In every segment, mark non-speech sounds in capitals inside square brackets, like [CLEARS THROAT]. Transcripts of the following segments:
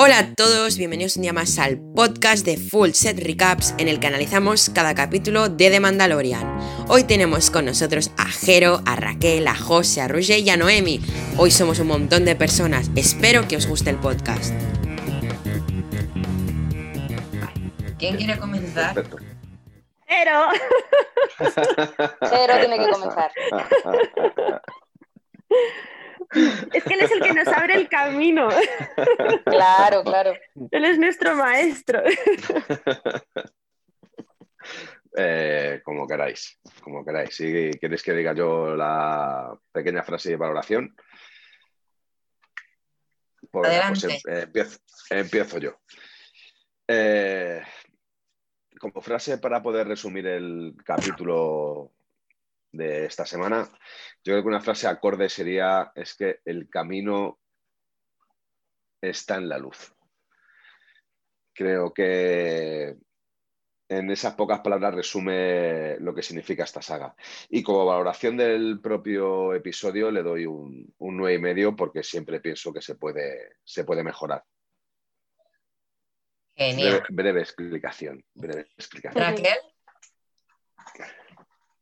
Hola a todos, bienvenidos un día más al podcast de Full Set Recaps en el que analizamos cada capítulo de The Mandalorian. Hoy tenemos con nosotros a Jero, a Raquel, a José, a Roger y a Noemi. Hoy somos un montón de personas, espero que os guste el podcast. ¿Quién quiere comenzar? Jero. Jero tiene que comenzar. [LAUGHS] Es que él es el que nos abre el camino. [LAUGHS] Claro, claro. Él es nuestro maestro. [LAUGHS] Eh, como queráis, como queráis. Si queréis que diga yo la pequeña frase de valoración, pues, pues Adelante. em- empiezo, empiezo yo. Eh, como frase para poder resumir el capítulo de esta semana, yo creo que una frase acorde sería es que el camino está en la luz. Creo que en esas pocas palabras resume lo que significa esta saga. Y como valoración del propio episodio le doy un, un 9 y medio porque siempre pienso que se puede, se puede mejorar. Breve, Genial. breve explicación. Breve explicación. Raquel,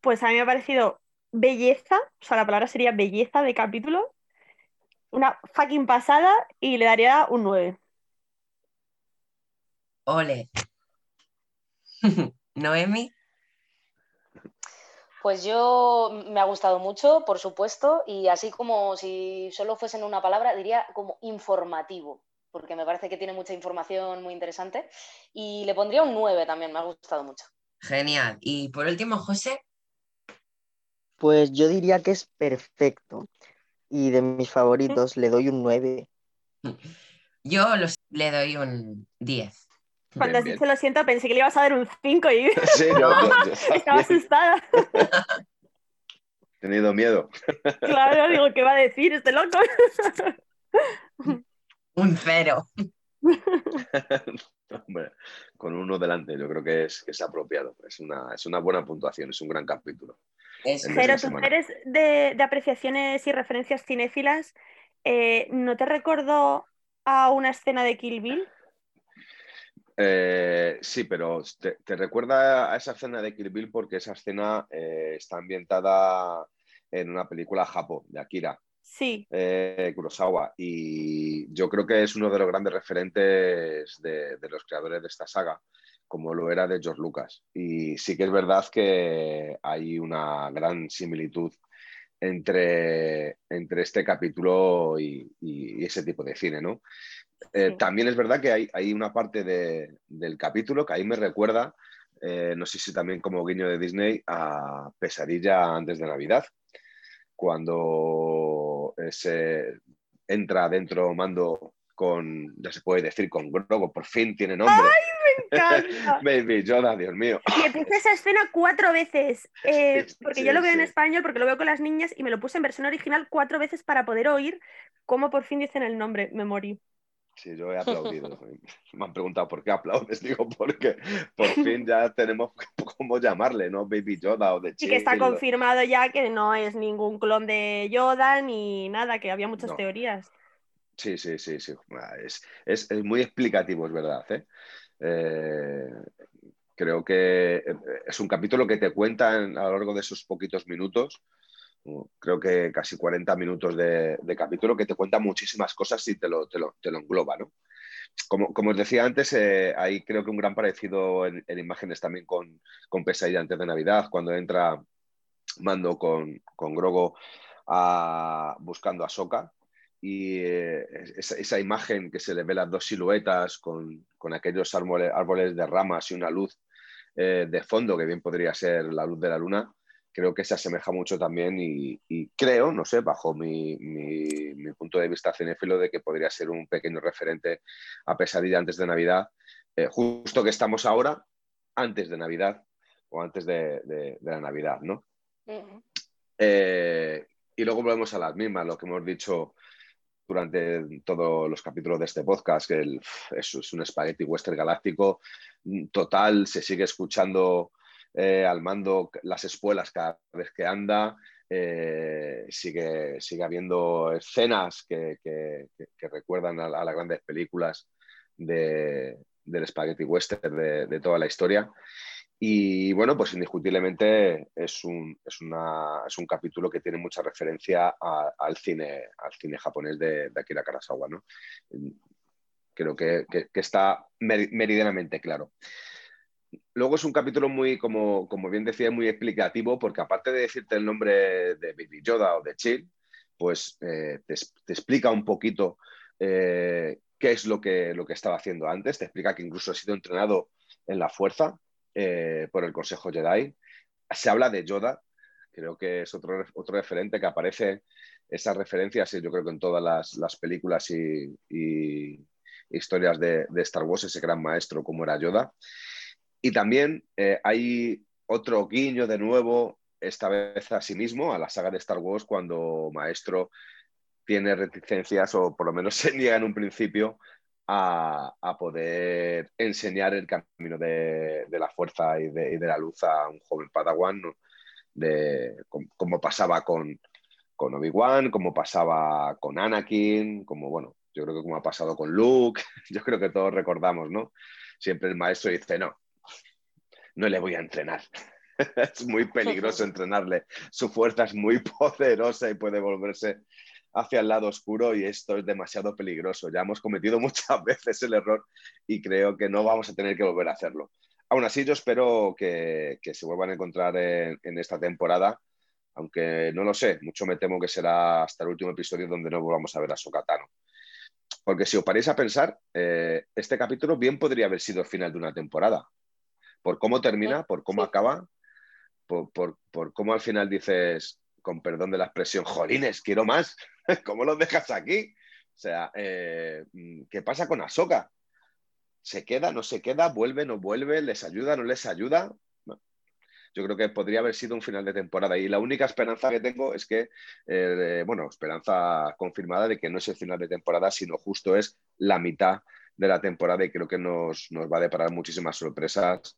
Pues a mí me ha parecido belleza, o sea, la palabra sería belleza de capítulo. Una fucking pasada y le daría un 9. ole. [LAUGHS] Noemi, Pues yo me ha gustado mucho, por supuesto, y así como si solo fuesen una palabra, diría como informativo, porque me parece que tiene mucha información muy interesante. Y le pondría un 9 también, me ha gustado mucho. genial. Y por último, José, Pues yo diría que es perfecto. Y de mis favoritos le doy un 9. [LAUGHS] yo los- le doy un 10. Cuando Bien, has bien. dicho lo siento, pensé que le ibas a dar un 5 y [LAUGHS] Sí, [LAUGHS] yo estaba asustada. he tenido miedo. Claro, digo, ¿qué va a decir este loco? Un cero. Hombre, con uno delante, yo creo que es, que es apropiado. Es una, es una buena puntuación, es un gran capítulo. Es- Pero esta tú semana. eres de, de apreciaciones y referencias cinéfilas. eh, ¿no te recordó a una escena de Kill Bill? Eh, sí, pero te, te recuerda a esa escena de Kill Bill porque esa escena eh, está ambientada en una película Japo de Akira Sí, eh, Kurosawa y yo creo que es uno de los grandes referentes de, de los creadores de esta saga, como lo era de George Lucas. Y sí que es verdad que hay una gran similitud entre, entre este capítulo y, y ese tipo de cine, ¿no? Eh, Sí. También es verdad que hay, hay una parte de- del capítulo que ahí me recuerda, eh, no sé si también como guiño de Disney, a Pesadilla antes de Navidad, cuando se entra dentro Mando con, ya se puede decir, con Grogu, por fin tiene nombre. me encanta. [LAUGHS] Baby Yoda, Dios mío. Y puse esa escena cuatro veces, eh, Sí, porque sí, yo lo veo en español, porque lo veo con las niñas, y me lo puse en versión original cuatro veces para poder oír cómo por fin dicen el nombre, me morí. Sí, yo he aplaudido. [LAUGHS] Me han preguntado por qué aplaudes. [LAUGHS] Digo, porque por fin ya tenemos cómo llamarle, ¿no? Baby Yoda o de Y que está confirmado ya que no es ningún clon de Yoda ni nada, que había muchas No. teorías. Sí, sí, sí, sí. Ah, Es, es- es muy explicativo, es verdad. ¿eh? Eh, creo que eh, es un capítulo que te cuenta en- a lo largo de esos poquitos minutos, creo que casi 40 minutos de, capítulo, que te cuenta muchísimas cosas y te lo, te lo- te lo engloba, ¿no? Como, como os decía antes, eh, hay creo que un gran parecido en, en imágenes también con, con Pesadilla antes de Navidad, cuando entra Mando con, con Grogo a- buscando a Soka y eh, esa, esa imagen que se le ve las dos siluetas con, con aquellos árboles, árboles de ramas y una luz eh, de fondo, que bien podría ser la luz de la luna, creo que se asemeja mucho también y, y creo, no sé, bajo mi, mi- mi punto de vista cinéfilo, de que podría ser un pequeño referente a Pesadilla antes de Navidad, eh, justo que estamos ahora, antes de Navidad o antes de, de- de la Navidad, ¿no? Y luego volvemos a las mismas, lo que hemos dicho durante todos los capítulos de este podcast, que el- es un spaghetti western galáctico mm, total, se sigue escuchando eh, al mando las espuelas cada vez que anda, eh, sigue, sigue habiendo escenas que, recuerdan a, las grandes películas del spaghetti western de, toda la historia. Y bueno, pues indiscutiblemente es un, es, un capítulo que tiene mucha referencia al, cine, al cine japonés de, Akira Karasawa. ¿no? Creo que, está meridianamente claro. Luego es un capítulo muy, como, como, bien decía, muy explicativo, porque aparte de decirte el nombre de Baby Yoda o de Chill, pues eh, te, explica un poquito eh, qué es lo que, lo que estaba haciendo antes, te explica que incluso ha sido entrenado en la fuerza eh, por el Consejo Jedi. Se habla de Yoda, creo que es otro, otro referente que aparece, esas referencias, yo creo que en todas las, películas y, historias de, de, Star Wars, ese gran maestro como era Yoda. Y también hay otro guiño de nuevo esta vez a sí mismo, a la saga de Star Wars, cuando Maestro tiene reticencias o por lo menos [LAUGHS] se niega en un principio a, poder enseñar el camino de, la fuerza y de, la luz a un joven padawan, de, como, pasaba con, con Obi-Wan, como pasaba con Anakin, como bueno, yo creo que como ha pasado con Luke, [LAUGHS] yo creo que todos recordamos, ¿no? Siempre el maestro dice, no, no le voy a entrenar. [LAUGHS] es muy peligroso [LAUGHS] entrenarle. Su fuerza es muy poderosa y puede volverse hacia el lado oscuro y esto es demasiado peligroso. Ya hemos cometido [LAUGHS] muchas veces el error y creo que no vamos a tener que volver a hacerlo. Aún así, yo espero que, se vuelvan a encontrar en, esta temporada, aunque no lo sé, mucho me temo que será hasta el último episodio donde no volvamos a ver a Sokatano. Porque si os paréis a pensar, eh, este capítulo bien podría haber sido el final de una temporada. Por cómo termina, por cómo acaba, por, cómo al final dices, con perdón de la expresión, jolines, quiero más, [LAUGHS] ¿cómo los dejas aquí? O sea, eh, ¿qué pasa con Ahsoka? ¿Se queda, no se queda? ¿Vuelve, no vuelve? ¿Les ayuda, no les ayuda? yo creo que podría haber sido un final de temporada y la única esperanza que tengo es que, eh, bueno, esperanza confirmada de que no es el final de temporada, sino justo es la mitad de la temporada y creo que nos, nos va a deparar muchísimas sorpresas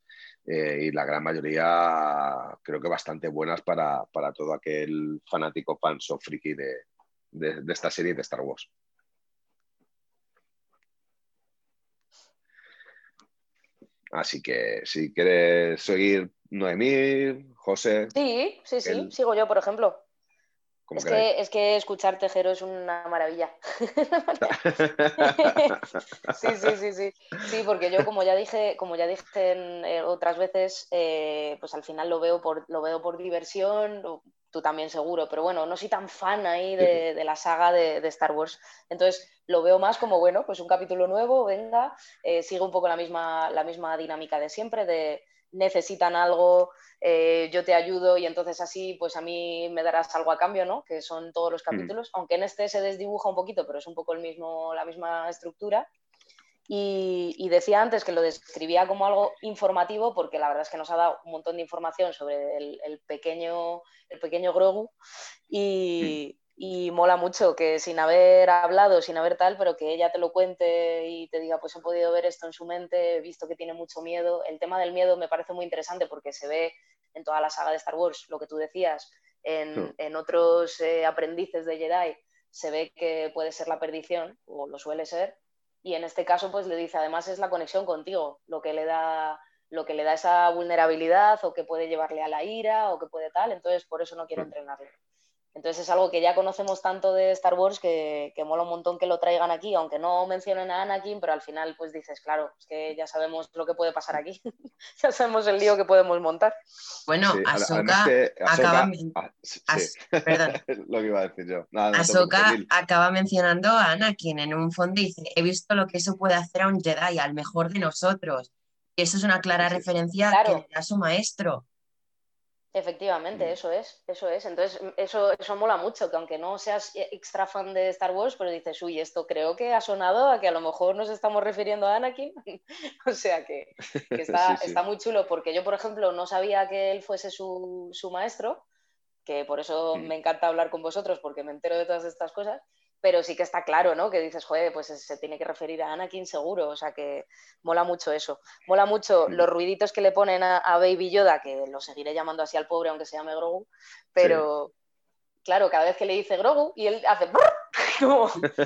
eh, y la gran mayoría creo que bastante buenas para, todo aquel fanático fan o friki de, esta serie de Star Wars. Así que si quieres seguir Noemí, José. Sí, sí, sí, sigo yo, por ejemplo. Es que, es que, escuchar Tejero es una maravilla. [LAUGHS] sí, sí, sí, sí. Sí, porque yo como ya dije, como ya dije eh, otras veces, eh, pues al final lo veo por, lo veo por diversión, tú también seguro, pero bueno, no soy tan fan ahí de, la saga de, Star Wars. Entonces lo veo más como, bueno, pues un capítulo nuevo, venga, eh, sigue un poco la misma, la misma dinámica de siempre, de necesitan algo, eh, yo te ayudo y entonces así pues a mí me darás algo a cambio, ¿no? Que son todos los mm. capítulos, aunque en este se desdibuja un poquito, pero es un poco el mismo, la misma estructura. Y, decía antes que lo describía como algo informativo porque la verdad es que nos ha dado un montón de información sobre el, pequeño, el pequeño Grogu y, mm y mola mucho que sin haber hablado, sin haber tal, pero que ella te lo cuente y te diga, pues he podido ver esto en su mente, he visto que tiene mucho miedo. El tema del miedo me parece muy interesante porque se ve en toda la saga de Star Wars, lo que tú decías, en, en otros eh, aprendices de Jedi, se ve que puede ser la perdición, o lo suele ser, y en este caso pues le dice, además es la conexión contigo, lo que le da lo que le da esa vulnerabilidad o que puede llevarle a la ira o que puede tal, entonces por eso no quiero entrenarle. Entonces es algo que ya conocemos tanto de Star Wars que, mola un montón que lo traigan aquí, aunque no mencionen a Anakin, pero al final pues dices, claro, es que ya sabemos lo que puede pasar aquí, [LAUGHS] ya sabemos el lío que podemos montar. Bueno, Ahsoka, acaba... Perdón. [LAUGHS] lo que iba a decir yo. Ahsoka acaba mencionando a Anakin en un fondo y dice, he visto lo que eso puede hacer a un Jedi, al mejor de nosotros. Y eso es una clara referencia que le da su maestro. Efectivamente, mm. eso es, eso es. Entonces, eso, eso mola mucho, que aunque no seas extra fan de Star Wars, pero dices, uy, esto creo que ha sonado a que a lo mejor nos estamos refiriendo a Anakin. [LAUGHS] o sea que, [LAUGHS] está, está, muy chulo, porque yo, por ejemplo, no sabía que él fuese su, su maestro, que por eso mm. me encanta hablar con vosotros, porque me entero de todas estas cosas pero sí que está claro, ¿no? Que dices, joder, pues se tiene que referir a Anakin seguro, o sea que mola mucho eso. Mola mucho los ruiditos que le ponen a, Baby Yoda, que lo seguiré llamando así al pobre aunque se llame Grogu, pero claro, cada vez que le dice Grogu y él hace [LAUGHS] Como,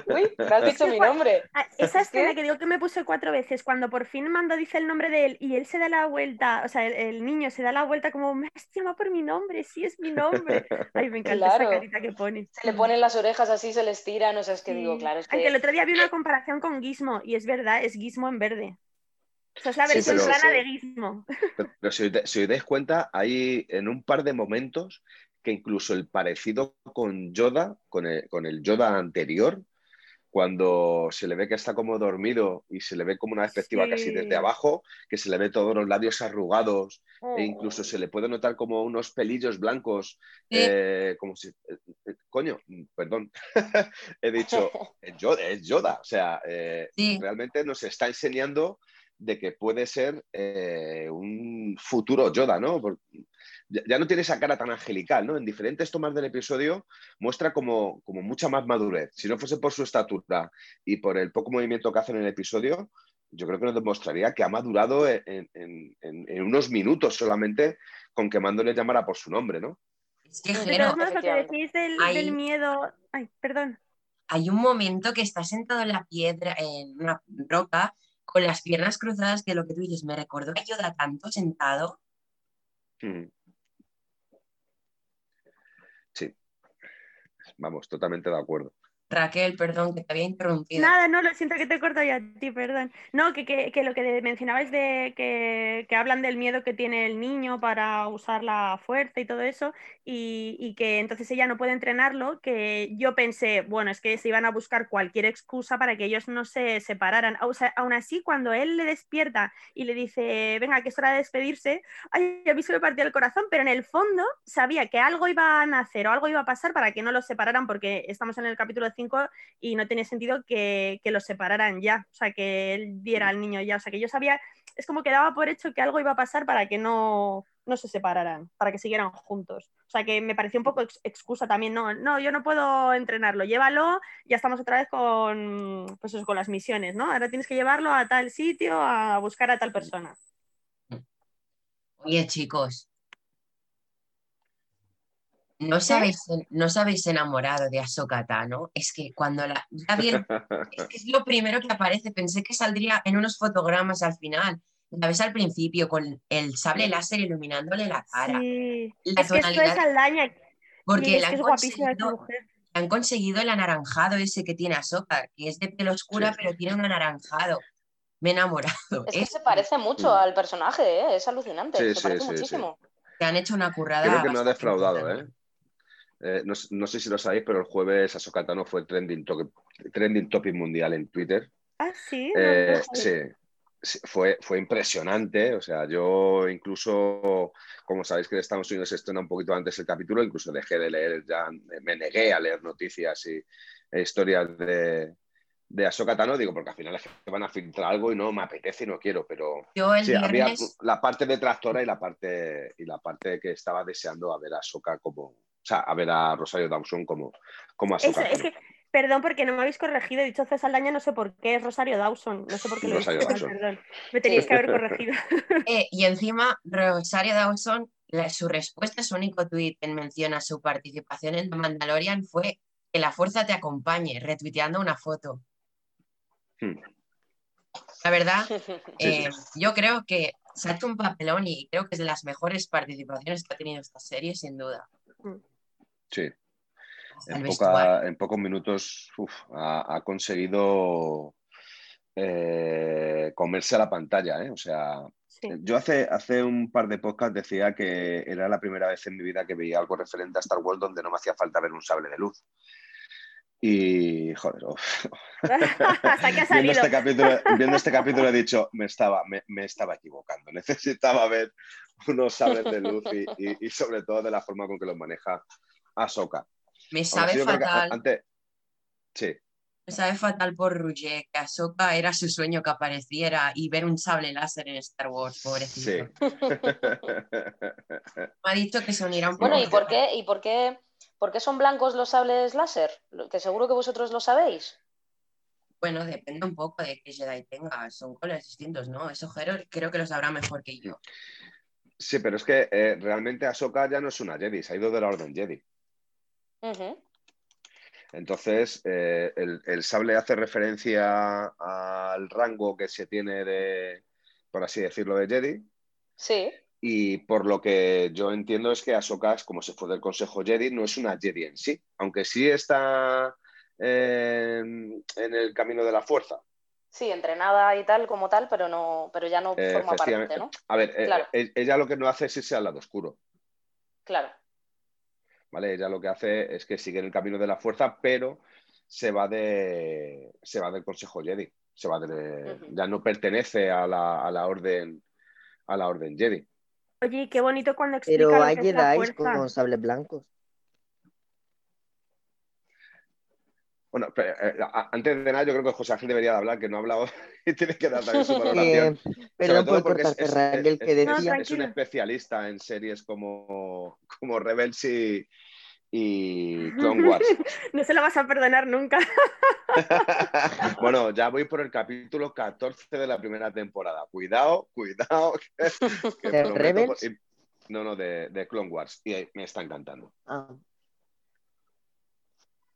uy, me has dicho mi nombre. Ah, Esa Es que- escena que digo que me puse cuatro veces, cuando por fin Mando dice el nombre de él y él se da la vuelta, o sea, el, el niño se da la vuelta como, me has llamado por mi nombre, sí es mi nombre. Ay, me encanta Claro. esa carita que pone. Se le ponen las orejas así, se les tiran, o sea, es que digo, claro, es Aunque el que... otro día vi una comparación con Gizmo y es verdad, es Gizmo en verde. O sea, es la Sí, versión pero- sí. de Gizmo. Pero, pero si, si os dais cuenta, hay en un par de momentos que incluso el parecido con Yoda, con el, con el Yoda anterior, cuando se le ve que está como dormido y se le ve como una perspectiva casi desde abajo, que se le ve todos los labios arrugados Oh. e incluso se le puede notar como unos pelillos blancos, Sí. eh, como si... eh, eh, coño, perdón, [LAUGHS] he dicho, [LAUGHS] es Yoda, es Yoda. o sea, Sí. realmente nos está enseñando de que puede ser un futuro Yoda, ¿no? Por- ya, no tiene esa cara tan angelical, ¿no? En diferentes tomas del episodio muestra como, como mucha más madurez. Si no fuese por su estatura y por el poco movimiento que hace en el episodio, yo creo que nos demostraría que ha madurado en, en- en- en unos minutos solamente con que Mando le llamara por su nombre, ¿no? Es que, Jero, lo que decís del, miedo. Ay, perdón. hay un momento que está sentado en la piedra, en una roca, con las piernas cruzadas, que lo que tú dices me recordó a Yoda tanto sentado. Mm. Sí. Vamos, totalmente de acuerdo. Raquel, perdón, que te había interrumpido. Nada, no, lo siento que te he cortado ya a ti, perdón. No, que, que, que lo que mencionabais de que, que hablan del miedo que tiene el niño para usar la fuerza y todo eso, y, y que entonces ella no puede entrenarlo, que yo pensé, bueno, es que se iban a buscar cualquier excusa para que ellos no se separaran. O aún así, cuando él le despierta y le dice, venga, que es hora de despedirse, ay, a mí se me partía el corazón, pero en el fondo sabía que algo iba a nacer o algo iba a pasar para que no los separaran, porque estamos en el capítulo 5 y no tenía sentido que, que los separaran ya, o sea, que él diera al niño ya, o sea, que yo sabía, es como que daba por hecho que algo iba a pasar para que no, no se separaran, para que siguieran juntos. O sea, que me pareció un poco ex- excusa también, no, no, yo no puedo entrenarlo, llévalo, ya estamos otra vez con, pues con las misiones, ¿no? Ahora tienes que llevarlo a tal sitio, a buscar a tal persona. Oye, chicos, ¿no os habéis, no os habéis enamorado de Ahsoka Tano? Es que cuando la, ya vi el- es que es lo primero que aparece, pensé que saldría en unos fotogramas al final. La ves al principio con el sable láser iluminándole la cara. Sí, La es que esto es y Porque es la que han, conseguido, mujer. han conseguido el anaranjado ese que tiene Ahsoka, que es de piel oscura, Sí. pero tiene un anaranjado. Me he enamorado. Es que Es- se parece mucho al personaje, ¿eh? es alucinante, Sí, se sí, parece sí, sí. muchísimo. te han hecho una currada. Creo que no ha defraudado. ¿eh? Eh, no, no sé si lo sabéis, pero el jueves Ahsoka Tano fue trending, to- trending topic mundial en Twitter. Ah, sí, no, Eh, no sí, sí, fue, fue impresionante. O sea, yo incluso, como sabéis que en Estados Unidos se estrena un poquito antes el capítulo, incluso dejé de leer, ya me negué a leer noticias y e historias de, de Ahsoka Tano, digo, porque al final es que van a filtrar algo y no me apetece y no quiero, pero Yo el sí, había la parte detractora y la parte, y la parte que estaba deseando a ver a Ahsoka como, o sea, a ver a Rosario Dawson como, como Eso, Ahsoka es que, perdón porque no me habéis corregido, he dicho C. Saldaña, no sé por qué, es Rosario Dawson, no sé por qué lo he Rosario dicho perdón. Me teníais que haber corregido. [LAUGHS] eh, y encima Rosario Dawson, la- su respuesta, su único tuit en mención a su participación en The Mandalorian fue que la fuerza te acompañe, retuiteando una foto. Hmm. La verdad, [LAUGHS] Sí, eh, yo creo que se ha hecho un papelón y creo que es de las mejores participaciones que ha tenido esta serie, sin duda. Sí. En, poca- pocos minutos uf, ha, ha conseguido eh, comerse a la pantalla. ¿eh? O sea, Sí. yo hace, hace un par de podcasts decía que era la primera vez en mi vida que veía algo referente a Star Wars donde no me hacía falta ver un sable de luz. Y, joder, Hasta que ha [LAUGHS] viendo, este capítulo, viendo este capítulo he dicho, me estaba, me, me estaba equivocando. [LAUGHS] Necesitaba ver unos sables de luz y, y- y sobre todo de la forma con que los maneja Ahsoka. Me Aún sabe fatal. antes, sí, Me sabe fatal por Roger, que Ahsoka era su sueño que apareciera y ver un sable láser en Star Wars, sí. pobrecito. [LAUGHS] Me ha dicho que se unirá un Bueno, poco. ¿y por qué, y por qué, por qué son blancos los sables láser? Que seguro que vosotros lo sabéis. Bueno, depende un poco de qué Jedi tenga. Son colores distintos, ¿no? Eso Jero creo que lo sabrá mejor que yo. Sí, pero es que eh, realmente Ahsoka ya no es una Jedi, se ha ido de la Orden Jedi. Entonces, eh, el, sable hace referencia al rango que se tiene de, por así decirlo, de Jedi. Sí. Y por lo que yo entiendo es que Ahsoka, como se fue del Consejo Jedi, no es una Jedi en sí, aunque sí está eh, en el camino de la fuerza. Sí, entrenada y tal como tal, pero no, pero ya no forma parte, ¿no? A ver, eh, ella lo que no hace es irse al lado oscuro. Claro. ¿Vale? Ella lo que hace es que sigue en el camino de la fuerza, pero se va de se va del Consejo Jedi, se va de, ya no pertenece a la, a la, orden a la orden Jedi. Oye, qué bonito cuando explica Pero lo hay que Jedi con sables blancos. Bueno, pero, eh, a- antes de nada, yo creo que José Ángel debería de hablar, que no ha hablado [LAUGHS] y tiene que dar también su Eh, valoración. perdón Sobre todo por porque es- cortarte, es- Raquel, que No, decía... es un especialista en series como, como Rebels y, y [LAUGHS] Clone Wars. No se lo vas a perdonar nunca. [LAUGHS] bueno, ya voy por el capítulo 14 de la primera temporada. Cuidado, cuidado. que- que ¿De Rebels? por- no, no, de, de Clone Wars. Y me está encantando. Ah,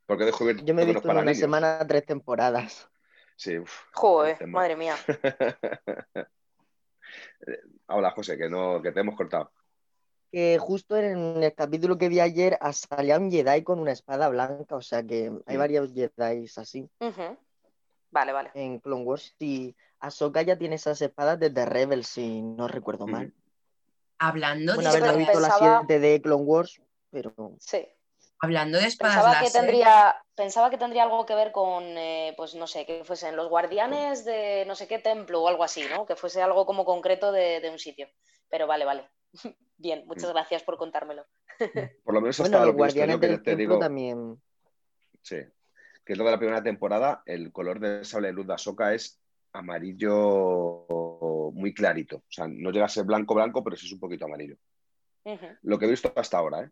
Porque he descubierto yo me he que no es visto en para una niños. semana tres temporadas. Sí, uf, Joder, tema. madre mía. [LAUGHS] Hola, José, que, no, que te hemos cortado. Que justo en el capítulo que vi ayer salía un Jedi con una espada blanca, o sea que hay Mm. varios Jedi así. Vale, vale. en Clone Wars y Ahsoka ya tiene esas espadas desde Rebels, si no recuerdo mal. Hablando Bueno, de ver, no he Yo visto la pensaba- 7 de Clone Wars, pero Sí. Hablando de espadas Pensaba que tendría, pensaba que tendría algo que ver con, eh, pues no sé, que fuesen los guardianes de no sé qué templo o algo así, ¿no? Que fuese algo como concreto de, de un sitio. Pero vale, vale. [LAUGHS] Bien, muchas Mm. gracias por contármelo. [LAUGHS] Por lo menos bueno, hasta los lo yo, guardianes que del te templo digo, también. sí, que es lo de la primera temporada, el color del sable de luz de Ahsoka es amarillo muy clarito. O sea, no llega a ser blanco, blanco, pero sí es un poquito amarillo. Lo que he visto hasta ahora, ¿eh?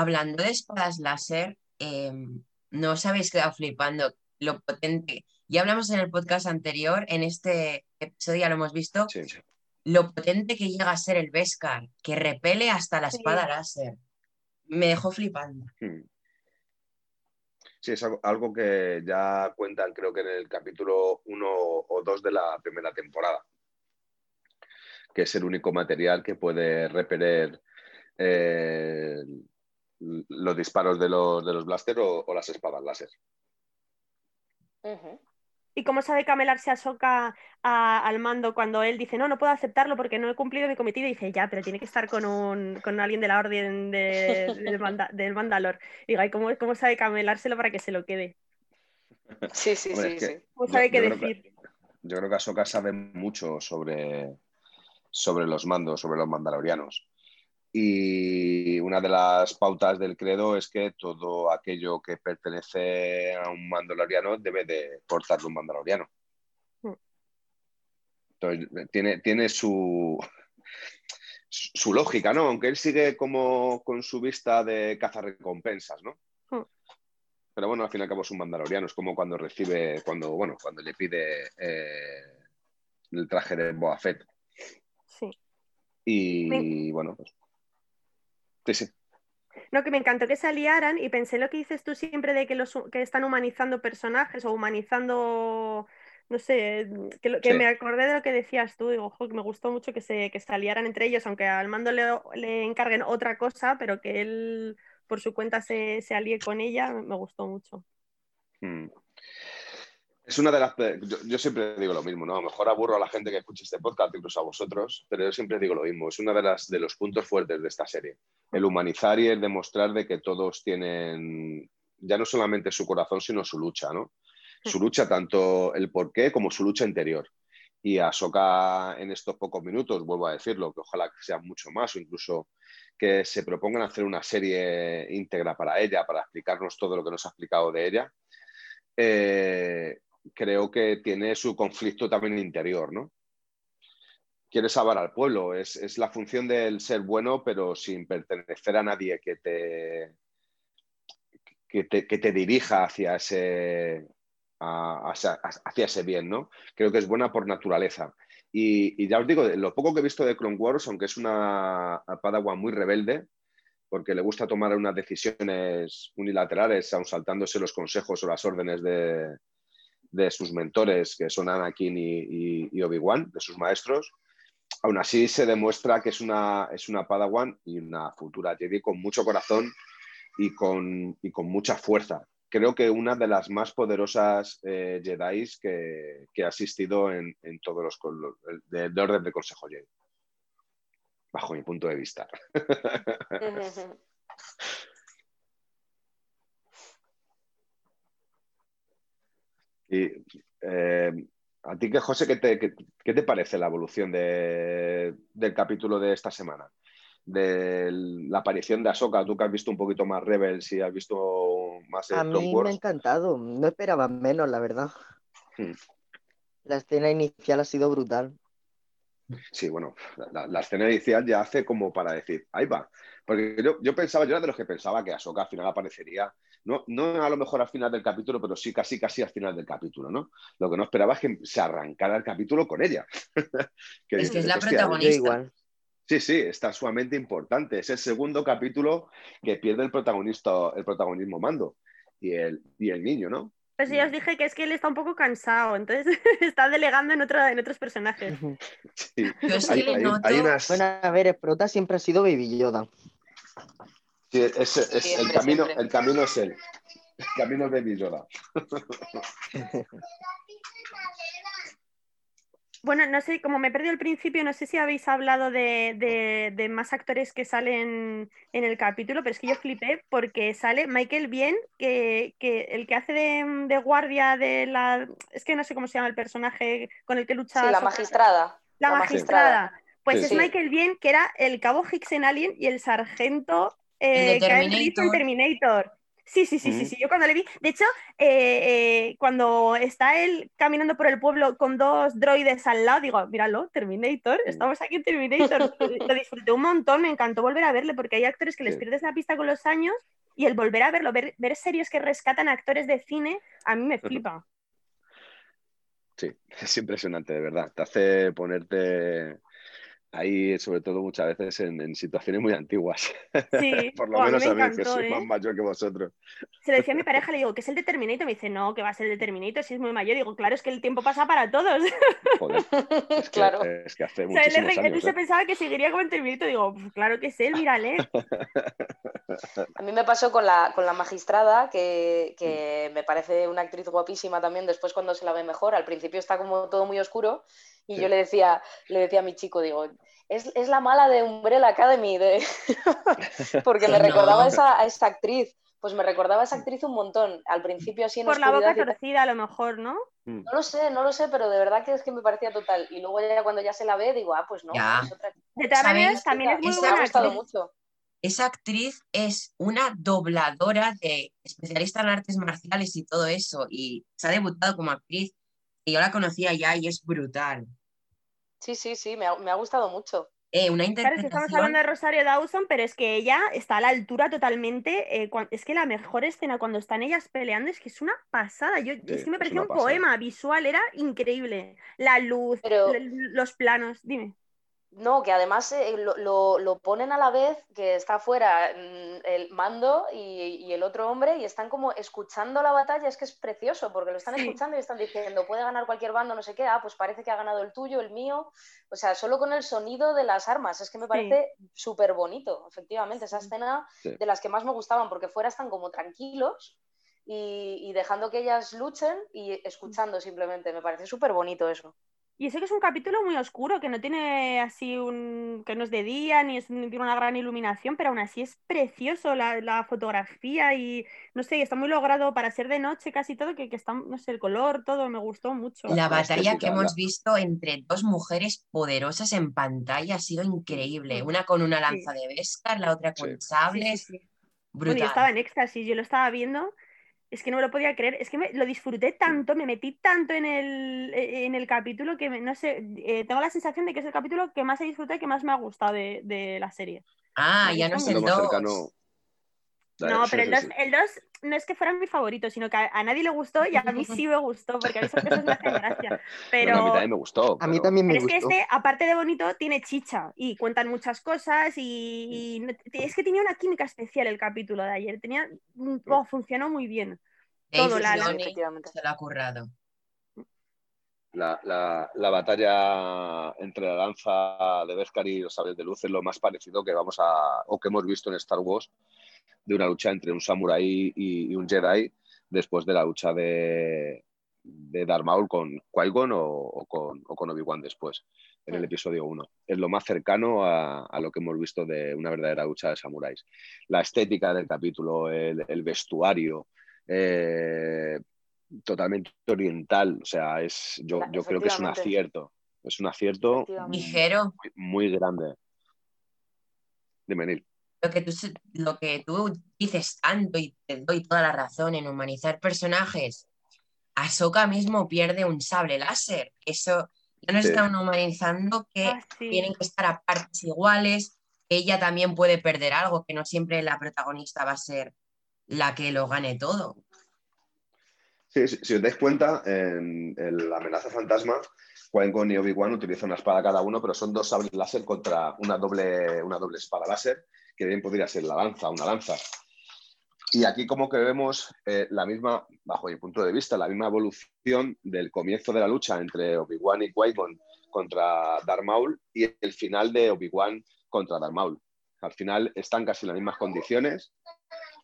Hablando de espadas láser, eh, no os habéis quedado flipando lo potente. Ya hablamos en el podcast anterior, en este episodio ya lo hemos visto, Sí. lo potente que llega a ser el Beskar, que repele hasta la Sí. espada láser. Me dejó flipando. Hmm. Sí, es algo, algo que ya cuentan, creo que en el capítulo 1 o 2 de la primera temporada, que es el único material que puede repeler eh, los disparos de los, de los blaster o, o las espadas láser. ¿Y cómo sabe camelarse a Soka al mando cuando él dice, no, no puedo aceptarlo porque no he cumplido mi cometido? Y dice, ya, pero tiene que estar con, un, con alguien de la orden de- [LAUGHS] del, manda- del Mandalor. Y digo, "Ay, ¿cómo, ¿cómo sabe camelárselo para que se lo quede? Sí, sí, Hombre, sí, es que sí. ¿Cómo Yo- sabe yo qué creo que- decir? Yo creo que Ahsoka sabe mucho sobre, sobre los mandos, sobre los mandalorianos. Y una de las pautas del credo es que todo aquello que pertenece a un mandaloriano debe de portarlo un mandaloriano. Mm. Entonces, tiene, tiene su, su lógica, ¿no? Aunque él sigue como con su vista de cazarrecompensas, ¿no? Mm. Pero bueno, al fin y al cabo es un mandaloriano. Es como cuando recibe, cuando, bueno, cuando le pide eh, el traje de Boa Fett. Sí. Y bueno, pues. Sí, sí. No, que me encantó que se aliaran y pensé lo que dices tú siempre de que, los, que están humanizando personajes o humanizando, no sé, que, lo- que Sí. me acordé de lo que decías tú, digo, "Jo, que me gustó mucho que se, que se aliaran entre ellos, aunque al mando le, le encarguen otra cosa, pero que él por su cuenta se, se alíe con ella, me gustó mucho. Mm. Es una de las. Yo, yo siempre digo lo mismo, ¿no? A lo mejor aburro a la gente que escucha este podcast, incluso a vosotros, pero yo siempre digo lo mismo. Es una de las de los puntos fuertes de esta serie. El humanizar y el demostrar de que todos tienen ya no solamente su corazón, sino su lucha, ¿no? Su lucha, tanto el porqué como su lucha interior. Y Ahsoka en estos pocos minutos, vuelvo a decirlo, que ojalá que sean mucho más o incluso que se propongan hacer una serie íntegra para ella, para explicarnos todo lo que nos ha explicado de ella. Eh, creo que tiene su conflicto también interior, ¿no? Quiere salvar al pueblo, es, es la función del ser bueno, pero sin pertenecer a nadie que te, que te, que te dirija hacia ese, hacia, hacia ese bien, ¿no? Creo que es buena por naturaleza. Y, y ya os digo, lo poco que he visto de Clone Wars, aunque es una Padawan muy rebelde, porque le gusta tomar unas decisiones unilaterales, aun saltándose los consejos o las órdenes de, sus mentores, que son Anakin y, y, Obi-Wan, de sus maestros. Aún así se demuestra que es una, es una Padawan y una futura Jedi con mucho corazón y con, y con mucha fuerza. Creo que una de las más poderosas eh, Jedi que, ha asistido en, todos los, de, de orden del Consejo Jedi bajo mi punto de vista. [LAUGHS] y eh, a ti, que José, ¿qué te, parece la evolución del capítulo de esta semana? De la aparición de Ahsoka, tú que has visto un poquito más Rebels y has visto más... A mí me ha encantado, no esperaba menos, la verdad. Hmm. La escena inicial ha sido brutal. Sí, bueno, la, escena inicial ya hace como para decir, ahí va. Porque yo, pensaba, yo era de los que pensaba que Ahsoka al final aparecería, no, no a lo mejor al final del capítulo, pero sí casi casi al final del capítulo, ¿no? Lo que no esperaba es que se arrancara el capítulo con ella. [LAUGHS] es que es la protagonista. Sí, sí, está sumamente importante. Es el segundo capítulo que pierde el protagonista, el protagonismo mando y el, y el niño, ¿no? Pues ya os dije que es que él está un poco cansado, entonces [LAUGHS] está delegando en, en otros personajes. Sí. Bueno, a ver, Sprota siempre ha sido Baby Yoda. Sí, es, el, camino, el camino es él. El camino es Baby Yoda. [LAUGHS] Bueno, no sé, como me he perdido el principio, no sé si habéis hablado de, más actores que salen en el capítulo, pero es que yo flipé porque sale Michael Bien, que, el que hace de, guardia de la... Es que no sé cómo se llama el personaje con el que lucha... Sí, la magistrada. La, magistrada. Pues es Michael Bien, que era el cabo Hicks en Alien y el sargento eh, Terminator. Terminator. Sí, sí, sí, sí, sí. Yo cuando le vi, de hecho, eh, eh, cuando está él caminando por el pueblo con dos droides al lado, digo, míralo, Terminator, estamos aquí en Terminator. [LAUGHS] Lo disfruté un montón, me encantó volver a verle, porque hay actores que les pierdes la pista con los años y el volver a verlo, ver, ver series que rescatan actores de cine, a mí me flipa. Sí, es impresionante, de verdad. Te hace ponerte ahí, sobre todo muchas veces en, situaciones muy antiguas. Sí, [LAUGHS] por lo menos a mí, que soy más ¿eh? mayor que vosotros. Se lo decía a mi [LAUGHS] pareja, le digo, ¿qué es el determinito? Me dice, no, que va a ser el determinito si es muy mayor. Digo, claro, es que el tiempo pasa para todos. Joder, [LAUGHS] es que, claro. es que hace muchísimos o años, se ¿eh? pensaba que seguiría como el determinito. Digo, pues claro que es él, mírale. A mí me pasó con la, con la magistrada, que, que me parece una actriz guapísima también, después cuando se la ve mejor, al principio está como todo muy oscuro y yo le decía, le decía a mi chico, digo, es, es la mala de Umbrella Academy, de... [LAUGHS] porque me recordaba a esa actriz. Pues me recordaba a esa actriz un montón. Al principio así en Por la boca torcida a lo mejor, ¿no? Mm. No lo sé, no lo sé, pero de verdad que es que me parecía total. Y luego ya cuando ya se la ve, digo, ah, pues no. Es otra... De todas maneras, también es muy buena. Me ha gustado mucho. Esa actriz es una dobladora de especialista en artes marciales y todo eso. Y se ha debutado como actriz. Y yo la conocía ya y es brutal. Sí, sí, sí, me ha, gustado mucho. Eh, una Claro, estamos hablando de Rosario Dawson, pero es que ella está a la altura totalmente. Eh, es que la mejor escena cuando están ellas peleando es que es una pasada. Yo, es que me parecía un poema visual, era increíble. La luz, los planos, dime. No, que además eh, lo, ponen a la vez que está afuera mm, el mando y, el otro hombre y están como escuchando la batalla, es que es precioso porque lo están escuchando y están diciendo, puede ganar cualquier bando, no sé qué, ah, pues parece que ha ganado el tuyo, el mío, o sea, solo con el sonido de las armas, es que me parece súper bonito, efectivamente, esa escena de las que más me gustaban porque fuera están como tranquilos y, y dejando que ellas luchen y escuchando simplemente, me parece súper bonito eso. Y sé que es un capítulo muy oscuro, que no tiene así un. que no es de día, ni, es, tiene una gran iluminación, pero aún así es precioso la, fotografía y no sé, está muy logrado para ser de noche casi todo, que, que, está, no sé, el color, todo, me gustó mucho. La batalla que hemos visto entre dos mujeres poderosas en pantalla ha sido increíble. Una con una lanza de Beskar, la otra con sables. Brutal. yo estaba en éxtasis, yo lo estaba viendo es que no me lo podía creer, es que me, lo disfruté tanto, me metí tanto en el, e, en el capítulo que, no sé, eh, tengo la sensación de que es el capítulo que más he disfrutado y que más me ha gustado de, la serie. Ah, ya no el 2. No, pero el Sí, 2, sí, sí. el 2 no es que fuera mi favorito, sino que a, a nadie le gustó y a mí sí me gustó, porque a mí esas cosas me hacen gracia. [LAUGHS] Pero, a mí también me gustó. A mí pero- también me pero es que este, aparte de bonito, tiene chicha y cuentan muchas cosas y, y no- es que tenía una química especial el capítulo de ayer. Tenía, mm, oh, funcionó muy bien. Todo, la- la- Efectivamente. se lo ha currado. La, la- la batalla entre la lanza de Beskar y los sables de luz es lo más parecido que vamos a o que hemos visto en Star Wars de una lucha entre un samurái y, y un Jedi después de la lucha de, de Darth Maul con Qui-Gon o, o con, o con Obi-Wan después, en el episodio 1. Es lo más cercano a, a lo que hemos visto de una verdadera lucha de samuráis. La estética del capítulo, el, el vestuario, eh, totalmente oriental. O sea, es, yo, yo creo que es un acierto. Es un acierto. Ligero, muy, muy grande. Dime, Neil. Lo que, tú, lo que tú dices tanto y te doy toda la razón en humanizar personajes, Ahsoka mismo pierde un sable láser. Eso ya nos Sí. están humanizando que Ah, sí. tienen que estar a partes iguales, que ella también puede perder algo, que no siempre la protagonista va a ser la que lo gane todo. Sí, si, si os dais cuenta, en, en la amenaza fantasma, Qui-Gon y Obi-Wan utilizan una espada cada uno, pero son dos sables láser contra una doble, una doble espada láser, que bien podría ser la lanza, una lanza. Y aquí como que vemos eh, la misma, bajo mi punto de vista, la misma evolución del comienzo de la lucha entre Obi-Wan y Qui-Gon contra Darth Maul y el final de Obi-Wan contra Darth Maul. Al final están casi en las mismas condiciones,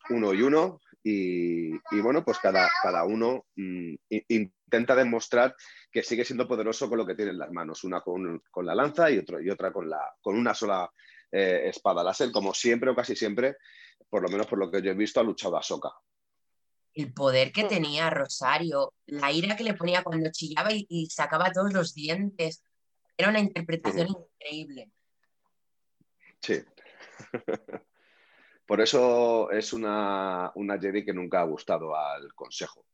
uno y uno, y, bueno, pues cada, cada uno mm, intenta demostrar que sigue siendo poderoso con lo que tiene en las manos, una con, con la lanza y, otro, y otra con, la, con una sola eh, espada láser, como siempre o casi siempre, por lo menos por lo que yo he visto, ha luchado Ahsoka. El poder que Mm. tenía Rosario, la ira que le ponía cuando chillaba y, y sacaba todos los dientes, era una interpretación increíble. Sí. [LAUGHS] Por eso es una, una Jedi que nunca ha gustado al Consejo.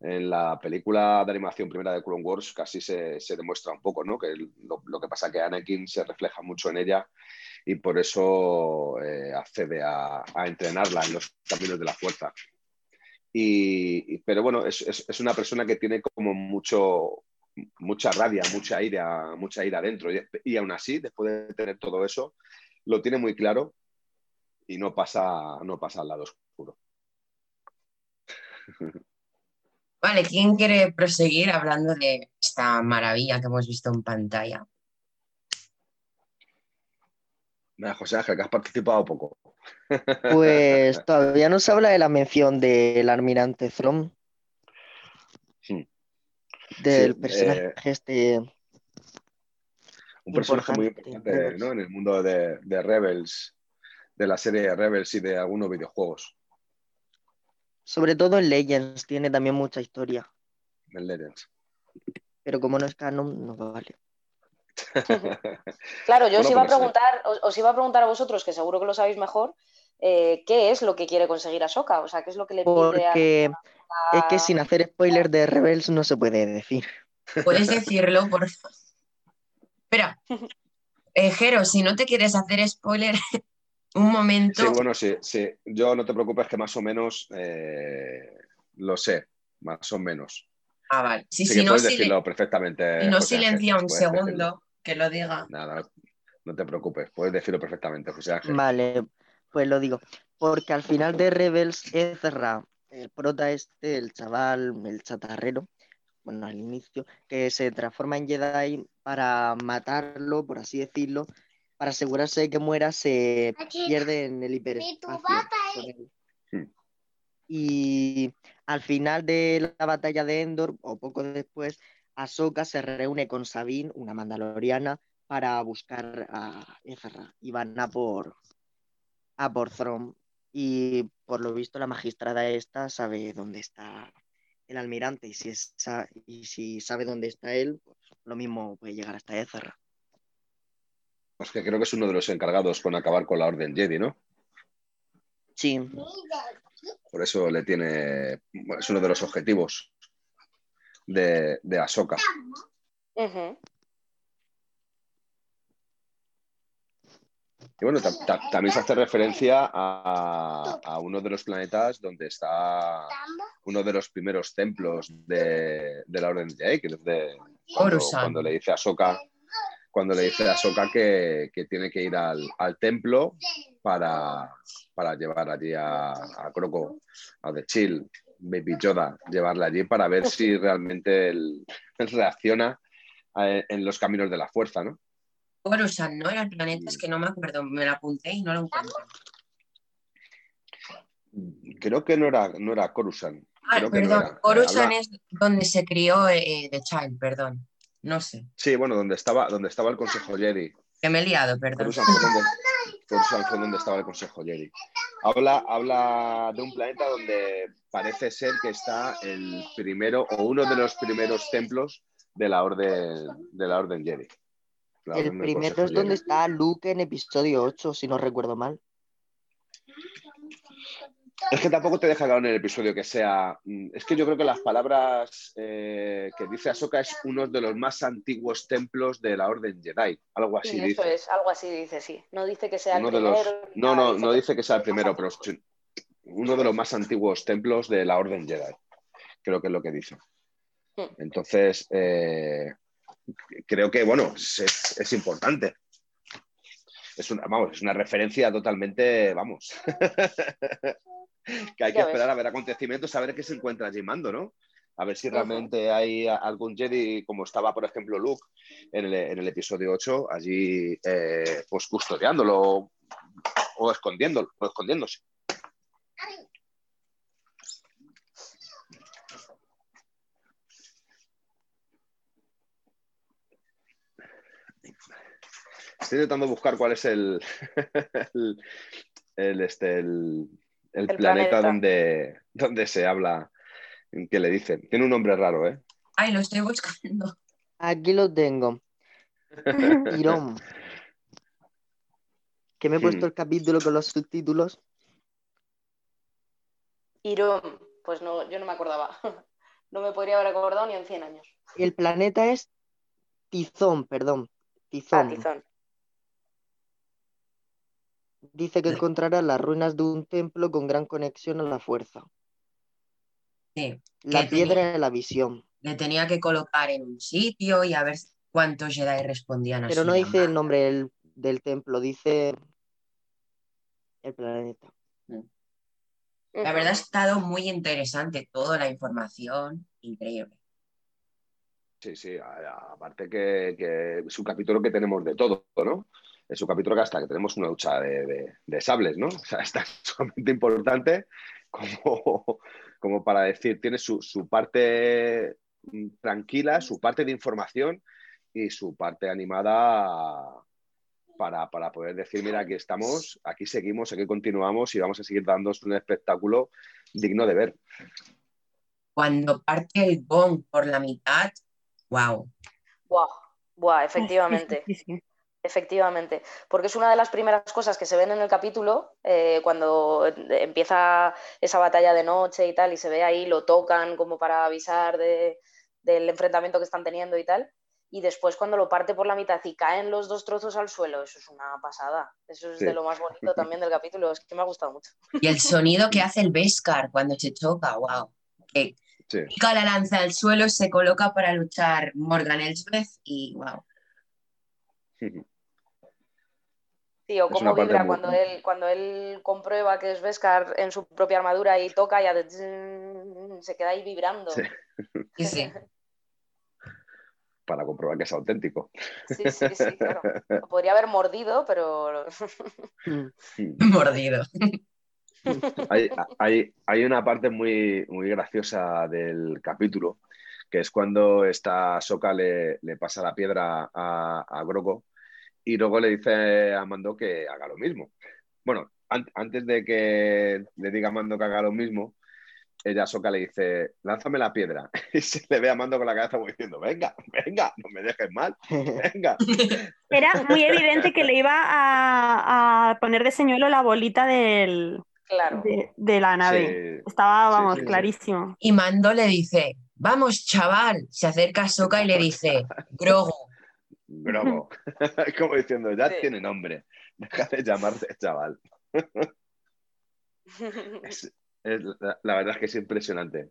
En la película de animación primera de Clone Wars casi se, se demuestra un poco, ¿no? Que lo, lo que pasa que Anakin se refleja mucho en ella y por eso eh, accede a, entrenarla en los caminos de la fuerza. Y, pero bueno, es, es- una persona que tiene como mucho, mucha rabia, mucha ira, mucha ira dentro. Y, y aún así, después de tener todo eso, lo tiene muy claro y no pasa, no pasa al lado oscuro. [LAUGHS] Vale, ¿quién quiere proseguir hablando de esta maravilla que hemos visto en pantalla? Nada, José Ángel, que has participado poco. Pues [LAUGHS] todavía no se habla de la mención del almirante Thrawn, Sí. del Sí, personaje eh, este. Un personaje muy Importante. ¿no? en el mundo de, de Rebels, de la serie de Rebels y de algunos videojuegos. Sobre todo en Legends tiene también mucha historia, en Legends. pero como no es canon, no vale. [LAUGHS] Claro, yo Bueno, os iba a preguntar, os, os iba a preguntar a vosotros, que seguro que lo sabéis mejor, eh, ¿qué es lo que quiere conseguir Ahsoka? O sea, ¿qué es lo que le pide a, Porque a- es que sin hacer spoiler de Rebels no se puede decir. ¿Puedes decirlo, por favor? Espera, eh, Jero, si no te quieres hacer spoiler, [LAUGHS] un momento. Sí, bueno, sí, sí. Yo no te preocupes que más o menos eh, lo sé, más o menos. Ah, vale. Sí, Sí si no, decirlo perfectamente. si no José Ángel, silencia un decirlo. segundo, que lo diga. Nada, no te preocupes, puedes decirlo perfectamente, José Ángel. Vale, pues lo digo. Porque al final de Rebels, Ezra, el prota este, el chaval, el chatarrero, bueno, al inicio, que se transforma en Jedi para matarlo, por así decirlo, para asegurarse de que muera, se pierde en el hiperespacio. Y al final de la batalla de Endor, o poco después, Ahsoka se reúne con Sabine, una mandaloriana, para buscar a Ezra. Y van a por, a por Thrawn. Y por lo visto la magistrada esta sabe dónde está el almirante. Y si, es- y si sabe dónde está él, pues lo mismo puede llegar hasta Ezra. Pues que creo que es uno de los encargados con acabar con la Orden Jedi, ¿no? Sí, Por eso le tiene. es uno de los objetivos de, de Ahsoka. Y bueno, ta- ta- también se hace referencia a, a uno de los planetas donde está uno de los primeros templos de, de la Orden de Jedi, que es de cuando, cuando le dice a Soka cuando le dice a Soka que, que tiene que ir al, al templo para, para llevar allí a, a Croco, a The Chill, Baby Yoda, llevarla allí para ver si realmente él, él reacciona eh, en los caminos de la fuerza, ¿no? Coruscant, ¿no? Era el planeta, es que no me acuerdo, me lo apunté y no lo encuentro. Creo que no era, no era Coruscant. Ah, Creo que no perdón, era. Eh, Coruscant habla- es donde se crió eh, The Child, perdón. No sé, Sí, bueno, donde estaba, donde estaba el Consejo Jedi. que me he liado, perdón. Coruscant fue donde, fue donde estaba el Consejo Jedi. Habla, habla de un planeta donde parece ser que está el primero o uno de los primeros templos de la Orden, de la orden Jedi. La El Orden primero es donde Jedi. está Luke en episodio 8, si no recuerdo mal. Es que tampoco te deja claro en el episodio que sea. mm, Es que yo creo que las palabras eh, que dice Ahsoka es uno de los más antiguos templos de la Orden Jedi. Algo así Sí, dice. eso es, algo así dice, sí. No dice que sea el Uno de los- primero. No, no, no dice que sea el primero, pero uno de los más antiguos templos de la Orden Jedi. Creo que es lo que dice. Hmm. Entonces, eh, creo que, bueno, es, es- es importante. Es una, vamos, es una referencia totalmente, vamos. [LAUGHS] [LAUGHS] que hay que Ya ves. esperar a ver acontecimientos, a ver qué se encuentra allí Mando, ¿no? A ver si realmente hay algún Jedi, como estaba, por ejemplo, Luke en el, en el episodio 8, allí eh, pues custodiándolo o escondiéndolo, o escondiéndose. Estoy intentando buscar cuál es el, [LAUGHS] el, el, este, el, el El planeta, planeta. Donde, donde se habla, que le dicen. Tiene un nombre raro, ¿eh? Ay, lo estoy buscando. Aquí lo tengo. [LAUGHS] Irón. Que me he puesto Hmm. el capítulo con los subtítulos. Irón, pues no, yo no me acordaba. [LAUGHS] No me podría haber acordado ni en 100 años. Y el planeta es Tizón, perdón. Ah, Tizón. Dice que encontrará las ruinas de un templo con gran conexión a la fuerza. Sí, La piedra tenía- de la visión. le tenía que colocar en un sitio y a ver cuántos Jedi respondían a Pero su no dice el nombre del, del templo, dice el planeta. La verdad ha estado muy interesante toda la información, increíble. Sí, sí, aparte que, que es un capítulo que tenemos de todo, ¿no? Es un capítulo que hasta que tenemos una ducha de, de- de sables, ¿no? [LAUGHS] O sea, está [LAUGHS] sumamente importante como, como para decir, tiene su, su parte mm, tranquila, su parte de información y su parte animada para, para poder decir, mira, aquí estamos, aquí seguimos, aquí continuamos y vamos a seguir dando un espectáculo digno de ver. Cuando parte el gong por la mitad, wow. Buah, buah, efectivamente. Efectivamente, porque es una de las primeras cosas que se ven en el capítulo, eh, cuando empieza esa batalla de noche y tal, y se ve ahí, lo tocan como para avisar de- del enfrentamiento que están teniendo y tal, y después cuando lo parte por la mitad y caen los dos trozos al suelo, eso es una pasada, eso es Sí. de lo más bonito también del capítulo, es que me ha gustado mucho. Y el sonido que hace el Beskar cuando se choca, wow. Que Sí. pica la lanza al suelo, se coloca para luchar Morgan Elsbeth y wow. [LAUGHS] Sí, o Es cómo vibra muy- cuando él, cuando él comprueba que es Beskar en su propia armadura y toca y se queda ahí vibrando. Sí. Sí, sí. [LAUGHS] para comprobar que es auténtico. Sí, sí, sí, claro. Lo podría haber mordido, pero [LAUGHS] Mordido. Hay, hay- hay una parte muy, muy graciosa del capítulo, que es cuando esta Soca le, le pasa la piedra a, a Grogu y luego le dice a Mando que haga lo mismo. Bueno, an- antes de que le diga a Mando que haga lo mismo, ella Soca le dice, lánzame la piedra. [LAUGHS] Y se le ve a Mando con la cabeza como diciendo, venga, venga, no me dejes mal, venga. [LAUGHS] Era muy evidente que le iba a, a poner de señuelo la bolita del, claro. de, de la nave. Sí, Estaba, vamos, sí, sí. clarísimo. Y Mando le dice, vamos, chaval. Se acerca a Soka y le dice, Grogu. Grogo. [LAUGHS] [LAUGHS] Como diciendo, ya Sí. tiene nombre. Deja de llamarte chaval. [LAUGHS] Es- es- la, la verdad es que es impresionante.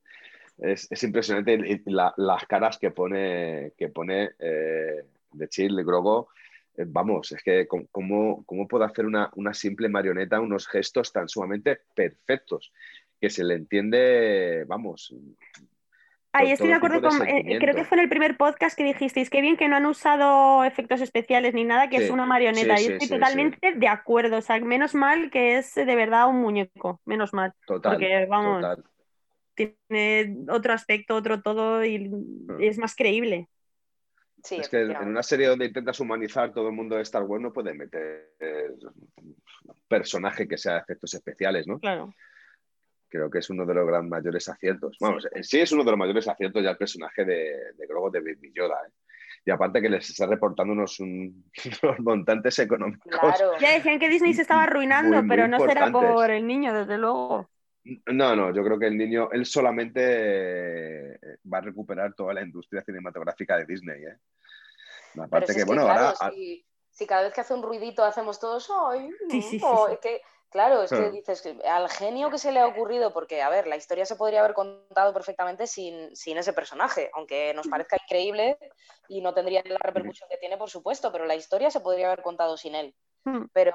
Es, es impresionante la- las caras que pone, que pone eh, de Chill, de Grogo. Eh, vamos, es que cómo, cómo puede hacer una, una simple marioneta unos gestos tan sumamente perfectos que se le entiende, vamos. Ahí estoy de acuerdo de con. eh, creo que fue en el primer podcast que dijisteis que bien que no han usado efectos especiales ni nada, que es una marioneta. sí, y sí, estoy sí, totalmente de acuerdo. O sea, menos mal que es de verdad un muñeco. Menos mal. Total, Porque, vamos, total. tiene otro aspecto, otro todo y es más creíble. Sí, es que en una serie donde intentas humanizar todo el mundo de Star Wars no puedes meter un personaje que sea de efectos especiales, ¿no? Claro. Creo que es uno de los gran mayores aciertos. Vamos, en sí es uno de los mayores aciertos ya el personaje de, de Grogu de Baby Yoda. ¿eh? Y aparte que les está reportando unos, un- [LAUGHS] unos montantes económicos. Claro. Ya decían que Disney se estaba arruinando, Muy, muy pero no será por el niño, desde luego. No, no, yo creo que el niño, él solamente eh, va a recuperar toda la industria cinematográfica de Disney. ¿eh? Pero Aparte si que, es bueno, claro, ahora... si, si cada vez que hace un ruidito hacemos todos, ¡ay! Sí, sí, sí, no", sí. es que, claro, es que dices que al genio que se le ha ocurrido, porque, a ver, la historia se podría haber contado perfectamente sin, sin ese personaje, aunque nos parezca increíble y no tendría la repercusión que tiene, por supuesto, pero la historia se podría haber contado sin él. Hmm. Pero,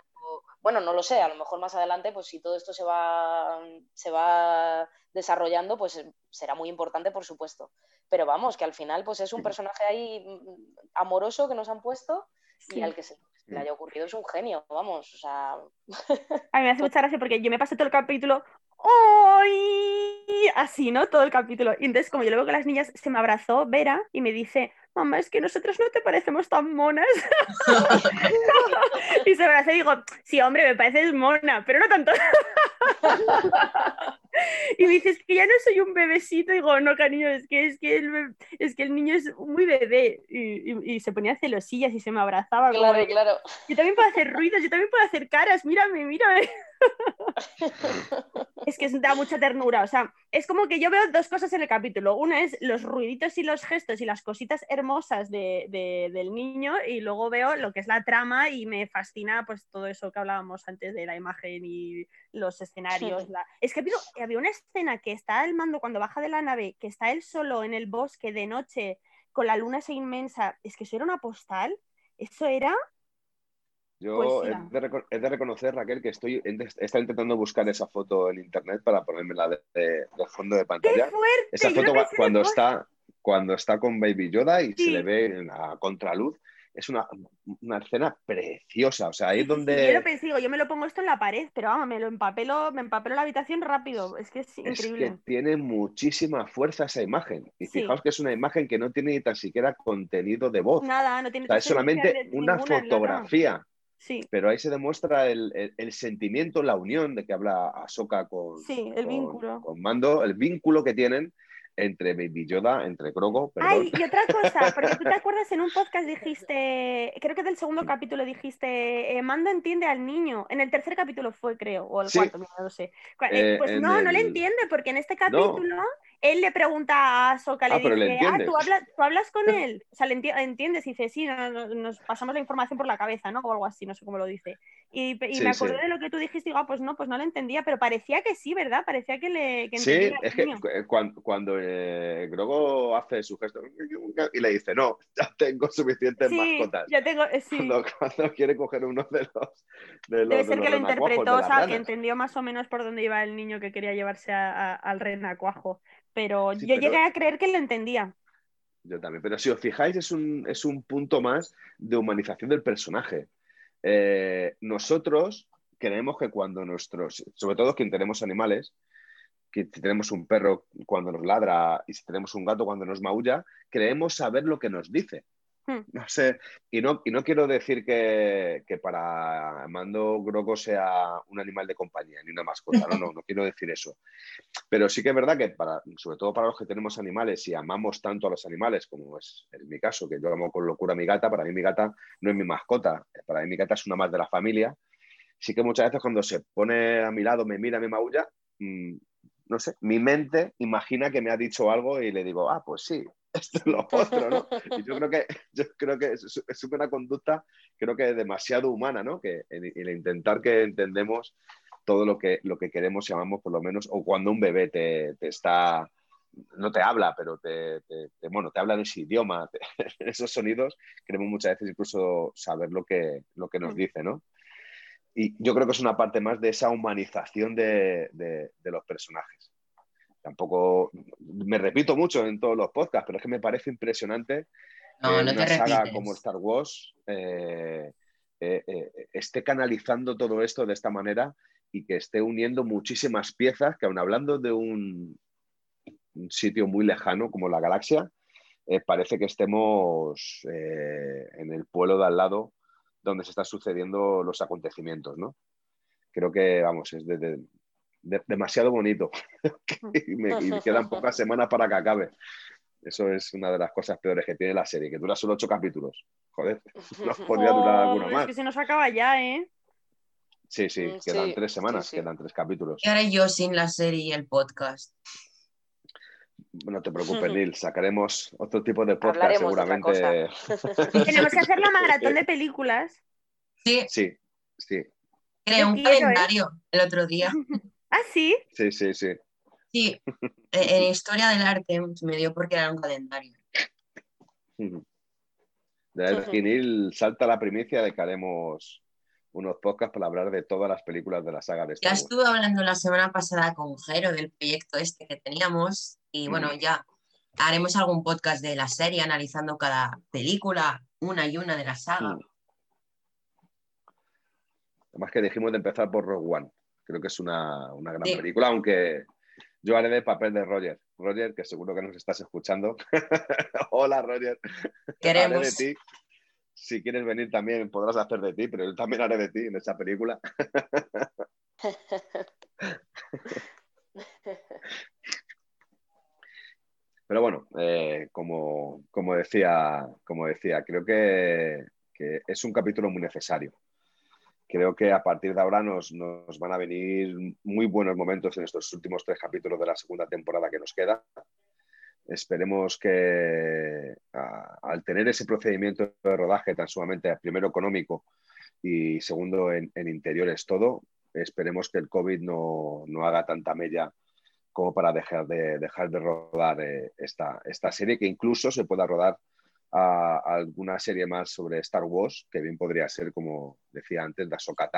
bueno, no lo sé, a lo mejor más adelante, pues si todo esto se va, se va desarrollando, pues será muy importante, por supuesto. Pero vamos, que al final, pues es un personaje ahí mm, amoroso que nos han puesto y al que se le haya ocurrido es un genio, vamos, o sea, [LAUGHS] A mí me hace mucha gracia porque yo me pasé todo el capítulo ¡Ay! Así, ¿no? Todo el capítulo. Y entonces, como yo lo veo con las niñas, se me abrazó Vera y me dice, mamá, es que nosotros no te parecemos tan monas. [LAUGHS] [LAUGHS] y se abraza y digo, sí, hombre, me pareces mona, pero no tanto. [LAUGHS] y me dice, es que ya no soy un bebecito. Y digo, no, cariño, es que, es que, el, es que el niño es muy bebé. Y, y- y se ponía celosillas y se me abrazaba. claro, claro. yo también puedo hacer ruidos, yo también puedo hacer caras, mírame, mírame. Es que da mucha ternura, o sea, es como que yo veo dos cosas en el capítulo. Una es los ruiditos y los gestos y las cositas hermosas de- de- del niño y luego veo lo que es la trama y me fascina pues todo eso que hablábamos antes de la imagen y los escenarios. la- Es que había, había una escena que está el mando cuando baja de la nave, que está él solo en el bosque de noche con la luna esa inmensa. Es que eso era una postal, eso era... Yo Poesía. he de, reco- he de reconocer, Raquel, que estoy estado intentando buscar esa foto en internet para ponérmela de, de- de fondo de ¡Qué pantalla. fuerte! Esa Yo foto cuando está, cuando está con Baby Yoda y Sí. se le ve en la contraluz, es una, una escena preciosa. O sea, ahí es sí, donde Yo lo yo me lo pongo esto en la pared, pero vamos, me lo empapelo, me empapelo la habitación rápido. Es que es es que increíble. tiene muchísima fuerza esa imagen. Y Sí. fijaos que es una imagen que no tiene ni tan siquiera contenido de voz. Nada, no tiene O sea, es solamente una fotografía. Sí, Pero ahí se demuestra el, el- el sentimiento, la unión de que habla Ahsoka con, Sí, el con- vínculo. con Mando, el vínculo que tienen entre Baby Yoda, entre Grogu, perdón. Ay, y otra cosa, porque tú te [LAUGHS] acuerdas en un podcast dijiste, creo que del segundo capítulo dijiste, eh, Mando entiende al niño. En el tercer capítulo fue, creo, o el Sí. cuarto, no lo sé. Eh, Eh, pues en no, no le el- entiende, porque en este No. Él le pregunta a Ahsoka, le Ah, le dice, ah. ¿tú hablas, ¿tú hablas con él? O sea, le enti- entiendes y dice, sí, no, no, nos pasamos la información por la cabeza, ¿no? O algo así, no sé cómo lo dice. Y, y Sí, me sí. acordé de lo que tú dijiste, digo, ah, pues no, pues no lo entendía, pero parecía que sí, ¿verdad? Parecía que le que Sí, es que eh, cuando, cuando eh, Grogu hace su gesto y le dice, no, [LAUGHS] ya tengo suficientes Sí, mascotas. ya tengo, eh, sí. Cuando, cuando quiere coger uno de los de los, Debe de ser los que lo interpretó, o sea, que entendió más o menos por dónde iba el niño que quería llevarse a- a- al renacuajo. Pero yo pero- llegué a creer que lo entendía. Yo también, pero si os fijáis, es un, es un punto más de humanización del personaje. Eh, nosotros creemos que cuando nuestros, sobre todo quien tenemos animales, que si tenemos un perro cuando nos ladra y si tenemos un gato cuando nos maulla, creemos saber lo que nos dice. Hmm. No sé, y no, y no quiero decir que, que para Mando Groco sea un animal de compañía, ni una mascota, no, no, no quiero decir eso. Pero sí que es verdad que, para, sobre todo para los que tenemos animales y amamos tanto a los animales, como es en mi caso, que yo amo con locura a mi gata, para mí mi gata no es mi mascota, para mí mi gata es una más de la familia. Sí que muchas veces cuando se pone a mi lado, me mira, me maulla, mm, no sé, mi mente imagina que me ha dicho algo y le digo, ah, pues sí, esto es lo otro, ¿no? Y yo creo que, yo creo que es, es una conducta, creo que demasiado humana, ¿no? Que el, intentar que entendemos todo lo que, lo que queremos, llamamos por lo menos, o cuando un bebé te, te está, no te habla, pero te, te, bueno, te habla en ese idioma, [LAUGHS] esos sonidos, queremos muchas veces incluso saber lo que, lo que nos mm. dice, ¿no? Y yo creo que es una parte más de esa humanización de, de, los personajes. Tampoco me repito mucho en todos los podcasts, pero es que me parece impresionante no, que una saga como Star Wars eh, eh, eh, esté canalizando todo esto de esta manera y que esté uniendo muchísimas piezas que aun hablando de un, un sitio muy lejano como la galaxia, parece que estemos en el pueblo de al lado donde se están sucediendo los acontecimientos, ¿no? Creo que, vamos, es demasiado bonito [LAUGHS] y, me, quedan pocas semanas para que acabe. Eso es una de las cosas peores que tiene la serie, que dura solo ocho capítulos. Joder, [LAUGHS] no podría durar alguno más. Es que se nos acaba ya, ¿eh? Sí, sí, mm, quedan tres semanas, quedan tres capítulos. Y ahora yo sin la serie y el podcast. No te preocupes, [LAUGHS] Neil, sacaremos otro tipo de podcast seguramente. Tenemos que hacer la maratón de películas. Sí. Sí, sí. Creé un calendario el otro día. ¿Ah, sí? Sí, sí, sí. Sí, [LAUGHS] en historia del arte me dio porque era un calendario. De que Neil salta la primicia de que haremos unos podcasts para hablar de todas las películas de la saga de Star Ya estuve hablando la semana pasada con Jero del proyecto este que teníamos y bueno, ya haremos algún podcast de la serie analizando cada película, una y una de la saga. Además que dijimos de empezar por Rogue One. Creo que es una, gran película, aunque yo haré de papel de Roger. Roger, que seguro que nos estás escuchando. [LAUGHS] Hola, Roger. Queremos. de ti si quieres venir también podrás hacer de ti, pero yo también haré de ti en esa película. [LAUGHS] Pero bueno, eh, como, decía, como decía, creo que, es un capítulo muy necesario. Creo que a partir de ahora nos, nos, van a venir muy buenos momentos en estos últimos tres capítulos de la segunda temporada que nos queda. Esperemos que al tener ese procedimiento de rodaje tan sumamente, primero económico y segundo en, interiores todo, esperemos que el COVID no, haga tanta mella como para dejar de, dejar de rodar eh, esta, esta serie, que incluso se pueda rodar a, alguna serie más sobre Star Wars, que bien podría ser, como decía antes, de Ahsoka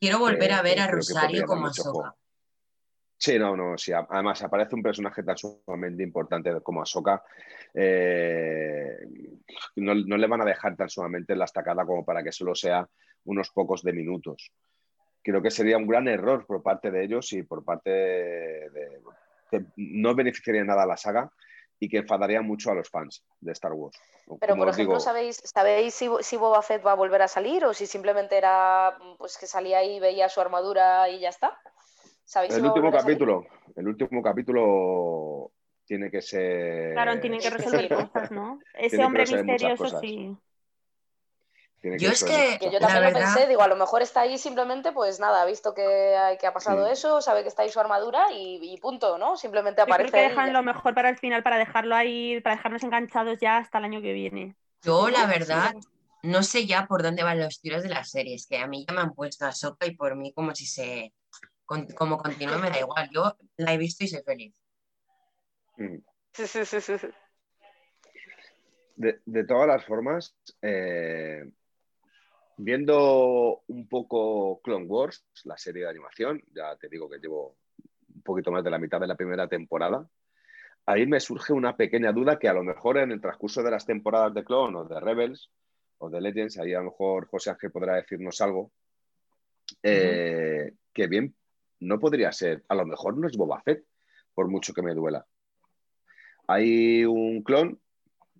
Quiero volver a ver a Rosario como Ahsoka. Sí, no, no, sí. Además, aparece un personaje tan sumamente importante como Ahsoka. Eh, no, le van a dejar tan sumamente la estacada como para que solo sea unos pocos de minutos. Creo que sería un gran error por parte de ellos y por parte de. que no beneficiaría nada a la saga y que enfadaría mucho a los fans de Star Wars. Pero, por ejemplo, ¿sabéis, ¿sabéis si, si, Boba Fett va a volver a salir o si simplemente era pues que salía y veía su armadura y ya está? el último capítulo, el último capítulo tiene que ser. Claro, tiene que resolver [LAUGHS] cosas, ¿no? Ese hombre misterioso sí. Yo es que, yo también lo pensé, digo, a lo mejor está ahí simplemente, pues nada, ha visto que, que ha pasado eso, sabe que está ahí su armadura y, punto, ¿no? Simplemente aparece. Yo creo que dejan lo mejor para el final, para dejarlo ahí, para dejarnos enganchados ya hasta el año que viene. Yo, la verdad, no sé ya por dónde van los tiros de las series, que a mí ya me han puesto a sopa y por mí como si se como continúe me da igual, yo la he visto y soy feliz. Mm. De, todas las formas, eh, viendo un poco Clone Wars, la serie de animación, ya te digo que llevo un poquito más de la mitad de la primera temporada, ahí me surge una pequeña duda que a lo mejor en el transcurso de las temporadas de Clone o de Rebels o de Legends, ahí a lo mejor José Ángel podrá decirnos algo, eh, que bien no podría ser, a lo mejor no es Boba Fett, por mucho que me duela. Hay un clon,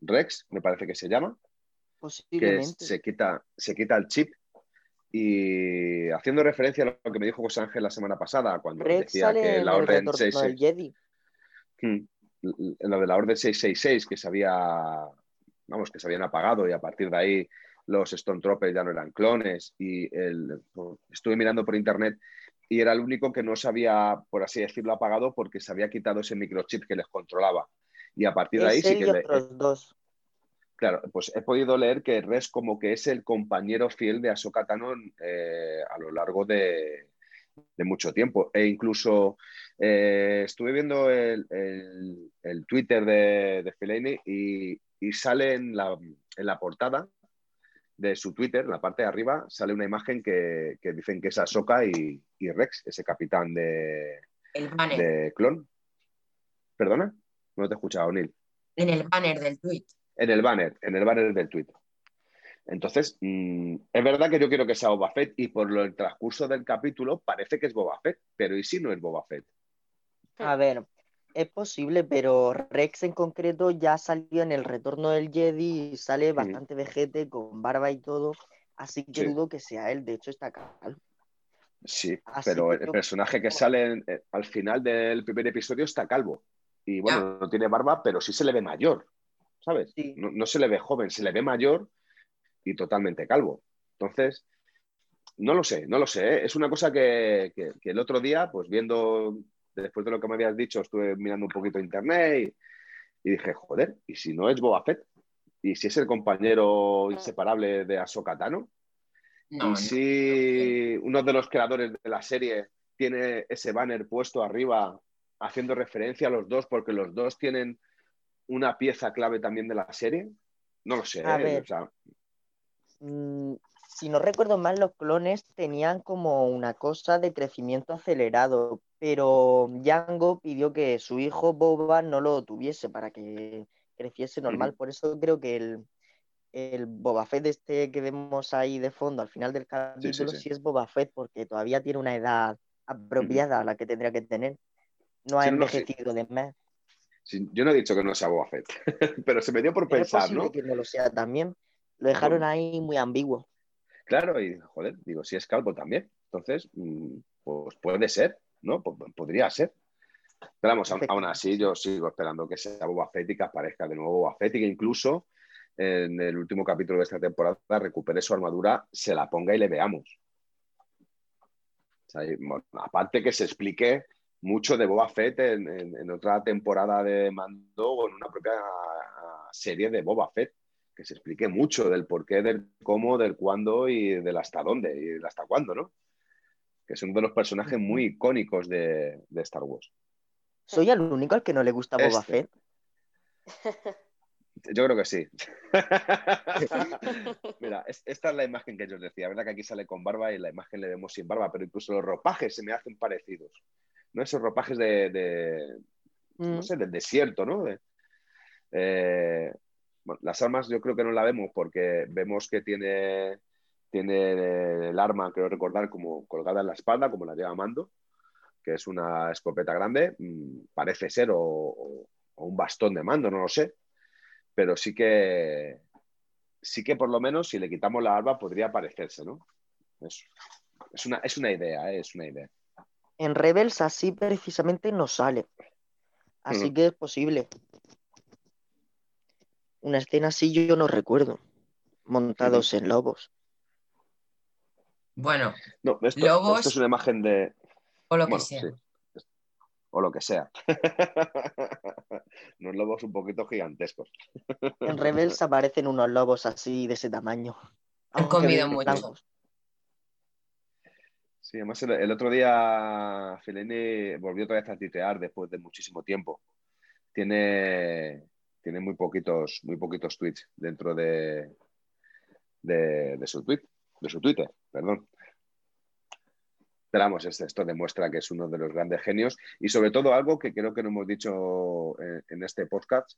Rex, me parece que se llama, que se quita, se quita el chip y haciendo referencia a lo que me dijo José Ángel la semana pasada, cuando decía que la orden 666, hmm, lo de la orden 666 que se había, vamos, que se habían apagado y a partir de ahí los Stone Troopers ya no eran clones y el, estuve mirando por internet y era el único que no se había, por así decirlo, apagado porque se había quitado ese microchip que les controlaba. Y a partir de ahí sí que le- dos. Claro, pues he podido leer que Res como que es el compañero fiel de Ahsoka Tano eh, a lo largo de, de mucho tiempo. E incluso eh, estuve viendo el, el- el Twitter de, de Filoni y, y sale en la, en la portada de su Twitter, en la parte de arriba, sale una imagen que, que dicen que es Ahsoka y, y Rex, ese capitán de, El banner. de clon. ¿Perdona? No te he escuchado, Neil. En el banner del tweet. En el banner, en el banner del tweet. Entonces, mm, es verdad que yo quiero que sea Boba Fett y por lo, el transcurso del capítulo parece que es Boba Fett, pero ¿y si no es Boba Fett? A ver, es posible, pero Rex en concreto ya salió en el retorno del Jedi y sale bastante vejete, con barba y todo, así que Sí. dudo que sea él, de hecho está calvo. Sí, Así pero que el personaje que sale en- eh, al final del primer episodio está calvo. Y bueno, no tiene barba, pero sí se le ve mayor, ¿sabes? Sí. No, no se le ve joven, se le ve mayor y totalmente calvo. Entonces, no lo sé, no lo sé. ¿eh? Es una cosa que, que- que el otro día, pues viendo, después de lo que me habías dicho, estuve mirando un poquito internet y, y dije, joder, ¿y si no es Boba Fett? ¿Y si es el compañero inseparable de Ahsoka Tano? No, y no. si uno de los creadores de la serie tiene ese banner puesto arriba haciendo referencia a los dos porque los dos tienen una pieza clave también de la serie, no lo sé. A ¿eh? ver. O sea, Mm, si no recuerdo mal, los clones tenían como una cosa de crecimiento acelerado, pero Django pidió que su hijo Boba no lo tuviese para que creciese normal. Por eso creo que el, el Boba Fett este que vemos ahí de fondo al final del capítulo sí, sí. es Boba Fett porque todavía tiene una edad apropiada a la que tendría que tener. No ha envejecido de más. Yo no he dicho que no sea Boba Fett, [LAUGHS] pero se me dio por pensar, ¿no? que no lo sea también. Lo dejaron Bueno. ahí muy ambiguo. Claro, y joder, digo, si es calvo también. Entonces, mm, pues puede ser, ¿no? Po- Podría ser. Pero vamos, aún, aún así yo sigo esperando que sea Boba Fett y que aparezca de nuevo Boba Fett y que incluso en el último capítulo de esta temporada recupere su armadura, se la ponga y le veamos. O sea, y, bueno, aparte que se explique mucho de Boba Fett en, en- en otra temporada de Mando o en una propia ah, serie de Boba Fett, que se explique mucho del por qué, del cómo, del cuándo y del hasta dónde y del hasta cuándo, ¿no? Que es uno de los personajes muy icónicos de, de Star Wars. ¿Soy el único al que no le gusta Boba Este. Fett? [LAUGHS] Yo creo que sí. [LAUGHS] Mira, es- esta es la imagen que yo os decía. verdad que aquí sale con barba y la imagen le vemos sin barba, pero incluso los ropajes se me hacen parecidos. ¿No? Esos ropajes de, de- Mm. no sé, del desierto, ¿no? De- eh, bueno, las armas yo creo que no la vemos porque vemos que tiene, tiene el arma, creo recordar, como colgada en la espalda, como la lleva Mando, que es una escopeta grande, mm, parece ser, o, o- o un bastón de mando, no lo sé, pero sí que sí que por lo menos si le quitamos la arma podría parecerse, ¿no? Es, es una, es una idea, ¿eh? es una idea. En Rebels así precisamente no sale. Así Mm. que es posible. Una escena así yo no recuerdo. Montados en lobos. Bueno, No, esto, Lobos- esto es una imagen de, o lo que sea. sí. O lo que sea. [LAUGHS] Unos lobos un poquito gigantescos. En Rebels aparecen unos lobos así de ese tamaño. Han comido mucho. blancos. Sí, además el, otro día Fileni volvió otra vez a titear después de muchísimo tiempo. Tiene, tiene muy poquitos, muy poquitos tweets dentro de, de, su tweet, de su Twitter, perdón. Pero vamos, es- esto demuestra que es uno de los grandes genios y sobre todo algo que creo que no hemos dicho en, este podcast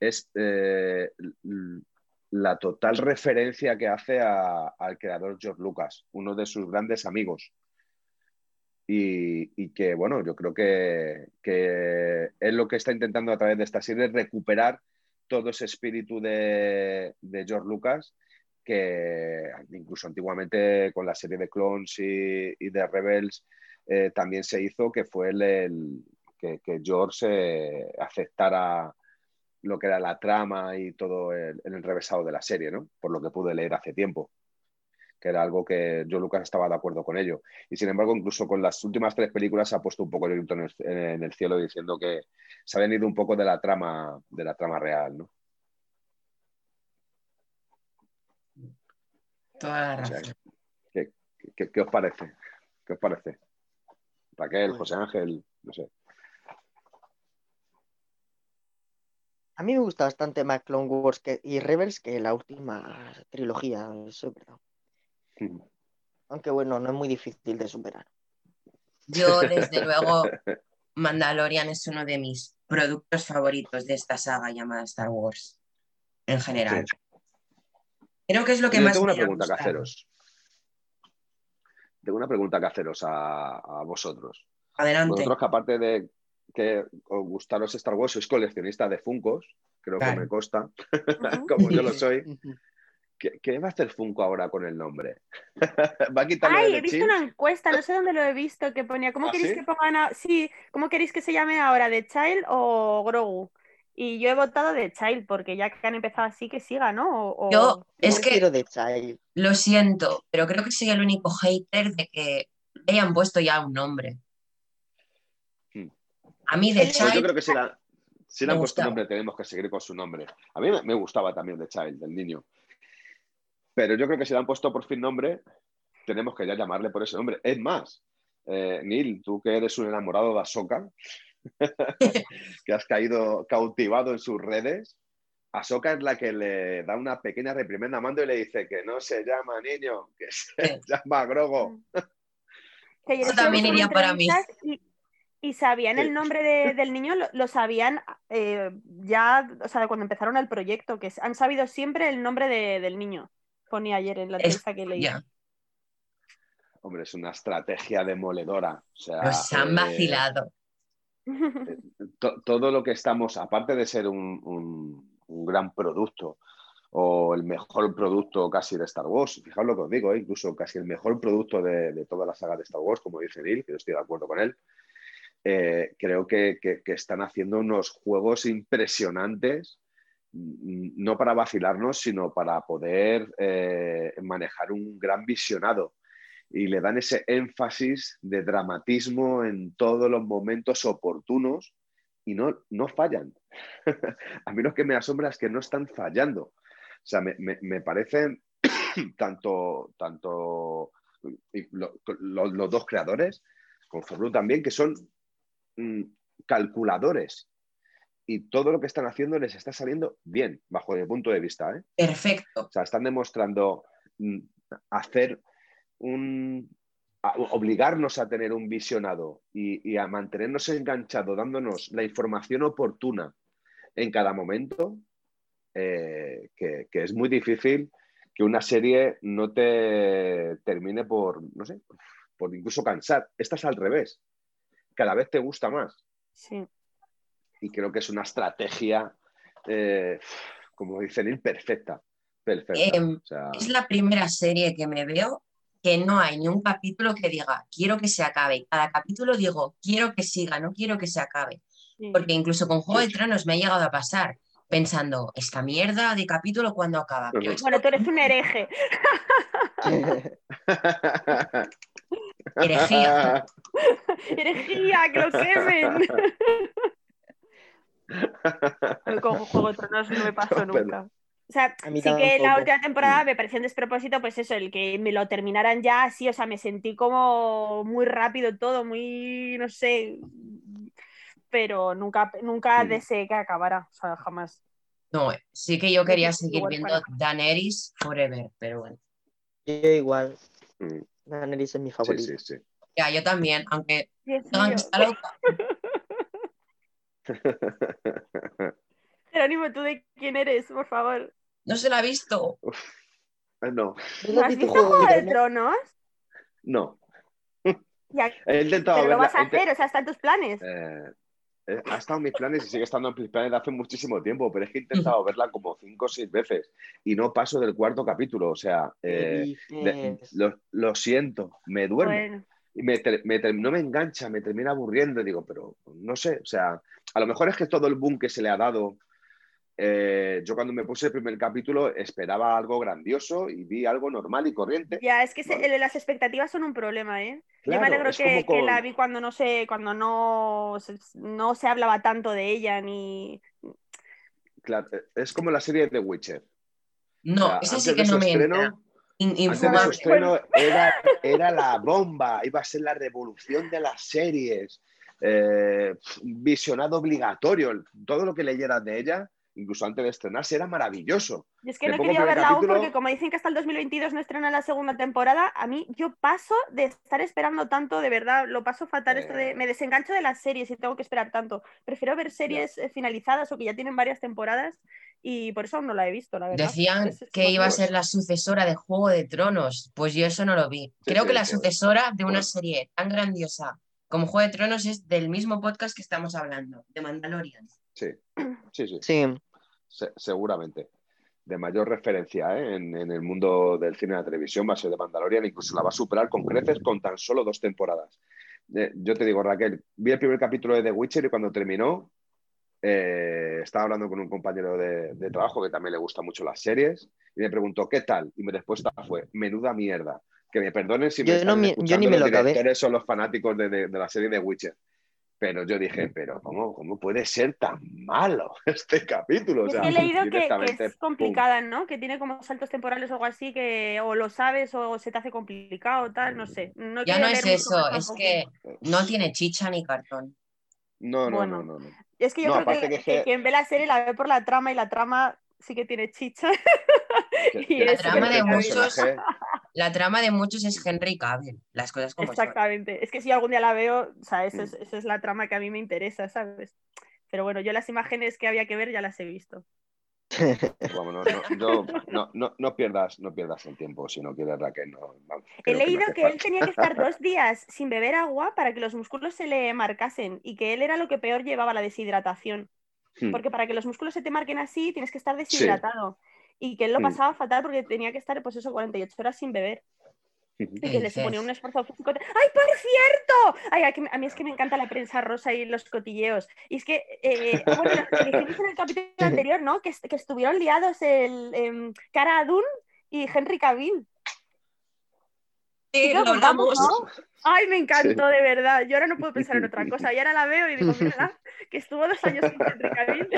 es eh, la total referencia que hace al creador George Lucas, uno de sus grandes amigos. Y, que, bueno, yo creo que, que lo que está intentando a través de esta serie, recuperar todo ese espíritu de, George Lucas, que incluso antiguamente con la serie de Clones y, y de Rebels eh, también se hizo, que fue el, que, George aceptara lo que era la trama y todo el, el enrevesado de la serie, ¿no? Por lo que pude leer hace tiempo. Que era algo que yo Lucas estaba de acuerdo con ello. Y sin embargo, incluso con las últimas tres películas se ha puesto un poco el grito en el, en el cielo diciendo que se ha venido un poco de la trama, de la trama real, ¿no? Toda la O sea, razón. ¿qué, qué- qué os parece? ¿Qué os parece? Raquel, Pues- José Ángel, no sé. A mí me gusta bastante más Clone Wars que- y Rebels que la última trilogía, eso es verdad. Aunque bueno, no es muy difícil de superar. Yo, [LAUGHS] desde luego, Mandalorian es uno de mis productos favoritos de esta saga llamada Star Wars, en general. Creo que es lo que Yo más tengo una pregunta que gustado. haceros. Tengo una pregunta que haceros a, a vosotros. Adelante. Vosotros que aparte de que os gustaros Star Wars, sois coleccionistas de Funkos, creo Claro. que me consta, [LAUGHS] como yo lo soy. ¿Qué, qué va a hacer Funko ahora con el nombre? [LAUGHS] ¿Va a quitarle Ay, el he visto una encuesta, no sé dónde lo he visto, que ponía, ¿cómo ¿Ah, queréis sí? que pongan a... Sí, ¿cómo queréis que se llame ahora? ¿The Child o Grogu? Y yo he votado The Child, porque ya que han empezado así, que siga, ¿no? O- o- Yo, es que quiero de Child. lo siento, pero creo que soy el único hater de que le hayan puesto ya un nombre. Hmm. A mí, de Pues yo Child, creo que si, la, si le han puesto nombre, tenemos que seguir con su nombre. A mí me, me gustaba también The Child, el niño. Pero yo creo que si le han puesto por fin nombre, tenemos que ya llamarle por ese nombre. Es más, eh, Neil, tú que eres un enamorado de Ahsoka, [LAUGHS] que has caído cautivado en sus redes, Ahsoka es la que le da una pequeña reprimenda a Mando y le dice que no se llama niño, que se Sí. [LAUGHS] llama Grogo. que también iría para mí. Y, y sabían Sí. el nombre de- del niño, lo, lo sabían eh, ya, o sea, cuando empezaron el proyecto, que han sabido siempre el nombre de- del niño. Ponía ayer en la entrevista que leí. ya, Hombre, es una estrategia demoledora. O sea, nos han eh, vacilado. [LAUGHS] to- todo lo que estamos, aparte de ser un, un- un gran producto o el mejor producto casi de Star Wars, fijaos lo que os digo, ¿eh? incluso casi el mejor producto de, de toda la saga de Star Wars, como dice Neil, que yo estoy de acuerdo con él, eh, creo que, que- que están haciendo unos juegos impresionantes, no para vacilarnos, sino para poder eh, manejar un gran visionado. Y le dan ese énfasis de dramatismo en todos los momentos oportunos y no, no fallan. [LAUGHS] A mí lo que me asombra es que no están fallando. O sea, me, me, parecen [COUGHS] tanto, tanto los dos creadores, con Favreau también, que son mm, calculadores. Y todo lo que están haciendo les está saliendo bien, bajo mi punto de vista. ¿eh? Perfecto. O sea, están demostrando mm, hacer un. a- obligarnos a tener un visionado y, y a mantenernos enganchados, dándonos la información oportuna en cada momento, eh, que, que es muy difícil que una serie no te termine por, no sé, por incluso cansar. Esta es al revés. Cada vez te gusta más. Sí. Y creo que es una estrategia, eh, como dicen, imperfecta. Perfecta. Em, O sea, Es la primera serie que me veo que no hay ni un capítulo que diga quiero que se acabe. Y Cada capítulo digo quiero que siga, no quiero que se acabe. sí. Porque incluso con Juego de Tronos me ha llegado a pasar pensando, esta mierda de capítulo cuando acaba. Pero esto- Bueno, tú eres un hereje. [LAUGHS] Herejía. [LAUGHS] Herejía, que lo quemen. [LAUGHS] Con Juego de Tronos no me [LAUGHS] pasó Pero- nunca. O sea, sí que la última temporada me pareció un despropósito, pues eso, el que me lo terminaran ya así, o sea, me sentí como muy rápido todo, muy, no sé, pero nunca, nunca Mm. deseé que acabara, o sea, jamás. No, sí que yo quería seguir Igual viendo para- Daenerys Forever, pero bueno. Yo igual. Mm, Daenerys es mi sí, favorito. sí, sí. Ya, yo también, aunque Dios [LAUGHS] digan mío. que está loca. Jerónimo, ¿tú de quién eres, por favor? No se la ha visto. Eh, No, ¿No ¿No has visto Juego de Tronos? No. Ya, [LAUGHS] He intentado pero lo verla, vas a hacer, o sea, están tus planes. eh, eh, ha estado en mis planes y sigue estando en mis planes de hace muchísimo tiempo, pero es que he intentado [LAUGHS] verla como cinco o seis veces y no paso del cuarto capítulo. O sea, ¿Qué eh, de- lo, lo siento, me duermo. Bueno, me me no me engancha, me termina aburriendo. Digo, pero no sé, o sea, a lo mejor es que todo el boom que se le ha dado eh, yo cuando me puse el primer capítulo esperaba algo grandioso y vi algo normal y corriente. Ya, es que se- Vale. las expectativas son un problema, ¿eh? Yo Claro, me alegro es que, la vi cuando no sé, cuando no, se- no se hablaba tanto de ella ni. Claro, es como la serie de The Witcher. No, O sea, esa sí que no me estreno- entra. In- Antes de su estreno era, era la bomba, iba a ser la revolución de las series, eh, visionado obligatorio, todo lo que leyeras de ella, incluso antes de estrenarse, era maravilloso. Y es que Me no primer verla aún capítulo- porque como dicen que hasta el 2022 no estrena la segunda temporada, a mí yo paso de estar esperando tanto, de verdad, lo paso fatal esto de... Eh. Me desengancho de las series y tengo que esperar tanto. Prefiero ver series eh, finalizadas o que ya tienen varias temporadas y por eso aún no la he visto, la verdad. Decían es que iba a ser la sucesora de Juego de Tronos. Pues yo eso no lo vi. Creo sí, que la sucesora de una pues- serie tan grandiosa como Juego de Tronos es del mismo podcast que estamos hablando, de Mandalorian. Sí, sí, sí, Sí, se- seguramente. De mayor referencia ¿eh? en, en el mundo del cine y la televisión va a ser de Mandalorian, incluso la va a superar con creces con tan solo dos temporadas. Eh, yo te digo, Raquel, vi el primer capítulo de The Witcher y cuando terminó, eh, estaba hablando con un compañero de, de trabajo que también le gusta mucho las series y me preguntó, ¿qué tal? Y mi respuesta fue, menuda mierda. Que me perdonen si me Yo no están me- yo escuchando ni me los lo acabé. directores o los fanáticos de, de- de la serie de Witcher. Pero yo dije, pero ¿cómo, cómo puede ser tan malo [LAUGHS] este capítulo? O sea, he leído que, es pum. complicada, ¿no? Que tiene como saltos temporales o algo así que o lo sabes o se te hace complicado, tal, no sé. No Ya no es eso, es que no tiene chicha ni cartón. No, no, Bueno. no, no, no. Es que yo No, creo que, que que- quien ve la serie la ve por la trama y la trama sí que tiene chicha. [LAUGHS] Que- Y que- que trama de muchos- La trama de muchos es Henry Cavill, las cosas como son. Exactamente. Es que si algún día la veo, o sea, esa es, Mm. esa es la trama que a mí me interesa, ¿sabes? Pero bueno, yo las imágenes que había que ver ya las he visto. [LAUGHS] Vamos, no, no, no, no, no pierdas, no pierdas el tiempo si no quieres, Raquel. No, vamos, He no leído que él tenía que estar dos [LAUGHS] días sin beber agua para que los músculos se le marcasen y que él era lo que peor llevaba la deshidratación. Hmm. Porque para que los músculos se te marquen así tienes que estar deshidratado. Y que él lo Hmm. pasaba fatal porque tenía que estar, pues eso, 48 horas sin beber. Y ¿Qué que le suponía un esfuerzo físico. ¡Ay, por cierto! Ay, a, mí es que me encanta la prensa rosa y los cotilleos. Y es que, eh, bueno, lo dijimos en el capítulo anterior, ¿no? Que, que estuvieron liados el em, Cara Dune y Henry Cavill. Sí, lo contamos, hablamos. ¿no? Ay, me encantó, de verdad. Yo ahora no puedo pensar en [LAUGHS] otra cosa. Y ahora la veo y digo, mira, que estuvo dos años con Henry Cavill.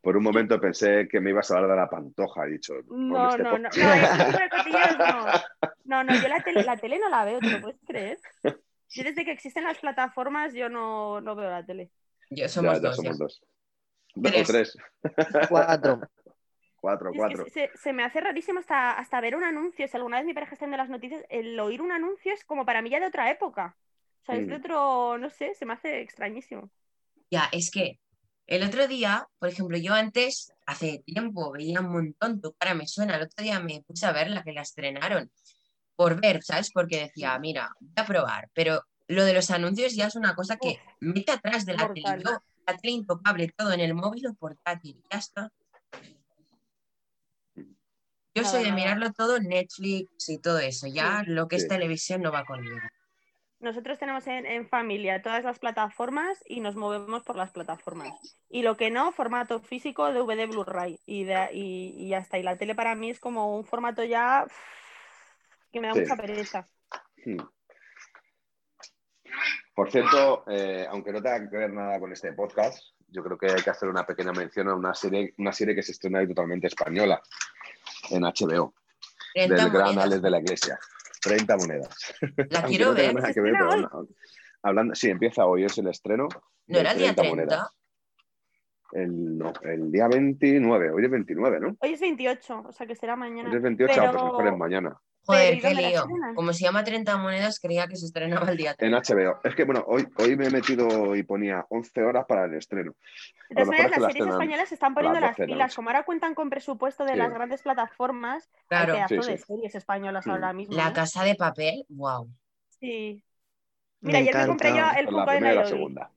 Por un momento pensé que me ibas a hablar de la pantoja, he dicho. No, este no, no. No, no. [LAUGHS] No, no, yo la tele, la tele no la veo, ¿te lo puedes creer? Yo desde que existen las plataformas, yo no, no veo la tele. Yo somos ya dos. somos ya. dos. Dos o Tres. tres. [LAUGHS] cuatro. Cuatro, Es cuatro. se, se- se me hace rarísimo hasta, hasta ver un anuncio. Si alguna vez mi pareja está viendo las noticias, el oír un anuncio es como para mí ya de otra época. O sea, es de Mm. otro, no sé, se me hace extrañísimo. Ya, es que el otro día, por ejemplo, yo antes, hace tiempo, veía un montón, tu cara me suena, el otro día me puse a ver la que la estrenaron, por ver, ¿sabes? Porque decía, mira, voy a probar, pero lo de los anuncios ya es una cosa que mete atrás de la tele, yo, la tele intocable, todo en el móvil o portátil, ya está. Yo soy de mirarlo todo Netflix y todo eso, ya lo que es Sí. televisión no va conmigo. Nosotros tenemos en, en familia todas las plataformas y nos movemos por las plataformas. Y lo que no, formato físico, DVD, Blu-ray. Y, de- y, y ya está. Y la tele para mí es como un formato ya que me da Sí. mucha pereza. Hmm. Por cierto, eh, aunque no tenga que ver nada con este podcast, yo creo que hay que hacer una pequeña mención a una serie, una serie que se estrena ahí totalmente española en HBO, 30 del gran. Alex de la Iglesia. 30 monedas. La [LAUGHS] quiero no ver. nada ¿Se que ver, pero no- hablando, sí, empieza hoy, es el estreno. ¿No era el día 30? monedas. El, no, el día 29, hoy es 29, ¿no? Hoy es 28, o sea que será mañana. Hoy es 28, Pero- ah, pues mejor es mañana. Joder, ¿y qué lío. Como se llama 30 monedas, creía que se estrenaba el día 30. En HBO. Es que, bueno, hoy, hoy me he metido y ponía 11 horas para el estreno. De todas maneras, las la series españolas se están poniendo las las 12 de la pilas. Como ahora cuentan con presupuesto de Sí. las grandes plataformas, Claro. hay pedazo Sí, de series españolas Mm. ahora mismo. La ¿eh? casa de papel, wow. Sí. Me Mira, ayer me compré yo encanta. el Funko de primera y la Nairobi. segunda.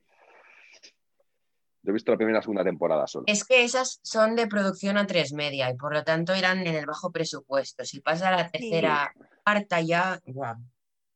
Yo he visto la primera y la segunda temporada solo. Es que esas son de producción a tres media y por lo tanto eran en el bajo presupuesto. Si pasa a la tercera, cuarta ya, wow.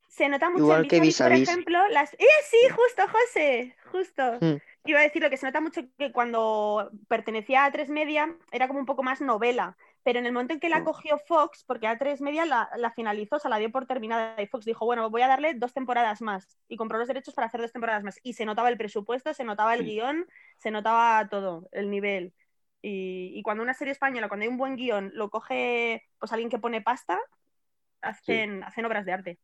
se nota mucho Igual en que Vis a Vis, Vis a por ejemplo, las... ¡Eh, sí, justo, José! Justo. Mm. Iba a decir lo que se nota mucho que cuando pertenecía a tres Media era como un poco más novela, pero en el momento en que la cogió Fox, porque a tres Media la, la finalizó, o sea, la dio por terminada y Fox dijo, bueno, voy a darle dos temporadas más y compró los derechos para hacer dos temporadas más. Y se notaba el presupuesto, se notaba el Sí. guion, se notaba todo, el nivel. Y, y cuando una serie española, cuando hay un buen guion, lo coge pues alguien que pone pasta, hacen, hacen obras de arte.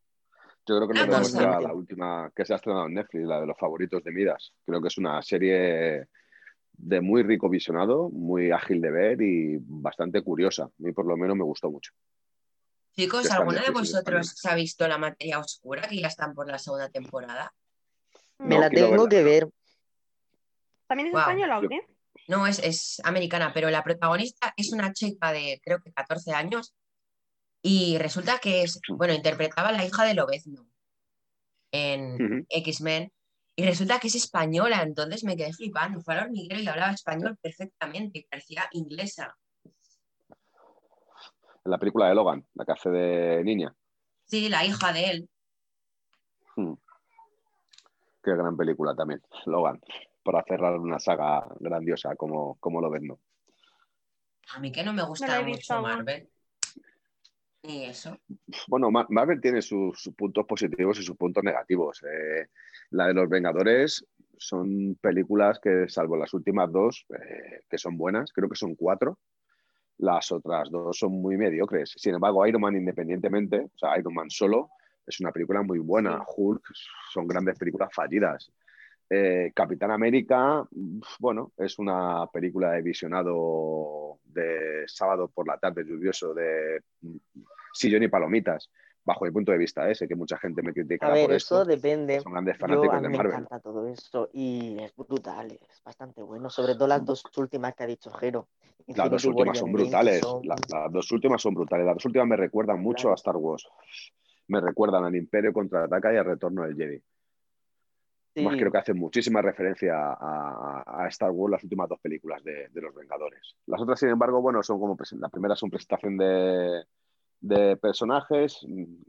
Yo creo que nos cosa. demuestra la última que se ha estrenado en Netflix, la de los favoritos de Midas. Creo que es una serie de muy rico visionado, muy ágil de ver y bastante curiosa. A mí por lo menos me gustó mucho. Chicos, ¿alguno de vosotros se ha visto La Materia Oscura, que ya están por la segunda temporada? Me No, la tengo verla. que ver. ¿También es Guau. española o qué? No, es, es americana, pero la protagonista es una chica de creo que 14 años y resulta que es, bueno, interpretaba a la hija de Lobezno en. X-Men y resulta que es española, entonces me quedé flipando. Fue al hormiguero y hablaba español perfectamente, y parecía inglesa. En la película de Logan, la que hace de niña. Sí, la hija de él. Qué gran película también, Logan, para cerrar una saga grandiosa como, como lo ven, ¿no? A mí que no me gusta mucho. Marvel. Ni eso. Bueno, Ma- Marvel tiene sus, sus puntos positivos y sus puntos negativos. Eh, la de los Vengadores son películas que, salvo las últimas dos, eh, que son buenas, creo que son cuatro, las otras dos son muy mediocres. Sin embargo, Iron Man independientemente, o sea, Iron Man solo, es una película muy buena. Hulk son grandes películas fallidas. Eh, Capitán América, bueno, es una película de visionado de sábado por la tarde lluvioso de sillón y palomitas, bajo mi punto de vista, ¿eh? sé que mucha gente me A criticará ver, por eso esto. depende. Son grandes Yo, fanáticos a de mí me Marvel. encanta todo eso y es brutal, es bastante bueno. Sobre todo las dos últimas que ha dicho Jero. Las dos últimas son brutales. son- las dos últimas son brutales. Las dos últimas me recuerdan mucho Claro. a Star Wars. Me recuerdan al Imperio contraataca y al Retorno del Jedi. Más Sí, creo que hacen muchísima referencia a, a Star Wars las últimas dos películas de, de los Vengadores. Las otras, sin embargo, bueno, son como la primera es una presentación de, de personajes,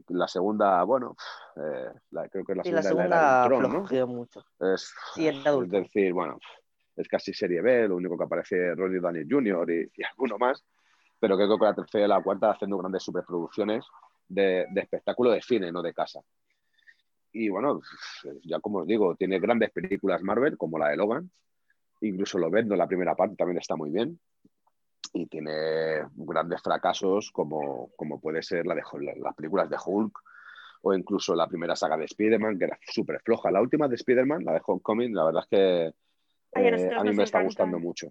la segunda, bueno, eh, la- creo que la sí, la segunda la segunda Ultron, ¿no? flojeó mucho. Es, Sí, de es decir, bueno, es casi serie B, lo único que aparece Ronnie Downey Jr. Y, y alguno más, pero creo que la tercera y la cuarta haciendo grandes superproducciones de, de espectáculo de cine, no de casa. Y bueno, ya como os digo, tiene grandes películas Marvel, como la de Logan, incluso lo ven, la primera parte también está muy bien. Y tiene grandes fracasos como, como puede ser la de, las películas de Hulk o incluso la primera saga de Spider-Man, que era súper floja. La última de Spider-Man, la de Homecoming, la verdad es que Ay, a eh, mí me está encanta. gustando mucho.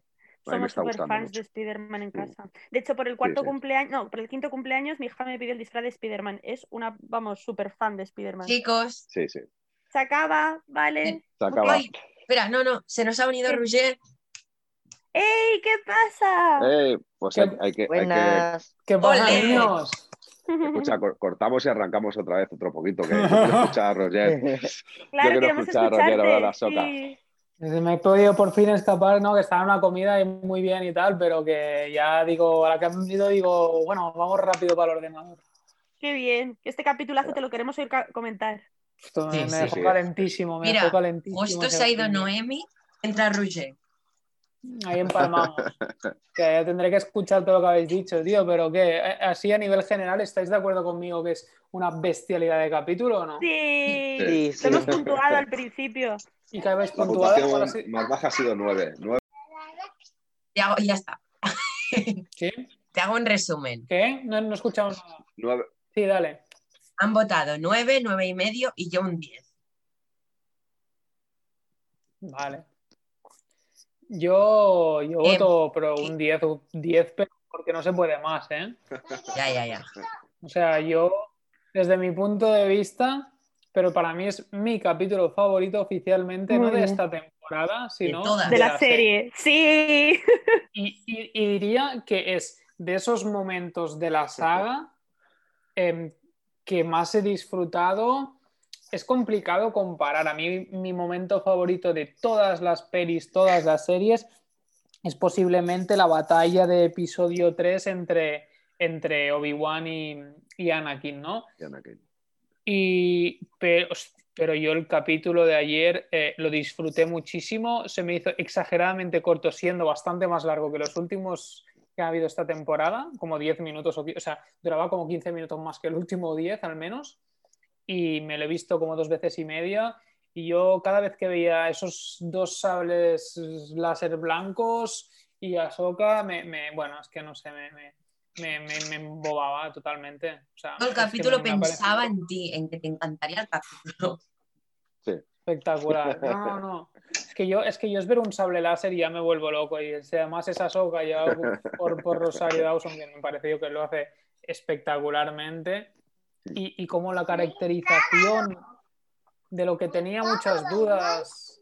A mí me Somos está super fans de. Spider-Man en casa. De hecho, por el cuarto sí. cumpleaños, no, por el quinto cumpleaños, mi hija me pidió el disfraz de Spider-Man. Es una, vamos, super fan de Spider-Man. Chicos, Sí, sí. Se acaba, ¿vale? Se Ok. acaba. Ay. espera, no, no, se nos ha unido. Roger. ¡Ey! ¿Qué pasa? Eh, pues hay, hay que, hay que- Buenas. ¿Qué pasa, [LAUGHS] niños? escucha, cor- cortamos y arrancamos otra vez otro poquito, que [LAUGHS] yo quiero escuchar a Roger. claro, [LAUGHS] quiero queremos escuchar a Roger hablar a soca. sí. Me he podido por fin escapar, ¿no? Que estaba en una comida y muy bien y tal, pero que ya digo, a la que han ido, digo, bueno, vamos rápido para el ordenador. Qué bien. Este capitulazo te lo queremos oír comentar. Esto Sí, me, sí, dejó sí. calentísimo, me Mira, dejó calentísimo. Justo se ha ido. Noemi, entra Roger. Ahí empalmamos. [LAUGHS] que ya tendré que escuchar todo lo que habéis dicho, tío, pero que así a nivel general, ¿estáis de acuerdo conmigo que es una bestialidad de capítulo o no? Sí, Sí, hemos sí. puntuado al principio. Y que habéis La puntuado. más baja ha sido 9. Te hago- ya está. [LAUGHS] ¿Qué? Te hago un resumen. ¿Qué? No, no escuchamos nada. 9. Sí, dale. Han votado 9, 9 y medio y yo un 10. Vale. Yo, yo Eh, voto, pero un 10, un 10, pero porque no se puede más, ¿eh? Ya, ya, ya. O sea, yo, desde mi punto de vista, pero para mí es mi capítulo favorito oficialmente, Muy no de esta temporada, sino todas. De la serie. Sí. Y, y- y diría que es de esos momentos de la saga em, que más he disfrutado. Es complicado comparar. A mí mi momento favorito de todas las pelis, todas las series, es posiblemente la batalla de episodio 3 entre, entre Obi-Wan y, y Anakin, ¿no? Y, pero, pero yo el capítulo de ayer eh, lo disfruté muchísimo, se me hizo exageradamente corto, siendo bastante más largo que los últimos que ha habido esta temporada, como 10 minutos, o sea, duraba como 15 minutos más que el último 10 al menos, y me lo he visto como dos veces y media, y yo cada vez que veía esos dos sables láser blancos y Ahsoka, me, me bueno, es que no sé, me, me me, me, embobaba totalmente. O sea, Todo el capítulo pensaba en ti, en que te encantaría el capítulo. Sí. Espectacular. No, [LAUGHS] no, no. Es que yo, es que yo es ver un sable láser y ya me vuelvo loco. Y además esa soga ya por, por Rosario Dawson, que me pareció que lo hace espectacularmente. Y, y como la caracterización de lo que tenía muchas dudas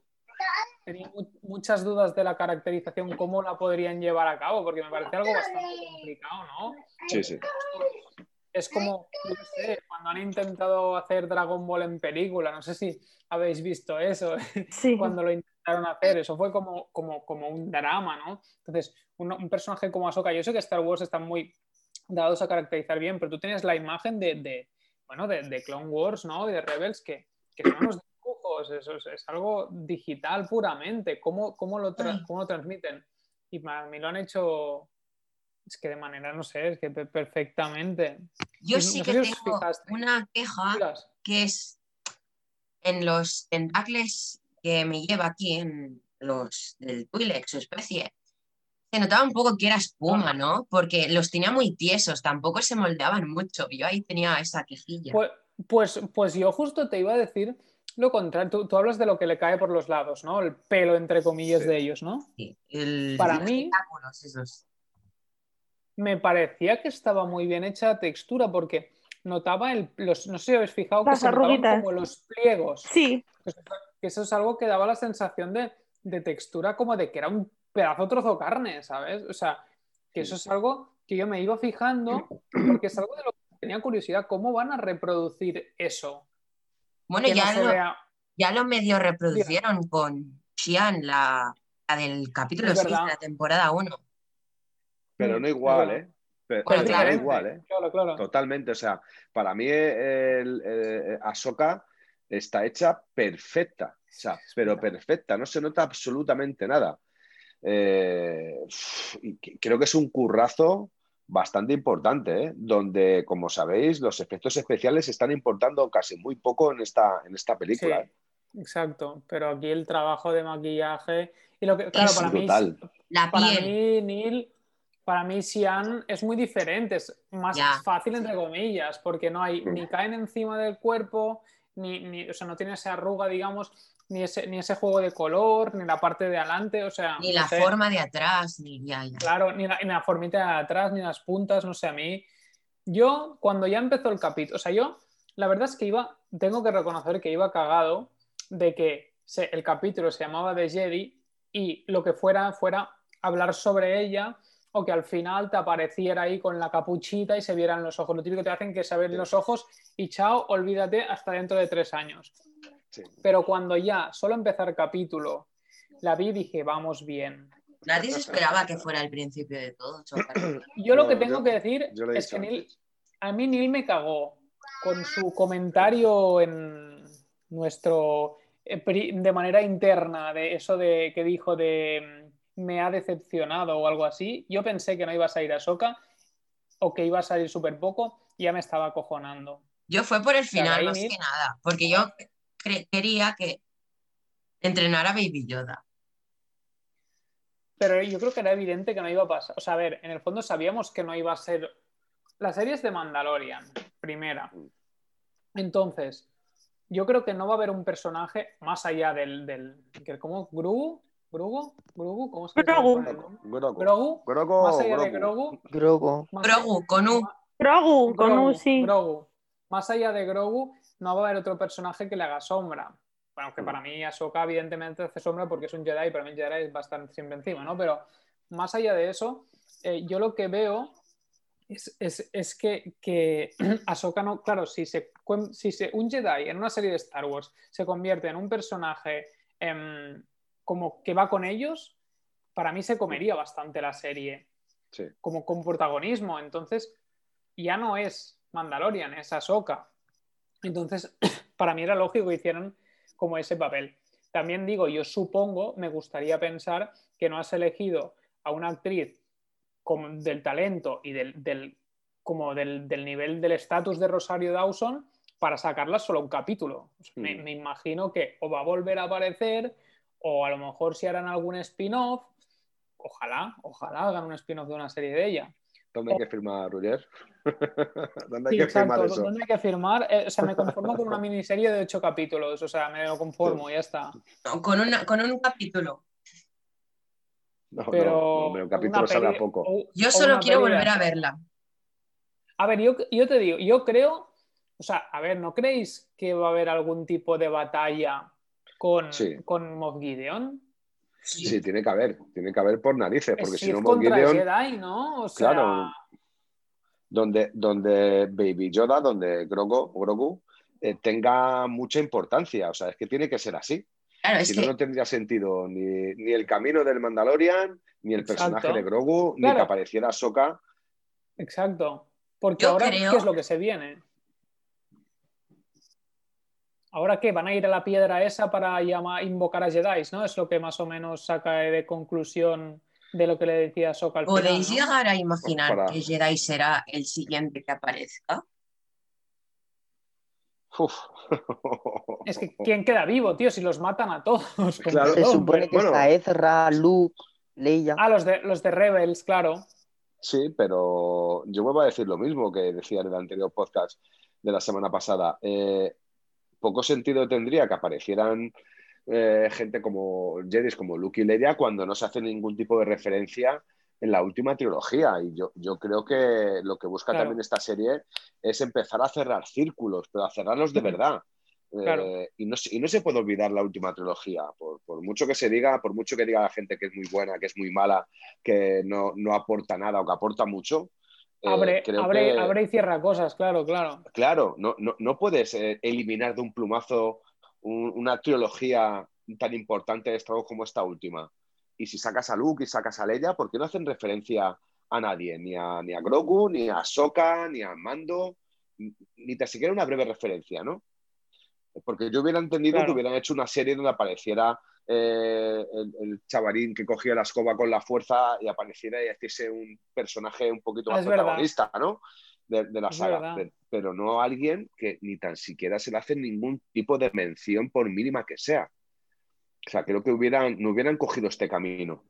tenía muchas dudas de la caracterización, cómo la podrían llevar a cabo, porque me parece algo bastante complicado, ¿no? Sí, sí. Es como, no sé, cuando han intentado hacer Dragon Ball en película, no sé si habéis visto eso, [LAUGHS] Sí. cuando lo intentaron hacer, eso fue como, como, como un drama, ¿no? Entonces, un, un personaje como Ahsoka, yo sé que Star Wars están muy dados a caracterizar bien, pero tú tienes la imagen de, de bueno, de, de Clone Wars, ¿no? Y de Rebels, que, que son unos dibujos, eso es, es algo digital puramente, ¿cómo, cómo, lo, cómo lo transmiten? Y a mí lo han hecho, es que de manera, no sé, es que pe- perfectamente. Yo sí que tengo una queja que es en los tentáculos que me lleva aquí, en los del Twi'lek, su especie. Se notaba un poco que era espuma, ¿no? Porque los tenía muy tiesos, tampoco se moldeaban mucho. Yo ahí tenía esa quejilla. Pues, pues, pues yo justo te iba a decir lo contrario. Tú, tú hablas de lo que le cae por los lados, ¿no? El pelo, entre comillas, Sí. de ellos, ¿no? Sí, el- para los mí- esos. Me parecía que estaba muy bien hecha la textura porque notaba el, los, no sé si habéis fijado que Las se notaban arruguitas. como los pliegos. Sí, Que eso, que eso es algo que daba la sensación de, de textura como de que era un pedazo trozo de carne, ¿sabes? O sea, que eso es algo que yo me iba fijando porque es algo de lo que tenía curiosidad, ¿cómo van a reproducir eso? Bueno, no ya lo, vea- ya lo medio reproducieron con Xian, la, la del capítulo Es 6 de la temporada 1. Pero Mm, no igual, ¿eh? Pero, Bueno, pero claro. no igual, ¿eh? Claro, claro. Totalmente. O sea, para mí el, eh, Ahsoka está hecha perfecta. O sea, pero perfecta. No se nota absolutamente nada. Eh, creo que es un currazo bastante importante, ¿eh? donde, como sabéis, los efectos especiales se están importando casi muy poco en esta, en esta película. ¿eh? Sí, exacto. Pero aquí el trabajo de maquillaje y lo que, claro, Es para mí, brutal. La para piel. mí, Neil, para mí, Xian es muy diferente, es más Ya. fácil, entre comillas, porque no hay, ni caen encima del cuerpo, ni, ni- o sea, no tiene esa arruga, digamos, ni ese, ni ese juego de color, ni la parte de adelante, o sea, Ni no la sé. forma de atrás, ni ya, ya. Claro, ni la, ni la formita de atrás, ni las puntas, no sé, a mí. Yo, cuando ya empezó el capítulo, o sea, yo, la verdad es que iba, tengo que reconocer que iba cagado de que se- el capítulo se llamaba The Jedi y lo que fuera, fuera hablar sobre ella o que al final te apareciera ahí con la capuchita y se vieran los ojos. Lo típico que te hacen que es saber los ojos y chao, olvídate hasta dentro de tres años. Sí. Pero cuando ya, solo empezar capítulo, la vi y dije, vamos bien. Nadie se esperaba que fuera el principio de todo. [CLEARS THROAT] Yo lo No, que tengo yo- que decir es que Neil, a mí Neil me cagó con su comentario en nuestro eh, de manera interna de eso de que dijo de me ha decepcionado o algo así. Yo pensé que no iba a salir a Soca o que iba a salir súper poco y ya me estaba acojonando. Yo fue por el final, más que nada, porque yo quería que entrenara Baby Yoda. Pero yo creo que era evidente que no iba a pasar. O sea, a ver, en el fondo sabíamos que no iba a ser. La serie es de Mandalorian, primera. Entonces, yo creo que no va a haber un personaje más allá del. del que- ¿Cómo? ¿Grogu? ¿Grogu? ¿Grogu? ¿Cómo se Grogu. Grogu. ¿Grogu? Grogu, Más allá de Grogu. Grogu. Grogu. con U. Grogu, con Grogu, U, sí. Grogu. Más allá de Grogu, no va a haber otro personaje que le haga sombra. Bueno, que Mm. para mí Ahsoka evidentemente hace sombra porque es un Jedi para mí Jedi va a estar siempre encima, ¿no? Pero más allá de eso, eh, yo lo que veo es, es- es que, que [CLEARS THROAT] Ahsoka no... Claro, si, se, cuen- si se- un Jedi en una serie de Star Wars se convierte en un personaje em, como que va con ellos, para mí se comería bastante la serie Sí. como con protagonismo. Entonces, ya no es Mandalorian, es Ahsoka. Entonces, [CLEARS THROAT] para mí era lógico que hicieran como ese papel. También digo, yo supongo, me gustaría pensar que no has elegido a una actriz como del talento y del, como del, nivel del estatus de Rosario Dawson para sacarla solo un capítulo. me, me, imagino que o va a volver a aparecer o a lo mejor si harán algún spin-off, ojalá, ojalá hagan un spin-off de una serie de ella. ¿Dónde hay que firmar, Roger? [LAUGHS] ¿Dónde hay que firmar eso? ¿Dónde hay que firmar? o sea, me conformo con una [LAUGHS] miniserie de ocho capítulos, o sea, me lo conformo, ya está. con, con un capítulo. No, pero no, un capítulo sale a poco. yo solo quiero volver a verla. A ver, yo, yo te digo, yo creo, o sea, a ver, ¿no creéis que va a haber algún tipo de batalla con, con Moff Gideon? Sí. tiene que haber, tiene que haber por narices, porque si, no Moff Gideon... Jedi, ¿no? Claro, donde, donde Baby Yoda, donde Grogu, Grogu eh, tenga mucha importancia, o sea, es que tiene que ser así. si no, no tendría sentido ni, el camino del Mandalorian, ni el personaje de Grogu, ni que apareciera Soka. Exacto. Porque ahora, ¿qué es lo que se viene? ¿Ahora qué? ¿Van a ir a la piedra esa para llamar, invocar a Jedi? ¿no? Es lo que más o menos saca de conclusión de lo que le decía Soka al ¿Podéis llegar a imaginar que Jedi será el siguiente que aparezca? [LAUGHS] Es que ¿quién queda vivo, tío? Si los matan a todos. Se supone que está Ezra, Luke, Leia. Ah, los de, los de Rebels, claro. Sí, pero yo vuelvo a decir lo mismo que decía en el anterior podcast de la semana pasada. Eh, poco sentido tendría que aparecieran eh, gente como Jedis, como Luke y Leia, cuando no se hace ningún tipo de referencia en la última trilogía. Y yo, yo creo que lo que busca también esta serie es empezar a cerrar círculos, pero a cerrarlos de verdad. Eh, y, no, y, no, se puede olvidar la última trilogía, por, mucho que se diga, por mucho que diga la gente que es muy buena, que es muy mala, que no, no aporta nada o que aporta mucho, Abre, abre, y cierra cosas, claro, claro. Claro, no, no, puedes eh, eliminar de un plumazo una trilogía tan importante de Star como esta última. Y si sacas a Luke y sacas a Leia, ¿por qué no hacen referencia a nadie? Ni a, ni a Grogu, ni a Sokka, ni a Mando, ni tan siquiera una breve referencia, ¿no? Porque yo hubiera entendido que hubieran hecho una serie donde apareciera eh, el, chavarín que cogía la escoba con la fuerza y apareciera y hiciese un personaje un poquito más protagonista, ¿no? De, la saga. Pero, no alguien que ni tan siquiera se le hace ningún tipo de mención, por mínima que sea. O sea, creo que hubieran, no hubieran cogido este camino.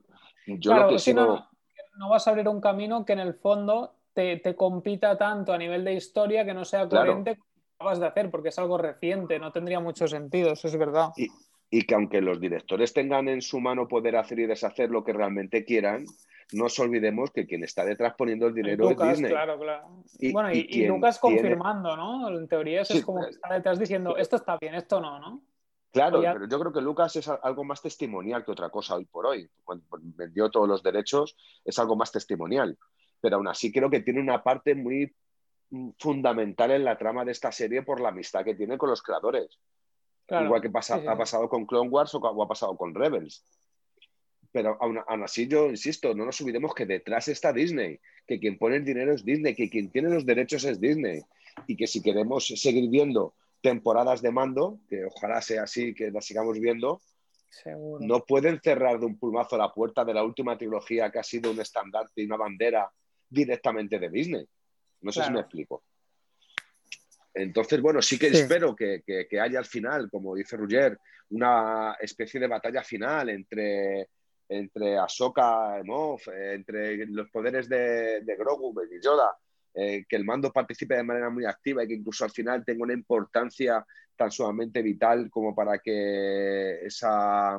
Yo lo que si no, no, vas a abrir un camino que en el fondo te, compita tanto a nivel de historia que no sea coherente con lo que acabas de hacer, porque es algo reciente, no tendría mucho sentido, eso es verdad y que aunque los directores tengan en su mano poder hacer y deshacer lo que realmente quieran, no nos olvidemos que quien está detrás poniendo el dinero es Disney. Claro, claro. Y, bueno, y, Lucas confirmando, ¿no? En teoría eso es como que está detrás diciendo esto está bien, esto no, ¿no? Claro, pero yo creo que Lucas es algo más testimonial que otra cosa hoy por hoy. Cuando vendió todos los derechos, es algo más testimonial. Pero aún así creo que tiene una parte muy mm, fundamental en la trama de esta serie por la amistad que tiene con los creadores. Igual que pasa, ha pasado con Clone Wars o, ha pasado con Rebels. Pero aún, así yo insisto, no nos olvidemos que detrás está Disney, que quien pone el dinero es Disney, que quien tiene los derechos es Disney. Y que si queremos seguir viendo temporadas de mando, que ojalá sea así, que las sigamos viendo, no pueden cerrar de un pulmazo la puerta de la última trilogía que ha sido un estandarte y una bandera directamente de Disney. No sé si me explico. Entonces, bueno, sí que espero que, haya al final, como dice Rugger, una especie de batalla final entre, entre Ahsoka, Moff, entre los poderes de, de Grogu y Yoda, eh, que el mando participe de manera muy activa y que incluso al final tenga una importancia tan sumamente vital como para que esa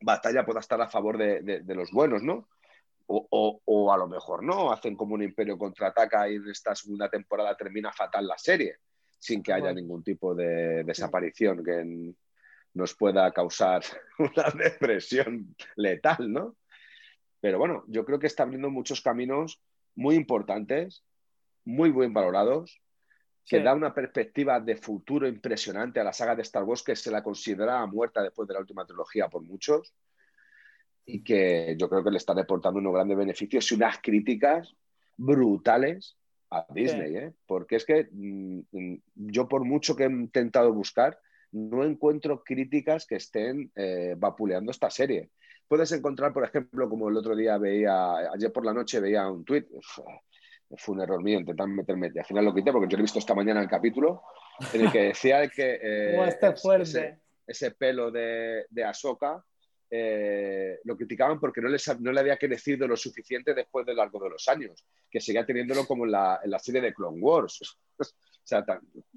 batalla pueda estar a favor de, los buenos, ¿no? O, a lo mejor no, hacen como un imperio contraataca y en esta segunda temporada termina fatal la serie, sin que haya ningún tipo de desaparición que nos pueda causar [LAUGHS] una depresión letal, ¿no? Pero bueno, yo creo que está abriendo muchos caminos muy importantes, muy bien valorados, que da una perspectiva de futuro impresionante a la saga de Star Wars que se la considera muerta después de la última trilogía por muchos y que yo creo que le está reportando unos grandes beneficios y unas críticas brutales a Disney, ¿eh? porque es que mm, mm, yo por mucho que he intentado buscar, no encuentro críticas que estén eh, vapuleando esta serie. Puedes encontrar, por ejemplo, como el otro día veía, ayer por la noche veía un tuit, fue un error mío intentar meterme, y al final lo quité porque yo lo he visto esta mañana el capítulo, en el que decía que [LAUGHS] eh, este ese, ese, pelo de, de Ahsoka eh, lo criticaban porque no, no le había crecido lo suficiente después del largo de los años, que seguía teniéndolo como en la, en la serie de Clone Wars. [LAUGHS] o sea,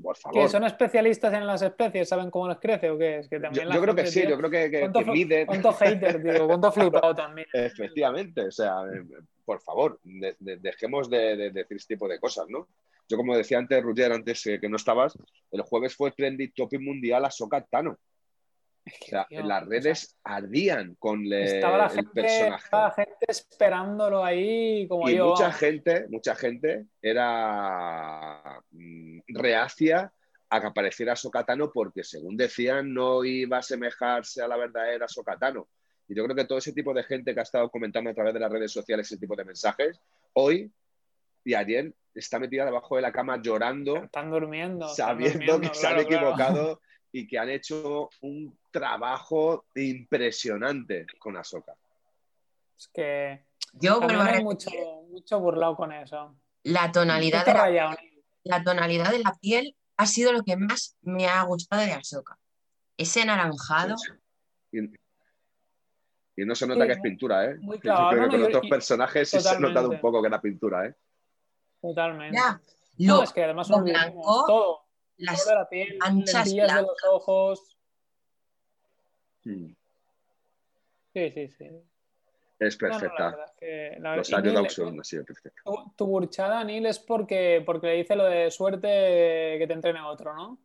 por favor. ¿Que son especialistas en las especies? ¿Saben cómo les crece o qué es? Que también yo, creo que sí, yo creo que, que, ¿Cuánto, miden... ¿Cuánto hater, digo? [LAUGHS] ¿Cuánto flipado también? Efectivamente, o sea, eh, por favor, dejemos de, decir este tipo de cosas, ¿no? Yo, como decía antes, Ruger, antes eh, que no estabas, el jueves fue Trendy Topic Mundial a Sokatano o sea, las redes ardían con estaba el personaje. Estaba la gente esperándolo ahí como y yo. mucha gente, mucha gente era mm, reacia a que apareciera Sokatano porque, según decían, no iba a asemejarse a la verdadera Sokatano. Y yo creo que todo ese tipo de gente que ha estado comentando a través de las redes sociales ese tipo de mensajes, hoy y ayer está metida debajo de la cama llorando. Están durmiendo. Sabiendo que se han equivocado y que han hecho un trabajo impresionante con Ahsoka. Es que yo hay mucho, mucho burlado con eso. La tonalidad, de la, la tonalidad de la piel ha sido lo que más me ha gustado de Ahsoka. Ese anaranjado. Y, no se nota que es pintura, ¿eh? Muy claro, creo que con otros personajes sí se ha notado un poco que era pintura, ¿eh? Totalmente. Ya, no, es que además lo blanco, todo, las la piel, manchas de los ojos. Sí, sí, sí. Es perfecta. No, no, Los años de son así perfecta. Tu, tu, burchada, Neil, es porque, porque le dice lo de suerte que te entrene otro, ¿no?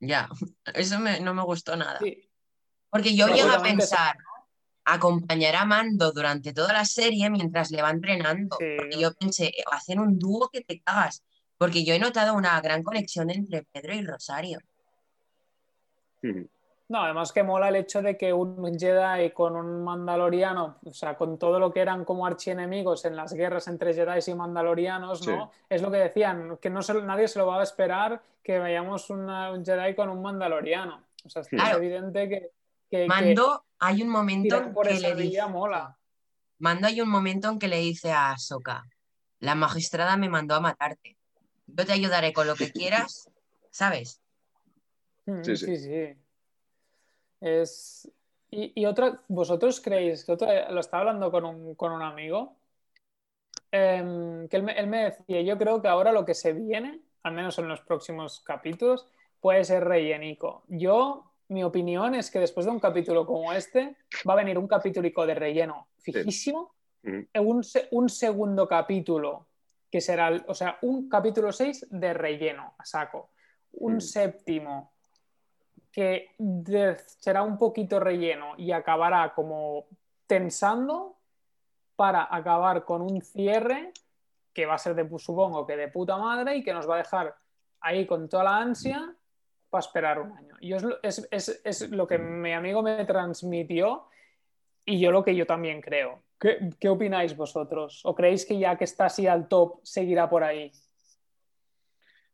Ya, eso me, no me gustó nada. Sí. Porque yo llego a pensar, acompañar a Mando durante toda la serie mientras le va entrenando. Sí. Porque yo pensé, hacen un dúo que te cagas. Porque yo he notado una gran conexión entre Pedro y Rosario. No, además que mola el hecho de que un Jedi con un Mandaloriano, o sea, con todo lo que eran como archienemigos en las guerras entre Jedi y Mandalorianos, ¿no? Sí. Es lo que decían, que no se, nadie se lo va a esperar que vayamos una, un Jedi con un Mandaloriano. O sea, es Claro. evidente que, que, Mando, hay un momento tirar en por que esa le dice, mola. Mando hay un momento en que le dice a Ahsoka, la magistrada me mandó a matarte. Yo te ayudaré con lo que quieras, ¿sabes? Mm, Sí, sí. sí, sí. Es... Y, y otra, ¿vosotros creéis? que otra- lo estaba hablando con un, con un amigo, em, que él me, él me decía, yo creo que ahora lo que se viene, al menos en los próximos capítulos, puede ser rellenico. Yo, mi opinión es que después de un capítulo como este, va a venir un capítulo de relleno fijísimo, un, un segundo capítulo que será, o sea, un capítulo 6 de relleno a saco, un Mm. séptimo que de- será un poquito relleno y acabará como tensando para acabar con un cierre que va a ser de, supongo que de puta madre y que nos va a dejar ahí con toda la ansia para esperar un año. Y es, es, es- es lo que mi amigo me transmitió y yo lo que yo también creo. ¿Qué, qué opináis vosotros? ¿O creéis que ya que está así al top seguirá por ahí?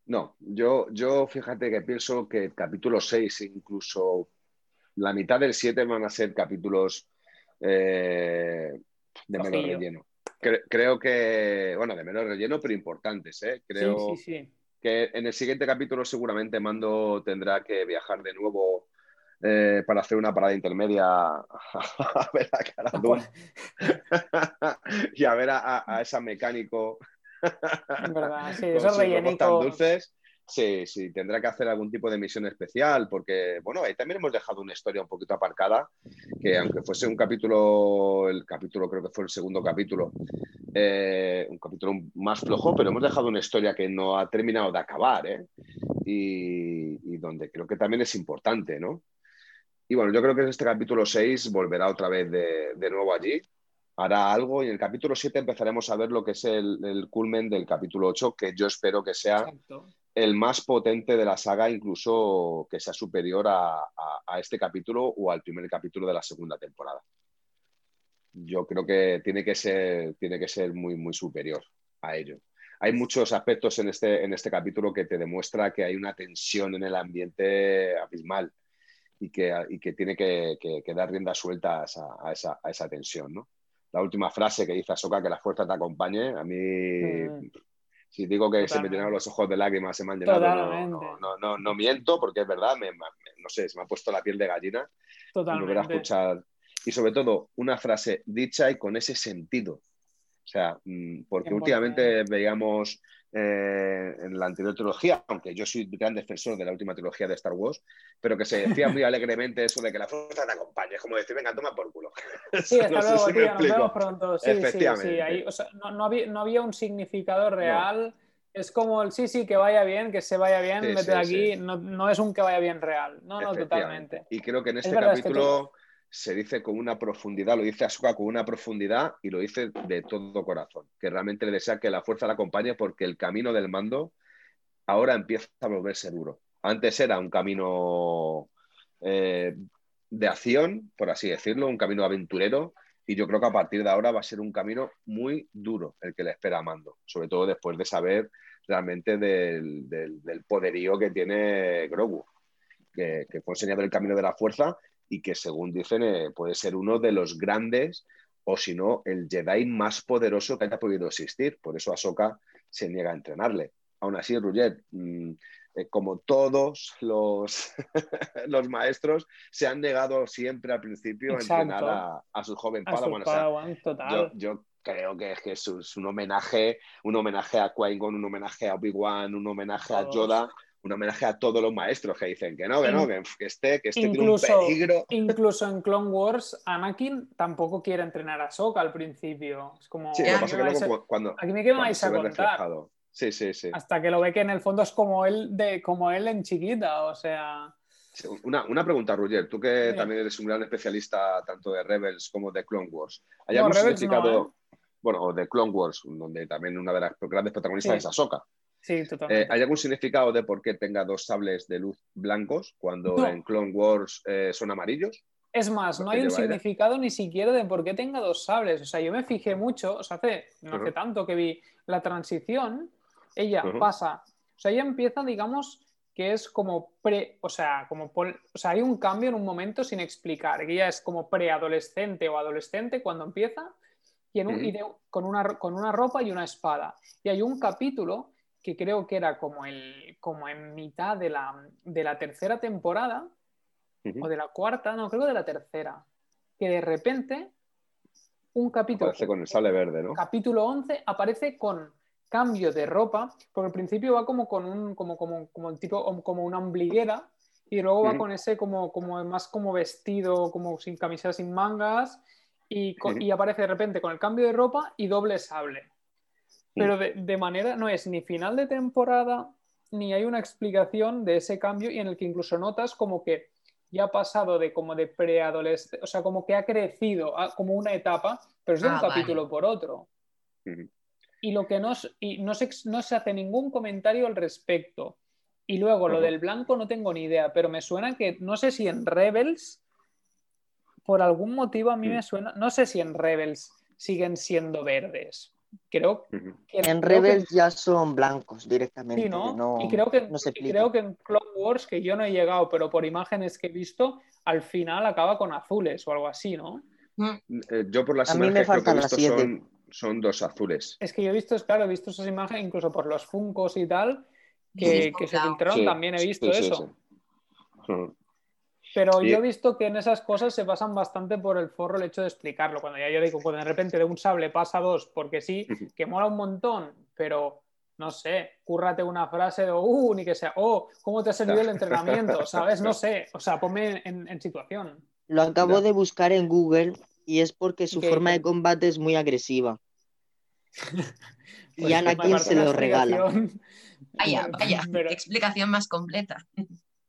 No, yo, yo fíjate que pienso que el capítulo 6, incluso la mitad del 7 van a ser capítulos eh, de menos relleno. Cre- creo que, bueno, de menos relleno, pero importantes, ¿eh? Creo Sí, sí, sí. que en el siguiente capítulo seguramente Mando tendrá que viajar de nuevo eh, para hacer una parada intermedia [LAUGHS] a ver a Cara Dune [LAUGHS] y a ver a, esa mecánico verdad, sí, [LAUGHS] con eso sus ojos tan dulces. Sí, sí, tendrá que hacer algún tipo de misión especial, porque, bueno, ahí también hemos dejado una historia un poquito aparcada, que aunque fuese un capítulo, el capítulo creo que fue el segundo capítulo, eh, un capítulo más flojo, pero hemos dejado una historia que no ha terminado de acabar, ¿eh? Y, y donde creo que también es importante, ¿no? Y bueno, yo creo que en este capítulo 6 volverá otra vez de, de nuevo allí, hará algo y en el capítulo 7 empezaremos a ver lo que es el, el culmen del capítulo 8, que yo espero que sea Exacto. el más potente de la saga, incluso que sea superior a, a- a este capítulo o al primer capítulo de la segunda temporada. Yo creo que tiene que ser, tiene que ser muy, muy superior a ello. hay muchos aspectos en este, en este capítulo que te demuestra que hay una tensión en el ambiente abismal y que, y que tiene que, que, dar rienda suelta a esa, a esa, a esa tensión, ¿no? La última frase que dice Asoka, que la fuerza te acompañe, a mí, mm. si digo que se me llenaron los ojos de lágrimas, se me han llenado, no, no, no, no, miento, porque es verdad, me, no sé, se me ha puesto la piel de gallina. Totalmente. escuchar. Y sobre todo, una frase dicha y con ese sentido. O sea, mm, porque últimamente veíamos eh, en la anterior trilogía, aunque yo soy gran defensor de la última trilogía de Star Wars, pero que se decía muy alegremente eso de que la fuerza te acompañe, es como decir, venga, toma por culo. Sí, hasta [LAUGHS] luego, tío, nos vemos pronto. Sí, Efectivamente. Sí, no, había, un significado real. Es como el sí, sí, que vaya bien, que se vaya bien, vete aquí. No, es un que vaya bien real. No, no, totalmente. Y creo que en este capítulo se dice con una profundidad, lo dice Asuka con una profundidad y lo dice de todo corazón, que realmente le desea que la fuerza la acompañe porque el camino del mando ahora empieza a volverse duro. Antes era un camino eh, de acción, por así decirlo, un camino aventurero, y yo creo que a partir de ahora va a ser un camino muy duro el que le espera a Mando, sobre todo después de saber realmente del, poderío que tiene Grogu, que, que fue enseñado el camino de la fuerza y que según dicen eh, puede ser uno de los grandes o si no el Jedi más poderoso que haya podido existir. Por eso Ahsoka se niega a entrenarle. Aún así, Rugget, mm, eh, como todos los, [LAUGHS] los maestros, se han negado siempre al principio a entrenar a, su joven Padawan. yo, creo que, es, un homenaje, un homenaje a Qui-Gon, un homenaje a Obi-Wan, un homenaje a Yoda un homenaje a todos los maestros que dicen que no, que no, que, esté, que este tiene un peligro. [LAUGHS] Incluso en Clone Wars, Anakin tampoco quiere entrenar a Sokka al principio. Es como. Sí, lo pasa que luego cuando. Aquí me vais a contar. Sí, sí, sí. Hasta que lo ve que en el fondo es como él, de, como él en chiquita, o sea. Una, una, pregunta, Roger, tú que también eres un gran especialista tanto de Rebels como de Clone Wars. ¿Hay algún significado, ¿eh? bueno, o de Clone Wars, donde también una de las grandes protagonistas es Ahsoka? Sí, totalmente. Eh, ¿Hay algún significado de por qué tenga dos sables de luz blancos cuando en Clone Wars eh, son amarillos? Es más, no hay un significado ni siquiera de por qué tenga dos sables. O sea, yo me fijé mucho, o sea, hace, no hace tanto que vi la transición, ella pasa, o sea, ella empieza, digamos, que es como pre, o sea, como o sea, hay un cambio en un momento sin explicar, que ella es como preadolescente o adolescente cuando empieza y, con, una, con una ropa y una espada. Y hay un capítulo que creo que era como, el, como en mitad de la, de la tercera temporada, o de la cuarta, no, creo de la tercera, que de repente un capítulo... Aparece con el sable verde, ¿no? Capítulo 11 aparece con cambio de ropa, porque al principio va como con un, como, como, como, tipo, como una ombliguera, y luego va con ese como, como más como vestido, como sin camiseta, sin mangas, y, y aparece de repente con el cambio de ropa y doble sable. Pero de, manera, no es ni final de temporada, ni hay una explicación de ese cambio y en el que incluso notas como que ya ha pasado de como de preadolescente, o sea, como que ha crecido como una etapa, pero es de un ah, capítulo por otro. Y lo que no, y no, se, no se hace ningún comentario al respecto. Y luego lo del blanco no tengo ni idea, pero me suena que no sé si en Rebels, por algún motivo a mí me suena, no sé si en Rebels siguen siendo verdes, creo que en Rebels ya son blancos directamente. ¿no? y creo que, creo que en Clone Wars, que yo no he llegado, pero por imágenes que he visto, al final acaba con azules o algo así, ¿no? Mm. Eh, yo por las imágenes creo que he visto son, son, dos azules. Es que yo he visto, claro, he visto esas imágenes incluso por los funcos y tal, que, se filtraron, también he visto eso. Pero yo he visto que en esas cosas se pasan bastante por el forro el hecho de explicarlo. Cuando ya yo digo, cuando de repente de un sable pasa dos, porque sí, que mola un montón, pero no sé, cúrrate una frase de, uh, ni que sea, oh, ¿cómo te ha servido el entrenamiento? [LAUGHS] ¿Sabes? No sé, o sea, ponme en, situación. Lo acabo de buscar en Google y es porque su forma de combate es muy agresiva. [LAUGHS] y Ana quien se lo regala. Vaya, vaya, [LAUGHS] explicación más completa.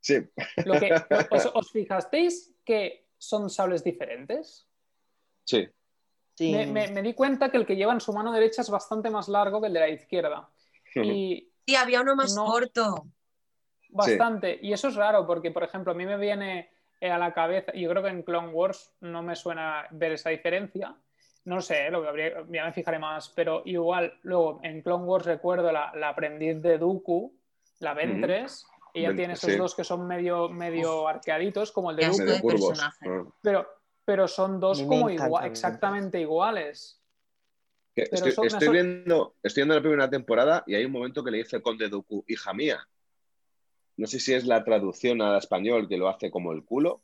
Sí. Lo que, [LAUGHS] ¿os, fijasteis que son sables diferentes? Sí. Me, di cuenta que el que lleva en su mano derecha es bastante más largo que el de la izquierda. [LAUGHS] Y sí, había uno más corto. Bastante. Y eso es raro porque, por ejemplo, a mí me viene a la cabeza, yo creo que en Clone Wars no me suena ver esa diferencia, no sé, lo que habría, ya me fijaré más, pero igual, luego en Clone Wars recuerdo la, la aprendiz de Dooku, la Ventres, y ya tiene esos sí. dos que son medio, medio arqueaditos, como el de Medio curvos. Ah. pero, pero son dos A me como encanta igual, Ventres. exactamente iguales. Estoy, viendo, estoy viendo la primera temporada y hay un momento que le dice conde Dooku, hija mía. No sé si es la traducción al español que lo hace como el culo,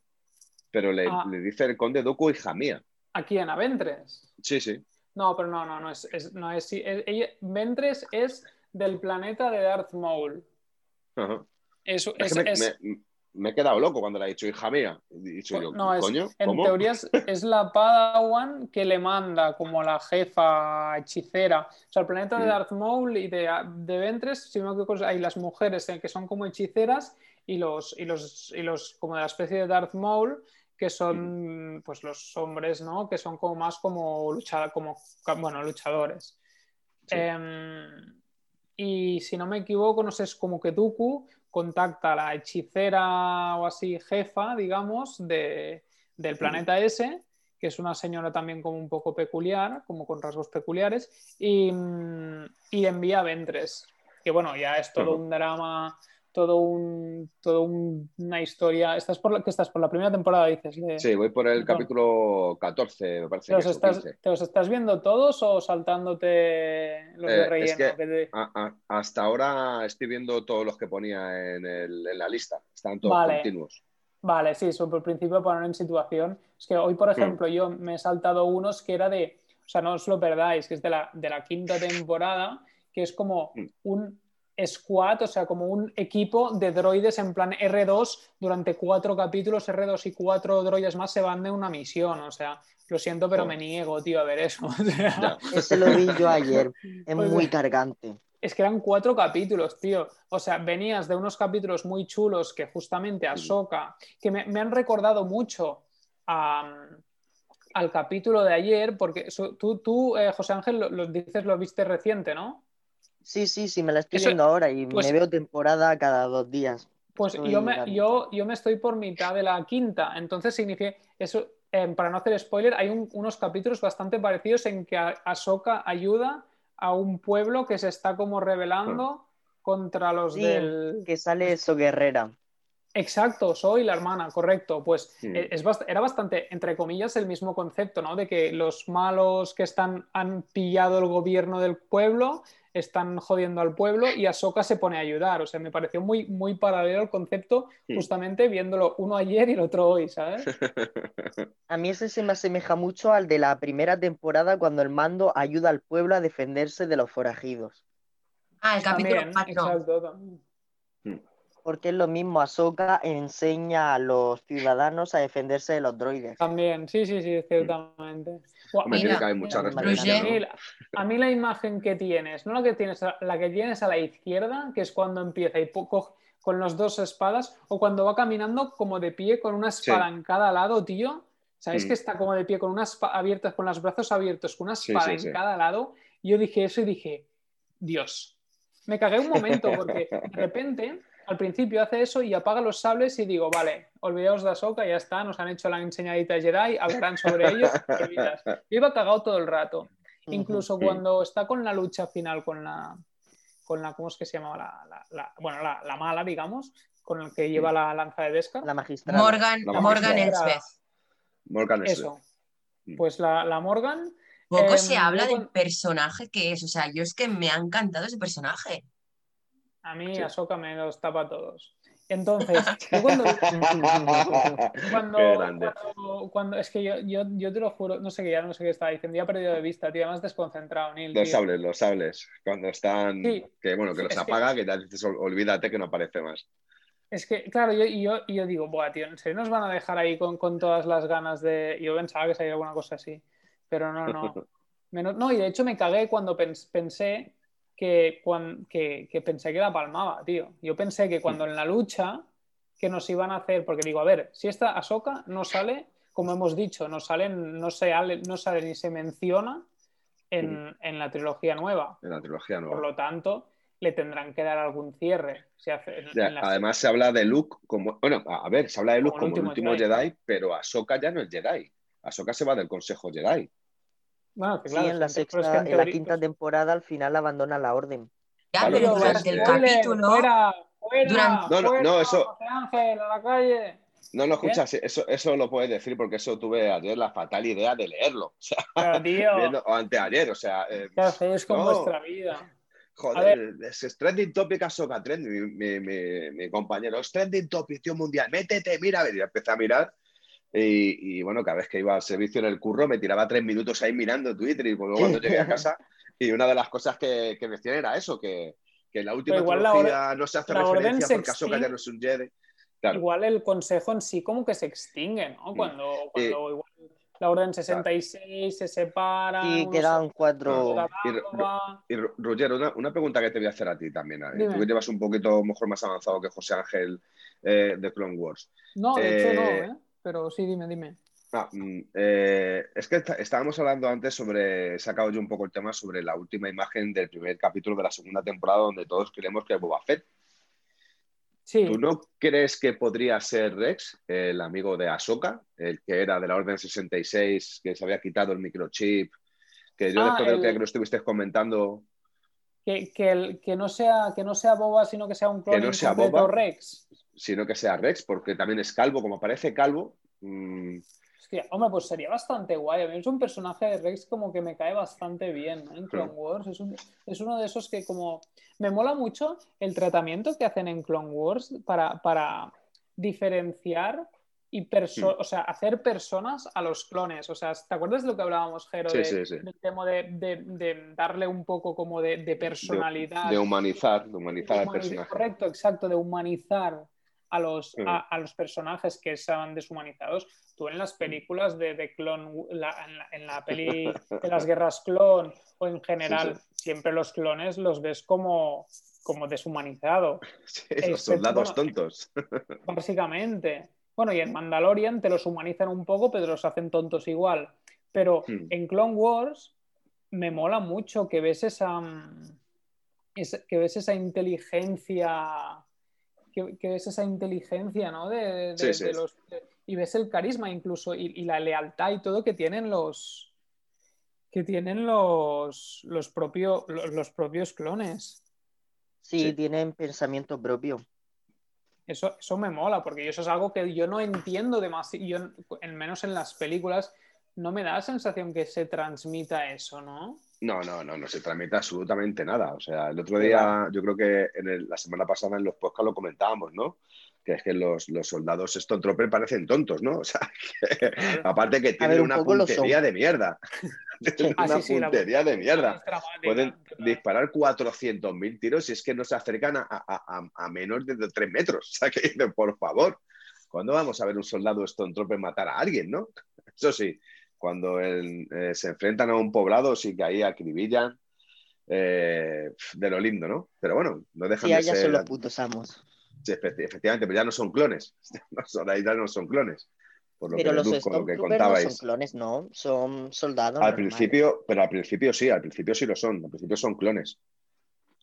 pero le, Ah. le dice el conde Dooku, hija mía. Aquí en Aventres. Sí, sí. No, pero no, no, no es, es- no es, sí, es- ella- Ventres es del planeta de Darth Maul. Ajá. Es, Es es- que me, es- me- me he quedado loco cuando le ha dicho hija mía. He dicho yo, no, coño, en ¿cómo? teoría [LAUGHS] es, la Padawan que le manda como la jefa hechicera. O sea, el planeta de Mm. Darth Maul y de, de Ventres, si me equivoco, hay las mujeres eh, que son como hechiceras y los, y los, y los como de la especie de Darth Maul que son pues los hombres, ¿no? Que son como más como como bueno, luchadores. Sí. Em, y si no me equivoco, no sé, es como que Dooku contacta a la hechicera o así jefa, digamos, de, del planeta ese, que es una señora también como un poco peculiar, como con rasgos peculiares, y, mm, y envía a Ventres, que bueno, ya es todo un drama, todo un, todo un- una historia. ¿Estás por la, que estás por la primera temporada, dices? de- Sí, voy por el capítulo 14, me parece ¿Te los, estás, 15. ¿Te los estás viendo todos o saltándote los Eh, de es relleno? que- Que te- A- a- hasta ahora estoy viendo todos los que ponía en, el- en la lista. Están todos Vale. continuos. Vale, sí, sobre el principio poner en situación. Es que hoy, por Hmm. ejemplo, yo me he saltado unos que era de, o sea, no os lo perdáis, que es de la, de la quinta temporada, que es como Hmm. un squad, o sea, como un equipo de droides en plan R2 durante cuatro capítulos, R2 y cuatro droides más se van de una misión, o sea, lo siento, pero me Joder. niego, tío, a ver eso. [LAUGHS] O sea. Ese lo vi yo ayer. Es Pues muy cargante. es que eran cuatro capítulos, tío. O sea, venías de unos capítulos muy chulos que justamente Ahsoka, que me, me han recordado mucho a- al capítulo de ayer, porque tú, tú eh, José Ángel, lo, lo dices, lo viste reciente, ¿no? Sí, sí, sí, me la estoy Eso- viendo ahora y pues- me veo temporada cada dos días. Pues Estoy yo me, yo, yo me estoy por mitad de la quinta, entonces significa eso, eh, para no hacer spoiler, hay un- unos capítulos bastante parecidos en que Ahsoka ayuda a un pueblo que se está como rebelando contra los Sí, del... Que sale eso, guerrera. Exacto, soy la hermana, correcto. Pues eh, es bast- era bastante, entre comillas, el mismo concepto, ¿no? De que los malos que están, han pillado el gobierno del pueblo están jodiendo al pueblo y Ahsoka se pone a ayudar. O sea, me pareció muy, muy paralelo el concepto, justamente viéndolo uno ayer y el otro hoy, ¿sabes? [LAUGHS] A mí ese se me asemeja mucho al de la primera temporada cuando el mando ayuda al pueblo a defenderse de los forajidos. Ah, el capítulo También, 4. exacto. Porque es lo mismo, Ahsoka enseña a los ciudadanos a defenderse de los droides. También, sí, sí, sí, ciertamente. Hombre, mí tiene la- que haber mira. A mí, ¿no? la- a mí la imagen que tienes, no la que tienes, la que tienes a la izquierda, que es cuando empieza y poco con las dos espadas, o cuando va caminando como de pie con una espada en cada lado, tío. ¿Sabéis Mm. que está como de pie con unas abiertas, con los brazos abiertos, con una Sí, espada sí, en sí. cada lado? Yo dije eso y dije, Dios. Me cagué un momento porque de repente al principio hace eso y apaga los sables y digo, vale, olvidaos de Ahsoka, ya está, nos han hecho la enseñadita de Jedi, hablarán sobre ello. [LAUGHS] olvidas. Yo iba cagado todo el rato. Incluso cuando está con la lucha final con la, con la ¿cómo es que se llamaba? La, la- la- bueno, la, la mala, digamos, con el que lleva la lanza de Beskar. La magistrada. Morgan, La Morgan. Elsbeth. Morgan. Eso. Mm. Pues la, la Morgan, Poco Em, se habla yo del con- personaje que es. O sea, yo es que me ha encantado ese personaje. A mí Sí. Ahsoka me los tapa a todos. Entonces, yo cuando, [LAUGHS] cuando, Qué grande. cuando- cuando- es que yo, yo, yo te lo juro, no sé qué, ya no sé qué estaba diciendo, ya he perdido de vista, tío, además desconcentrado, Neil. Los tío. sables, los sables. Cuando están. Sí. Que bueno, que los Es apaga, que ya dices, "Ol- olvídate que no aparece más. Es que, claro, yo, y yo, yo digo, buah, tío, ¿en serio nos van a dejar ahí con, con todas las ganas de. Yo pensaba que sería alguna cosa así, pero no, no. [LAUGHS] Menos- no, y de hecho me cagué cuando pens- pensé que, que, que pensé que la palmaba, tío. Yo pensé que cuando en la lucha que nos iban a hacer, porque digo, a ver, si esta Ahsoka no sale, como hemos dicho, no sale, no se, no sale ni se menciona en, en la trilogía nueva. En la trilogía Por nueva. lo tanto, le tendrán que dar algún cierre. Hace- Ya, además se habla de Luke como. Bueno, a ver, se habla de Luke Como el como el último último Jedi. Jedi, pero Ahsoka ya no es Jedi. Ahsoka se va del Consejo Jedi. Bueno, que Sí, en la, sexta, pero es que en en la quinta temporada al final abandona la orden. Ya, pero durante el eh, capítulo. Fuera, fuera, Durante- No, no, fuera, no, eso- José Ángel, a la calle. No, no, escucha, sí, eso, eso lo puedes decir porque eso tuve ayer la fatal idea de leerlo. O sea, Pero, tío, viendo- o anteayer, o sea, eh, ¿qué hacéis con no. vuestra vida? A joder, es, es trending topic Ahsoka Trend, mi, mi, mi- mi compañero, es trending topic, tío mundial, métete, mira, a ver, y ya empecé a mirar. Y, y, bueno, cada vez que iba al servicio en el curro me tiraba tres minutos ahí mirando Twitter y luego cuando llegué a [LAUGHS] casa y una de las cosas que, que decían era eso, que, que la última igual la trilogía no se hace la orden referencia se porque Ahsoka ya no es un Jedi. Claro. Igual el consejo en sí como que se extingue, ¿no? Mm. Cuando, Eh, cuando igual la orden 66 se separa. Y quedan cuatro. Y Roger, una, una pregunta que te voy a hacer a ti también. ¿eh? Tú que llevas un poquito mejor más avanzado que José Ángel eh, de Clone Wars. No, de hecho no, Eh, ¿eh? Pero sí, dime, dime. Ah, mm, eh, es que está- estábamos hablando antes sobre, he sacado yo un poco el tema sobre la última imagen del primer capítulo de la segunda temporada donde todos creemos que es Boba Fett. Sí, ¿Tú no crees que podría ser Rex, el amigo de Ahsoka, el que era de la Orden 66, que se había quitado el microchip? Que yo Ah, después de el- que lo estuviste comentando, que, que, el, que, no sea, que no sea Boba, sino que sea un clon Que no sea Boba. Rex. Sino que sea Rex, porque también es calvo, como parece calvo. mm, Hostia, hombre, pues sería bastante guay. A mí es un personaje de Rex como que me cae bastante bien ¿no? en Clone. Wars. Es, un- es uno de esos que como... Me mola mucho el tratamiento que hacen en Clone Wars para, para diferenciar y perso- Hmm. o sea, hacer personas a los clones. O sea, ¿te acuerdas de lo que hablábamos, Jero? Sí, de- sí, sí. Del tema de, de- de darle un poco como de, personalidad. de humanizar, de humanizar al Humaniz- personaje. Correcto, exacto, de humanizar a los, Sí. a, a los personajes que estaban deshumanizados. Tú en las películas de, de clon, la- en, la, en la peli de las guerras clon o en general, Sí, siempre los clones los ves como, como deshumanizados, [LAUGHS] Sí, Excepto, los soldados tontos. [LAUGHS] básicamente. Bueno, y en Mandalorian te los humanizan un poco, pero los hacen tontos igual. Pero Hmm. en Clone Wars me mola mucho que ves esa, mm, que ves esa inteligencia, que, que ves esa inteligencia, ¿no? De, de- Sí, sí. de los, de- y ves el carisma incluso y, y la lealtad y todo que tienen los que tienen los, los, propio- los, los propios clones. Sí, Sí. tienen pensamiento propio. Eso, eso me mola, porque eso es algo que yo no entiendo demasiado, yo, al menos en las películas, no me da la sensación que se transmita eso, ¿no? No, no, no, no se transmite absolutamente nada. O sea, el otro día, yo creo que en el- la semana pasada en los podcasts lo comentábamos, ¿no? Que es que los, los soldados Stormtrooper parecen tontos, ¿no? [LAUGHS] O sea, que, aparte que tienen ver, un una son. puntería de mierda. [LAUGHS] Tienen Ah, una sí, sí, la- puntería de mierda. Pueden disparar 400.000 tiros y es que no se acercan a, a- a- a menos de 3 metros. [LAUGHS] O sea, que dicen, por favor, ¿cuándo vamos a ver un soldado Stormtrooper matar a alguien, no? Eso sí, cuando el- eh, se enfrentan a un poblado sí que ahí acribillan eh, de lo lindo, ¿no? Pero bueno, no dejan Sí, de allá ser... son los putos amos. Sí, efecti- efectivamente, pero ya no son clones. [LAUGHS] No son- ahí ya no son clones. Por lo Pero que, los deduzco, lo que Stormtroopers no contabais. son clones, no, son soldados. al normales. principio, pero al principio sí, al principio sí lo son. Al principio son clones.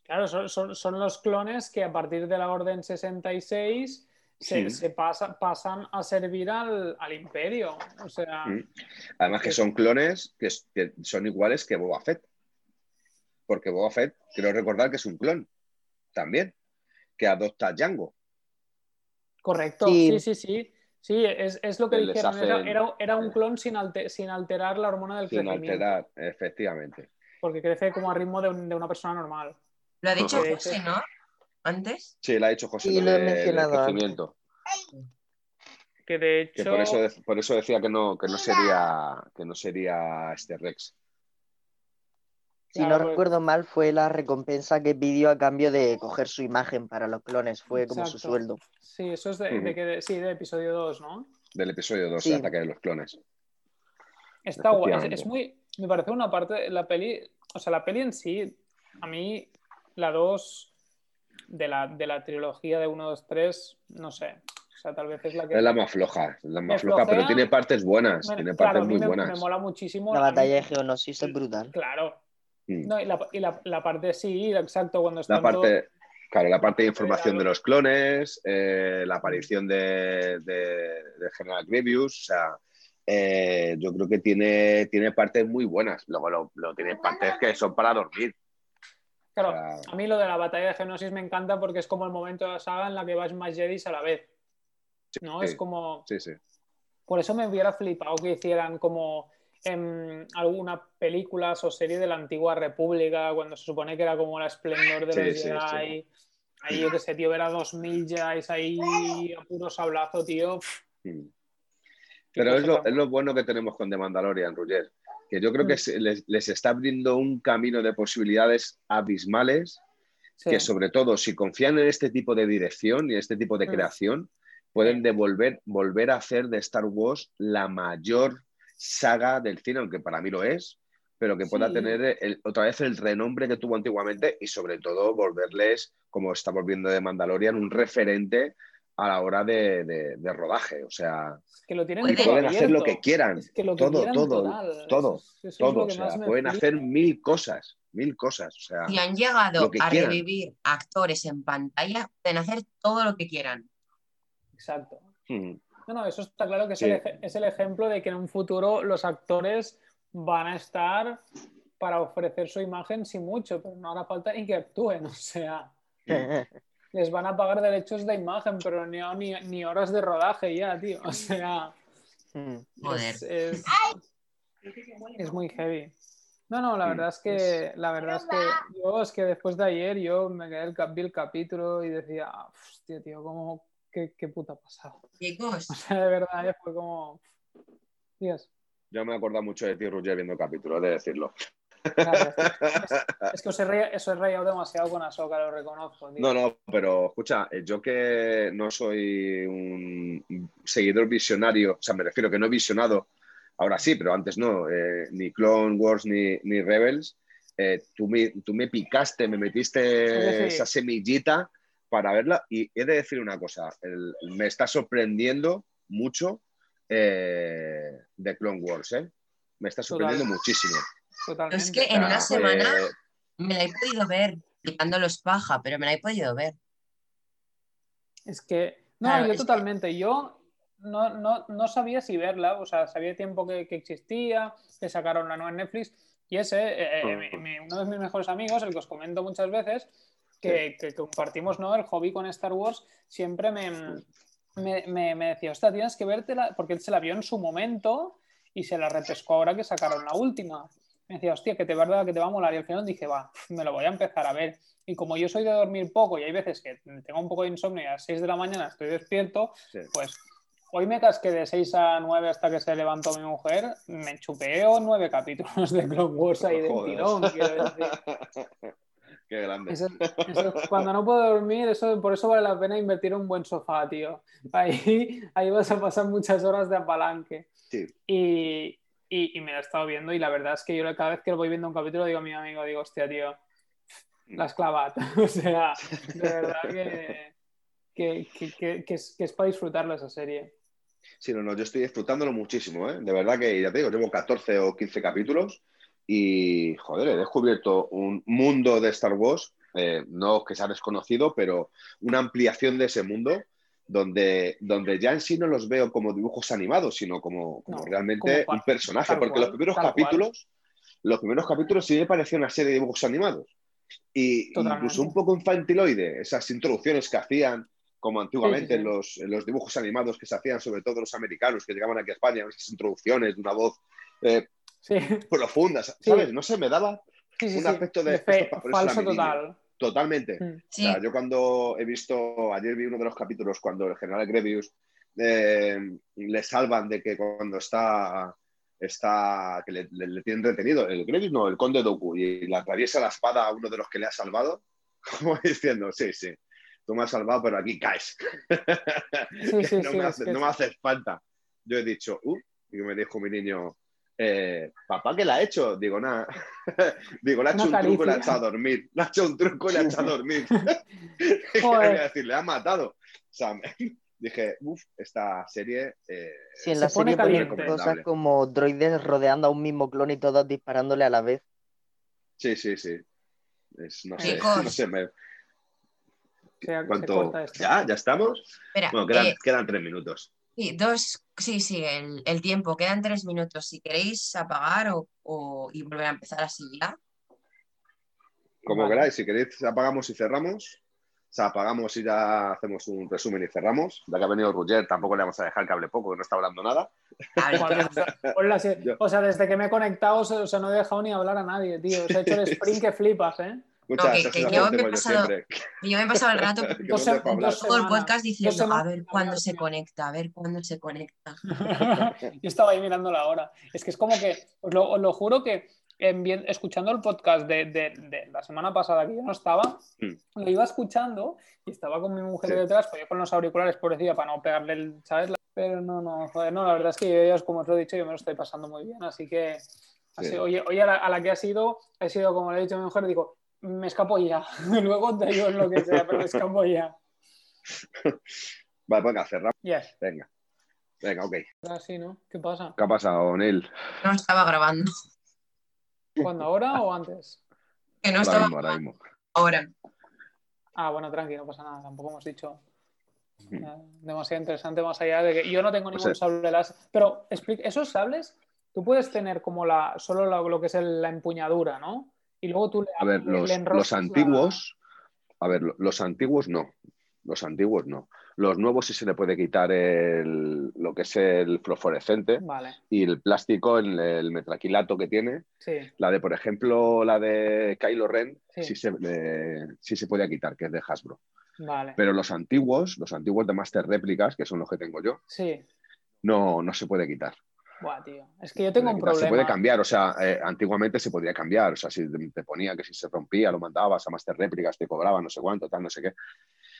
Claro, son, son- son los clones que a partir de la Orden 66 se, Sí. se pasa- pasan a servir al, al imperio. O sea, Mm. Además que Es- son clones que, son iguales que Boba Fett. Porque Boba Fett, quiero recordar que es un clon también, que adopta a Django. correcto, Sí. sí, sí, sí. Sí, es, es lo que dijeron. Era, hacen- era- era un clon sin, alte- sin alterar la hormona del Sin crecimiento. alterar, efectivamente. Porque crece como a ritmo de, un- de una persona normal. Lo ha dicho José. ¿no? Antes. Sí, lo ha dicho José Sí, lo lo he del mencionado crecimiento. Que de hecho. Que por eso, por eso decía que no, que no sería, que no sería este Rex. Si Claro, no pues- recuerdo mal, fue la recompensa que pidió a cambio de coger su imagen para los clones. Fue como su sueldo. Sí, eso es de, de que de- sí, de episodio 2, ¿no? Del episodio 2, Sí. el ataque de los clones. Está guay. Es muy. Me parece una parte. La peli. O sea, la peli en sí. A mí, la 2 de la, de la trilogía de 1, 2, 3, no sé. O sea, tal vez es la que. Es la más floja, es la más floja, pero tiene partes buenas, Me- tiene claro, partes muy me, buenas. me mola muchísimo. La batalla de Geonosis es brutal. Claro. Mm. No, y, la, y la- la parte sí, exacto, cuando están La parte, claro, la parte de información de los clones, eh, la aparición de, de- de General Grievous, o sea, eh, yo creo que tiene, tiene partes muy buenas. Luego lo, lo tiene partes que son para dormir. Claro, O sea- a mí lo de la batalla de Genosis me encanta porque es como el momento de la saga en la que vas más Jedis a la vez. ¿No? Es como. Sí, sí. Por eso me hubiera flipado que hicieran como en alguna películas o serie de la antigua República, cuando se supone que era como la esplendor de Sí, los sí, Jedi. Ahí yo que sé, tío, ver a 2000 Jedi ahí a puro sablazo, tío. Pero lo, es lo bueno que tenemos con The Mandalorian, Roger. Que yo creo que Mm. les, les está abriendo un camino de posibilidades abismales Sí. que sobre todo si confían en este tipo de dirección y este tipo de Mm. creación, pueden devolver, volver a hacer de Star Wars la mayor saga del cine, aunque para mí lo es, pero que pueda Sí. tener el- otra vez el renombre que tuvo antiguamente y sobre todo volverles, como estamos viendo de Mandalorian, un referente a la hora de, de- de rodaje. O sea, que lo tienen Pueden todo pueden hacer lo que quieran, Es que lo que todo, quieran todo, total. todo, Eso es- eso es todo. O sea, pueden flipa. hacer mil cosas, mil cosas. O sea, Si han llegado a quieran. revivir actores en pantalla, pueden hacer todo lo que quieran. Exacto. mm, No, no, eso está claro que es, Sí. el, eje- es el ejemplo de que en un futuro los actores van a estar para ofrecer su imagen sin mucho, pero no hará falta ni que actúen, o sea, les van a pagar derechos de imagen, pero ni, ni, ni horas de rodaje ya, tío, o sea, Mm. Joder. es, es- es muy heavy. No, no, la Sí, verdad es que, la verdad es que yo, es que después de ayer yo me quedé el, vi el capítulo y decía, hostia, tío, ¿cómo, qué, qué puta ha pasado? Chicos, [LAUGHS] O sea, de verdad, eh, fue como. Dios. yo me he acordado mucho de ti, Roger, viendo el capítulo, he de decirlo. Claro, [LAUGHS] es, que os he, re- os he rayado demasiado con Ahsoka, lo reconozco. tío. No, no, pero escucha, eh, yo que no soy un seguidor visionario, o sea, me refiero que no he visionado, ahora sí, pero antes no, eh, ni Clone Wars ni, ni Rebels, eh, tú, me, tú me picaste, me metiste Sí, sí. esa semillita para verla y he de decir una cosa, el- me está sorprendiendo mucho eh, de Clone Wars, ¿eh? Me está sorprendiendo Total. muchísimo. Totalmente. es que en una semana eh, me la he podido ver, los paja, pero me la he podido ver. Es que. No, Claro, yo que- totalmente. Yo no, no, no sabía si verla, o sea, sabía tiempo que, que existía, que sacaron la nueva en Netflix. Y ese, eh, eh, mi- mi- uno de mis mejores amigos, el que os comento muchas veces, que, que compartimos ¿no? el hobby con Star Wars, siempre me, me, me- me decía, hostia, tienes que vértela, porque él se la vio en su momento y se la repescó ahora que sacaron la última. Me decía, hostia, que te, verdad, que te va a molar. Y al final dije, va, me lo voy a empezar a ver. Y como yo soy de dormir poco y hay veces que tengo un poco de insomnio y a las 6 de la mañana estoy despierto, Sí. pues hoy me casqué de 6 a 9 hasta que se levantó mi mujer, me chupeo nueve capítulos de Clone Wars ahí de tirón, quiero decir. [LAUGHS] Qué grande. Eso- eso- cuando no puedo dormir, eso, por eso vale la pena invertir en un buen sofá, tío. Ahí, ahí vas a pasar muchas horas de apalanque. Sí. Y, y, me lo he estado viendo y la verdad es que yo cada vez que voy viendo un capítulo digo a mi amigo, digo, hostia, tío, la has clavado. [LAUGHS] o sea, de verdad que- que es, que es para disfrutarlo esa serie. Sí, no, no, yo estoy disfrutándolo muchísimo, ¿eh? De verdad que, ya te digo, llevo 14 o 15 capítulos y, joder, he descubierto un mundo de Star Wars, eh, no que sea desconocido, pero una ampliación de ese mundo donde, donde ya en sí no los veo como dibujos animados, sino como, como No, realmente como un personaje, porque cual, los primeros cual. capítulos, los primeros capítulos sí me parecía una serie de dibujos animados. Y Totalmente. incluso un poco infantiloide, esas introducciones que hacían como antiguamente Sí, sí, sí. En, los, en los dibujos animados que se hacían, sobre todo los americanos que llegaban aquí a España, esas introducciones de una voz eh, profunda. ¿sabes? No sé, me daba. Un aspecto de- fe- falso total. Totalmente. Mm. O sea, yo cuando he visto, ayer vi uno de los capítulos cuando el general Grevius eh, le salvan de que cuando está, está que le, le- le tienen retenido, el Grevius no, el conde Doku, y le atraviesa la espada a uno de los que le ha salvado, [LAUGHS] como diciendo, sí, sí, tú me has salvado, pero aquí caes. [LAUGHS] Sí, sí, no, hace- me hace falta. Yo he dicho, uh, y me dijo mi niño, eh, papá, ¿qué le ha hecho? Digo, nada. [LAUGHS] Digo, le ha Una hecho un truco y le ha echado a dormir. Le ha hecho un truco y le ha echado a dormir. [LAUGHS] [LAUGHS] ¿Qué Joder. voy a decir? Le ha matado. O sea, me- dije, uff, esta serie. eh, Sí, en la serie ponen caliente. cosas como droides rodeando a un mismo clon y todos disparándole a la vez. sí, sí, sí. Es, no sé, Chicos. no sé. me- se, se ¿Cuánto? corta esto. ¿Ya? ¿Ya estamos? espera, Bueno, quedan, eh, quedan tres minutos. sí, dos Sí, sí, el, el tiempo. Quedan tres minutos. Si queréis apagar o, o- y volver a empezar así ya. Como Vale. queráis, si queréis apagamos y cerramos. O sea, apagamos y ya hacemos un resumen y cerramos. Ya que ha venido Roger, tampoco le vamos a dejar que hable poco, que no está hablando nada. [LAUGHS] O sea, desde que me he conectado, o sea, o sea, no he dejado ni hablar a nadie, tío. O sea, he hecho el [LAUGHS] sprint que flipas, ¿eh? Muchas que- gracias, que esa yo me he pasado-. Yo me he pasado el rato [LAUGHS] Que no Dos todo el podcast diciendo, a ver cuándo se conecta, a ver cuándo se conecta. [LAUGHS] Yo estaba ahí mirando la hora. Es que es como que, os lo, os lo juro que en bien- escuchando el podcast de, de- de la semana pasada que yo no estaba, Mm. lo iba escuchando y estaba con mi mujer Sí. detrás, pues yo con los auriculares, pobrecilla, para no pegarle el, ¿sabes? Pero no, no, joder, no, la verdad es que yo, como os lo he dicho, yo me lo estoy pasando muy bien, así que, así, Sí. oye, oye a, la, a la que ha sido, ha sido como le he dicho a mi mujer, digo, me escapo ya, [LAUGHS] luego te en lo que sea, pero me escapo ya. [LAUGHS] Vale, venga, cerramos. Yes, Venga. Venga, ok. así, ¿no? ¿Qué pasa? ¿Qué ha pasado, Neil? No estaba grabando, ¿Cuándo, ahora o antes? que no Ahora estaba mismo, ahora mismo. ahora. Ah, bueno, tranqui, no pasa nada, tampoco hemos dicho nada demasiado interesante más allá de que yo no tengo ningún sea- sable láser. Pero explica, esos sables, tú puedes tener como la solo lo que es el- la empuñadura, ¿no? Y luego tú le, A ver, los, enroscas la- antiguos, a ver, lo- los antiguos no. Los antiguos no. Los nuevos sí se le puede quitar el- lo que es el fluorescente Vale, y el plástico, el, el metraquilato que tiene. sí, La de, por ejemplo, la de Kylo Ren, Sí. sí, se, le- sí se podía quitar, que es de Hasbro. vale. Pero los antiguos, los antiguos de Master Réplicas, que son los que tengo yo, Sí, no, no se puede quitar. Buah, tío. Es que yo tengo un quitar. Se puede problema. cambiar, o sea, eh, antiguamente se podía cambiar, o sea, si te- ponía que si se rompía lo mandabas a Master Réplicas, te cobraba no sé cuánto, tal, no sé qué.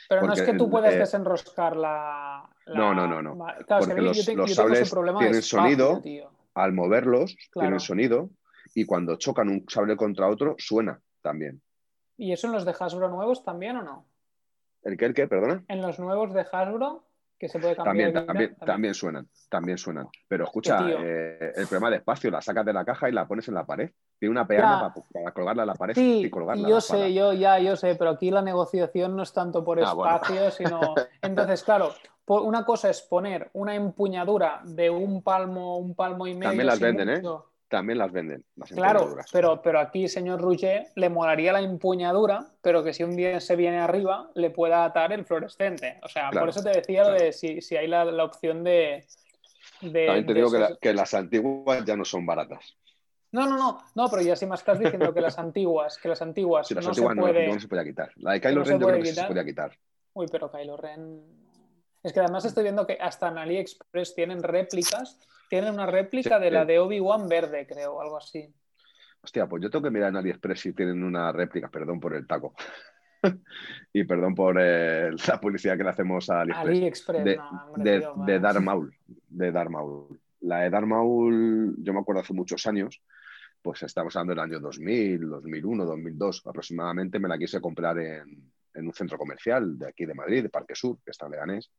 Pero no es que tú puedes eh, desenroscar la, la- No, no, no, no. Claro, es que a Porque los- yo, te- los sables problema tienen espacio, sonido. tío. Al moverlos, Claro. tienen sonido y cuando chocan un sable contra otro, suena también. ¿Y eso en los de Hasbro nuevos también o no? ¿El qué, el qué, perdona? En los nuevos de Hasbro, que se puede cambiar. También, también, también suenan, también suenan. Pero escucha, eh, el problema de espacio, la sacas de la caja y la pones en la pared. Tiene una peana para, para colgarla en la pared Sí, y colgarla. a yo sé, yo ya, yo sé, pero aquí la negociación no es tanto por Ah, bueno. espacio, sino. [LAUGHS] Entonces, claro, po- una cosa es poner una empuñadura de un palmo, un palmo y medio. También las venden, ¿eh? También las venden. Las Claro, pero, pero aquí, señor Rouget, le molaría la empuñadura, pero que si un día se viene arriba, le pueda atar el fluorescente. O sea, Claro, por eso te decía lo de si, si hay la, la opción de. de- También te digo que, la- que las antiguas ya no son baratas. No, no, no, no, pero ya sí más estás diciendo que las antiguas, que las antiguas las no antiguas se puede. no se podía quitar. La de que Kylo no se Ren yo puede creo que sí se quitar. podía quitar. Uy, pero Kylo Ren. Es que además estoy viendo que hasta en AliExpress tienen réplicas. Tienen una réplica Sí, de la sí. de Obi-Wan verde, creo, algo así. Hostia, pues yo tengo que mirar en AliExpress si tienen una réplica, perdón por el taco. [LAUGHS] y perdón por eh, la publicidad que le hacemos a AliExpress. AliExpress, de, no, hombre, de. Darth Maul, de Darth Maul. La de Darth Maul, yo me acuerdo hace muchos años, pues estamos hablando del año 2000, 2001, 2002 aproximadamente, me la quise comprar en, en un centro comercial de aquí de Madrid, de Parque Sur, que está en Leganés,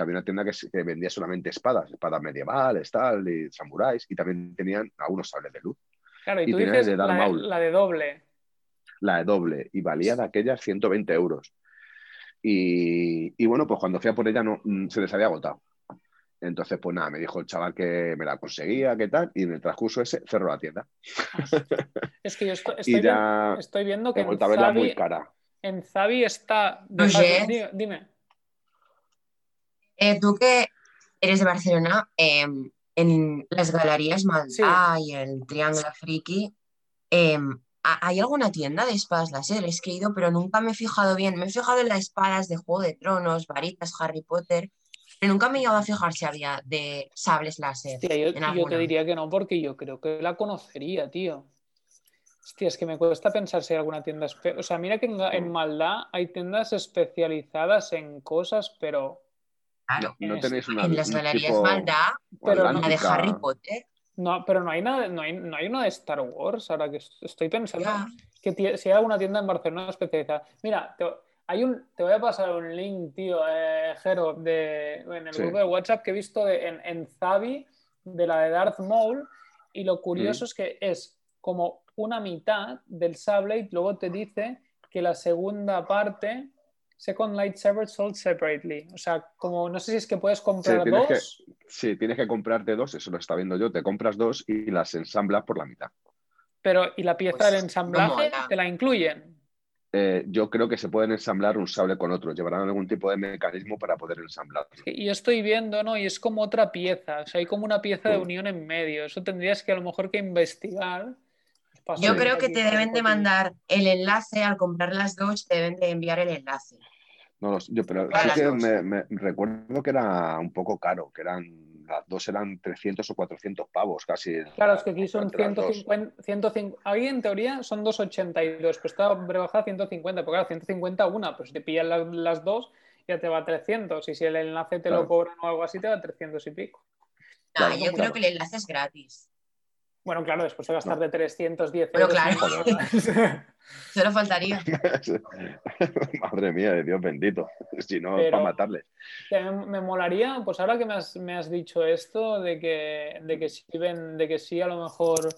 que había una tienda que, vendía solamente espadas, espadas medievales, tal, y samuráis, y también tenían algunos sables de luz. Claro, y y tú dices de la, Maul. la de doble. la de doble y valía de aquellas 120 euros. Y, y bueno, pues cuando fui a por ella no, mm, se les había agotado. Entonces, pues nada, me dijo el chaval que me la conseguía, qué tal, y en el transcurso ese cerró la tienda. Es que yo [LAUGHS] estoy, estoy, y ya vi- estoy viendo que en verla muy Zavi, cara. en Zavi está. Dime. Eh, tú que eres de Barcelona, eh, en las galerías Maldá y el Triángulo Friki, eh, ¿ha- ¿hay alguna tienda de espadas láser? Es que he ido, pero nunca me he fijado bien. Me he fijado en las espadas de Juego de Tronos, varitas, Harry Potter, pero nunca me he llegado a fijar si había de sables láser. Hostia, yo, en yo te diría que no, porque yo creo que la conocería, tío. Hostia, es que me cuesta pensar si hay alguna tienda. O sea, mira que en, en Maldá hay tiendas especializadas en cosas, pero. Claro. No en tenéis una. En las un galerías tipo Maldá, pero la de Atlántica. Harry Potter. No, pero no hay nada, no hay, no hay una de Star Wars, ahora que est- estoy pensando que si hay alguna tienda en Barcelona especializada. Mira, te, hay un, te voy a pasar un link, tío, eh, Jero, de, en el Sí. grupo de WhatsApp que he visto de- en, en Zavi de la de Darth Maul y lo curioso Mm. es que es como una mitad del sable y luego te dice que la segunda parte Second lightsaber sold separately. O sea, como no sé si es que puedes comprar que- dos. Sí, tienes que comprarte dos, eso lo está viendo yo. Te compras dos y las ensamblas por la mitad. Pero, ¿y la pieza Pues, del ensamblaje no te la incluyen? Eh, yo creo que se pueden ensamblar un sable con otro. Llevarán algún tipo de mecanismo para poder ensamblar. Y yo estoy viendo, ¿no? Y es como otra pieza. O sea, hay como una pieza de unión en medio. Eso tendrías que a lo mejor que investigar. Paso Yo creo que te deben de mandar el enlace, al comprar las dos, te deben de enviar el enlace. No, yo, pero sí que me, me- recuerdo que era un poco caro, que eran las dos eran 300 o 400 pavos casi. Claro, es que aquí son entre las dos. 150, 150 ahí en teoría son 282, pero está rebajada a 150, porque claro, 150 una, pues si te pillan la- las dos ya te va a 300 y si el enlace te lo cobran o algo así te va a 300 y pico. Nah, Claro, yo claro. creo que el enlace es gratis. Bueno, claro, después de gastar No. de 310 Bueno, euros. claro. en- [LAUGHS] Solo faltaría. [LAUGHS] Madre mía, de Dios bendito. [LAUGHS] Si no, Pero- para matarles. Me, molaría, pues ahora que me has, me has dicho esto, de que, de que sí ven, de que sí a lo mejor,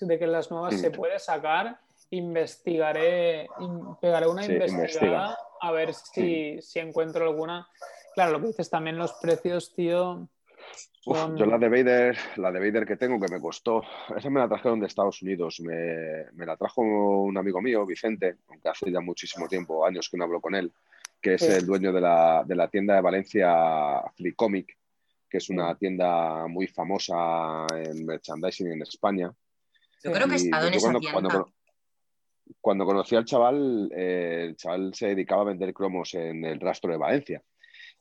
de que las nuevas Mm. se puede sacar, investigaré, in- pegaré una Sí, investigada investiga. a ver si, si encuentro alguna. Claro, lo que dices también los precios, tío. Uf, yo la de Vader, la de Vader que tengo, que me costó, esa me la trajeron de Estados Unidos. Me, me la trajo un amigo mío, Vicente, aunque hace ya muchísimo tiempo, años que no hablo con él, que es Sí. el dueño de la, de la tienda de Valencia Free Comic, que es una Sí. tienda muy famosa en merchandising en España. Yo creo que he estado en esa cuando, tienda. cuando, cuando conocí al chaval, eh, el chaval se dedicaba a vender cromos en el rastro de Valencia.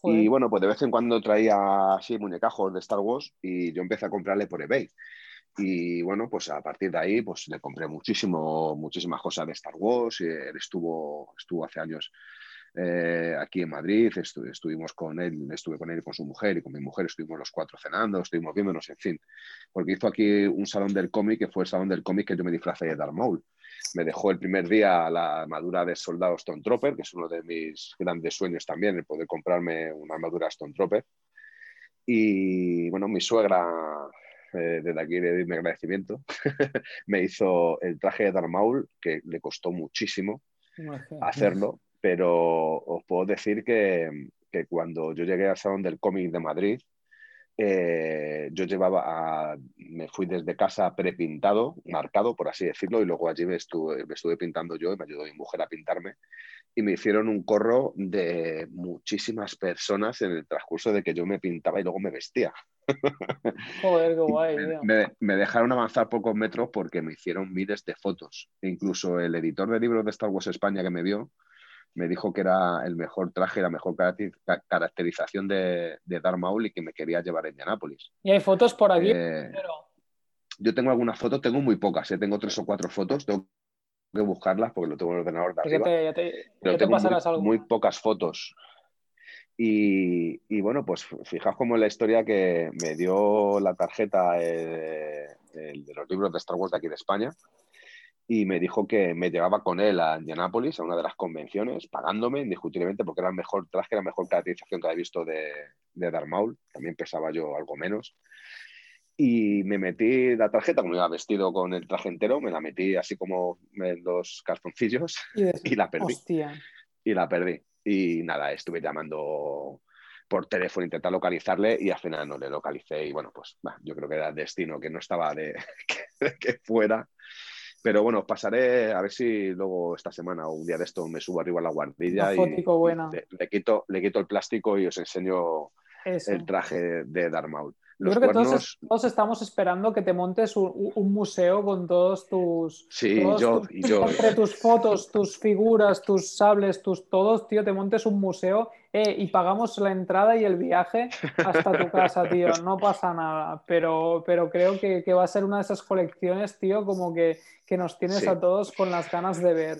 Joder. Y bueno, pues de vez en cuando traía así muñecajos de Star Wars y yo empecé a comprarle por eBay. Y bueno, pues a partir de ahí, pues le compré muchísimo, muchísimas cosas de Star Wars. y Él estuvo, estuvo hace años eh, aquí en Madrid, estu- estuvimos con él, estuve con él y con su mujer y con mi mujer, estuvimos los cuatro cenando, estuvimos viéndonos, en fin. Porque hizo aquí un salón del cómic, que fue el salón del cómic que yo me disfracé de Darth Maul. Me dejó el primer día la armadura de soldado Stone Trooper, que es uno de mis grandes sueños también, el poder comprarme una armadura Stone Trooper. Y bueno, mi suegra, eh, desde aquí le doy mi agradecimiento, [LAUGHS] me hizo el traje de Darth Maul, que le costó muchísimo hacerlo, pero os puedo decir que, que cuando yo llegué al Salón del Cómic de Madrid, eh, yo llevaba, a- me fui desde casa prepintado, marcado, por así decirlo, y luego allí me estuve, me estuve pintando yo y me ayudó mi mujer a pintarme. Y me hicieron un corro de muchísimas personas en el transcurso de que yo me pintaba y luego me vestía. [LAUGHS] Joder, qué guay, Me, me- me dejaron avanzar pocos metros porque me hicieron miles de fotos. E incluso el editor de libros de Star Wars España que me vio me dijo que era el mejor traje, la mejor caracter- ca- caracterización de, de Darth Maul y que me quería llevar a Indianápolis. Y hay fotos por aquí. Eh, yo tengo algunas fotos, tengo muy pocas, ¿eh? tengo tres o cuatro fotos, tengo que buscarlas porque lo tengo en el ordenador de arriba te, ya te- pero ya te tengo muy, pocas fotos. Y, y bueno, pues fijaos cómo en la historia que me dio la tarjeta eh, el de los libros de Star Wars de aquí de España y me dijo que me llevaba con él a Indianápolis, a una de las convenciones, pagándome indiscutiblemente porque era el mejor traje, la mejor caracterización que había visto de, de Darth Maul. También pesaba yo algo menos. Y me metí la tarjeta, como iba vestido con el traje entero, me la metí así como en los calzoncillos Y, de- [LAUGHS] y la perdí Hostia. y la perdí. Y nada, estuve llamando por teléfono, intentar localizarle y al final no le localicé. Y bueno, pues bah, yo creo que era el destino, que no estaba de [LAUGHS] que, que fuera. Pero bueno, pasaré a ver si luego esta semana o un día de esto me subo arriba a la guardilla buena. y le, le quito, le quito el plástico y os enseño Eso. el traje de Darth Maul. Los creo que todos, cuernos, todos estamos esperando que te montes un, un museo con todos tus. sí, todos yo, tus- y yo. Entre tus fotos, tus figuras, tus sables, tus todos, tío, te montes un museo eh, y pagamos la entrada y el viaje hasta tu casa, tío. No pasa nada. Pero, pero creo que, que va a ser una de esas colecciones, tío, como que, que nos tienes Sí. a todos con las ganas de ver.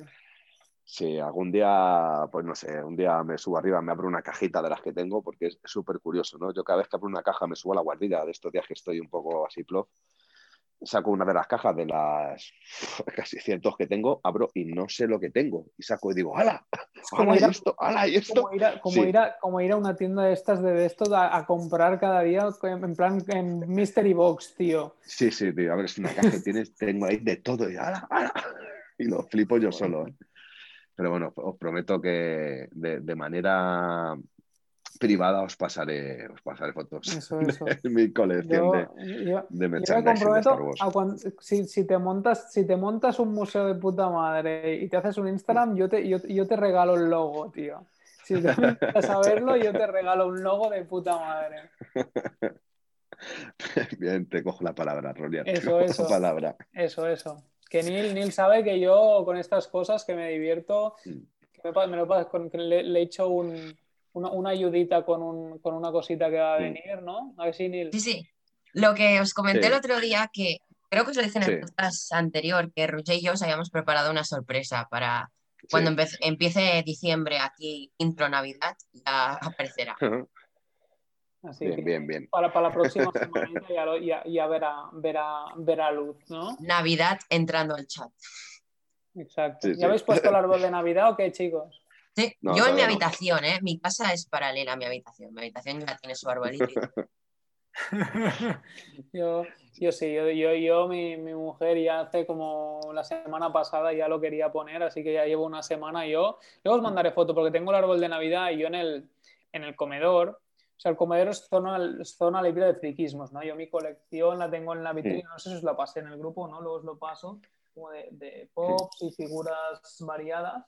Sí, algún día, pues no sé, un día me subo arriba, me abro una cajita de las que tengo, porque es súper curioso, ¿no? Yo cada vez que abro una caja me subo a la guardilla de estos días que estoy un poco así plof, saco una de las cajas de las [LAUGHS] casi cientos que tengo, abro y no sé lo que tengo. Y saco y digo, ¡hala! Es como ir ¿Y a- esto? ¡hala! ¿Y esto? Como ir, a, como, Sí. ir a, como ir a una tienda de estas de esto a, a comprar cada día en plan en Mystery Box, tío. Sí, sí, tío, abres una caja y tienes, tengo ahí de todo y ¡hala! ¡hala! [LAUGHS] Y lo flipo yo solo, ¿eh? Pero bueno, os prometo que de, de manera privada os pasaré, os pasaré fotos Eso, [LAUGHS] eso. de mi colección Yo, de, yo- de yo me de comprometo Star Wars. a cuan- si, si te montas, si te montas un museo de puta madre y te haces un Instagram, yo te, yo, yo te regalo el logo, tío. Si te metes a [LAUGHS] verlo, yo te regalo un logo de puta madre. [LAUGHS] Bien, te cojo la palabra, Rolian. te Eso, cojo eso. la palabra. Eso, eso. Que Neil, Neil sabe que yo con estas cosas que me divierto, que me, pa- me lo pa- con- que le, le he hecho un- una, una ayudita con, un- con una cosita que va a venir, ¿no? A ver si Neil. Sí, sí. Lo que os comenté Sí. el otro día, que creo que os lo dije en el Sí. podcast anterior, que Roger y yo os habíamos preparado una sorpresa para cuando Sí. empiece diciembre aquí, intro Navidad, ya [LAUGHS] aparecerá. Así Bien, que bien, bien. para, para la próxima [LAUGHS] semana ya, lo- ya, ya verá, verá, verá luz, ¿no? Navidad entrando al chat. Exacto. Sí, ¿Ya sí. habéis puesto el [LAUGHS] árbol de Navidad o qué, chicos? Sí, No, yo en mi habitación, ¿eh? Mi casa es paralela a mi habitación. Mi habitación ya tiene su arbolito. [LAUGHS] yo, yo sí, yo, yo, yo mi, mi mujer ya hace como la semana pasada ya lo quería poner, así que ya llevo una semana yo. Luego os mandaré foto porque tengo el árbol de Navidad y yo en el, en el comedor. O sea, el comedor es zona, zona libre de friquismos, ¿no? Yo mi colección la tengo en la vitrina, no sé si os la pasé en el grupo, ¿no? Luego os lo paso, como de, de pops y figuras variadas.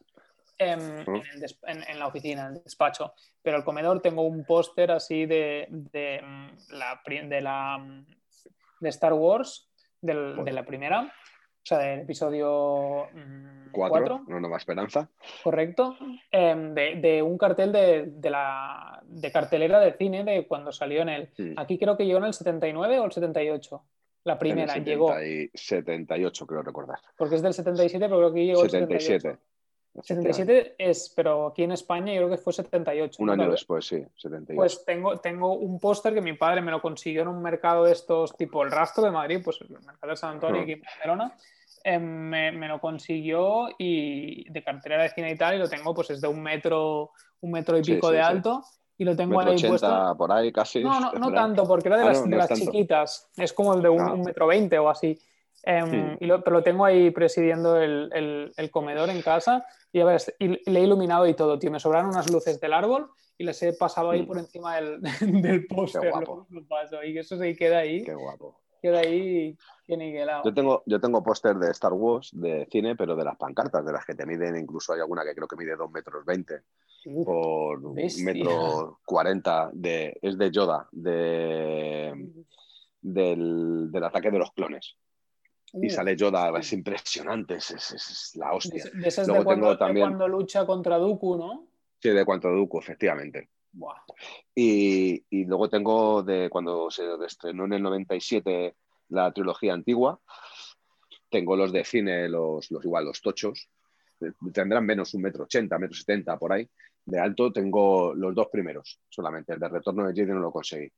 em, en, el en- en la oficina, en el despacho. Pero el comedor tengo un póster así de, de, mm, la, pri- de, la, mm, de Star Wars, del- de la primera, sea, del episodio mm, Cuatro, 4, una nueva esperanza. correcto, em, de, de un cartel de, de la de cartelera de cine de cuando salió en el... Mm. Aquí creo que llegó en el 79 o el 78. La primera En el llegó, 70 y 78, creo recordar. porque es del 77, pero creo que llegó el 78. 77. 77 es, pero aquí en España yo creo que fue 78. Un año después, sí, 78. Pues tengo, tengo un póster que mi padre me lo consiguió en un mercado de estos tipo el Rastro de Madrid, pues el mercado de San Antonio aquí en Barcelona. Eh, me, me lo consiguió y de cartera de cine y tal, y lo tengo, pues es de un metro, un metro y pico sí, de sí. alto, y lo tengo Metro ahí 80 puesto. por ahí casi. No, no, no tanto, porque era de Ah, las, no, de no es las chiquitas. Es como el de un, Ah. un metro veinte o así. Hmm. y lo- pero lo tengo ahí presidiendo el, el- el comedor en casa y a ver, y le he iluminado y todo, tío. Me sobraron unas luces del árbol y les he pasado ahí Hmm. por encima del, [LAUGHS] del póster. Lo, lo paso. Y eso se queda ahí, Qué guapo. Queda ahí que niquelado. Yo tengo, yo tengo póster de Star Wars, de cine, pero de las pancartas, de las que te miden, incluso hay alguna que creo que mide 2 metros 20 Uf, por un bestia. metro 40, de, es de Yoda, de, del, del ataque de los clones. Y sale Yoda, es impresionante, es, es- es la de, hostia. de esas Luego de cuando, tengo de también- cuando lucha contra Dooku, ¿no? Sí, de Cuanto Dooku, efectivamente. Y, y luego tengo de cuando se estrenó en el 97 la trilogía antigua, tengo los de cine, los, los igual, los tochos, eh, tendrán menos un metro ochenta, metro setenta por ahí. De alto tengo los dos primeros solamente, el de Retorno de Jedi no lo conseguí.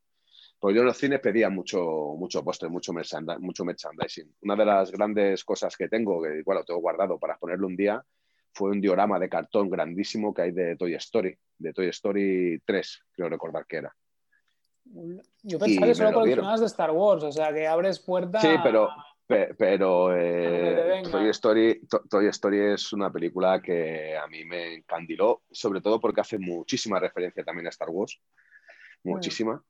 Porque yo en los cines pedía mucho, mucho póster, mucho, merchanda- mucho merchandising. Una de las grandes cosas que tengo, que igual lo tengo guardado para ponerlo un día, fue un diorama de cartón grandísimo que hay de Toy Story, de Toy Story 3, creo recordar que era. Yo Y pensaba que solo coleccionabas de Star Wars, o sea, que abres puerta. Sí, pero, pe- pero eh. Toy, Story, To- Toy Story es una película que a mí me encandiló, sobre todo porque hace muchísima referencia también a Star Wars, muchísima,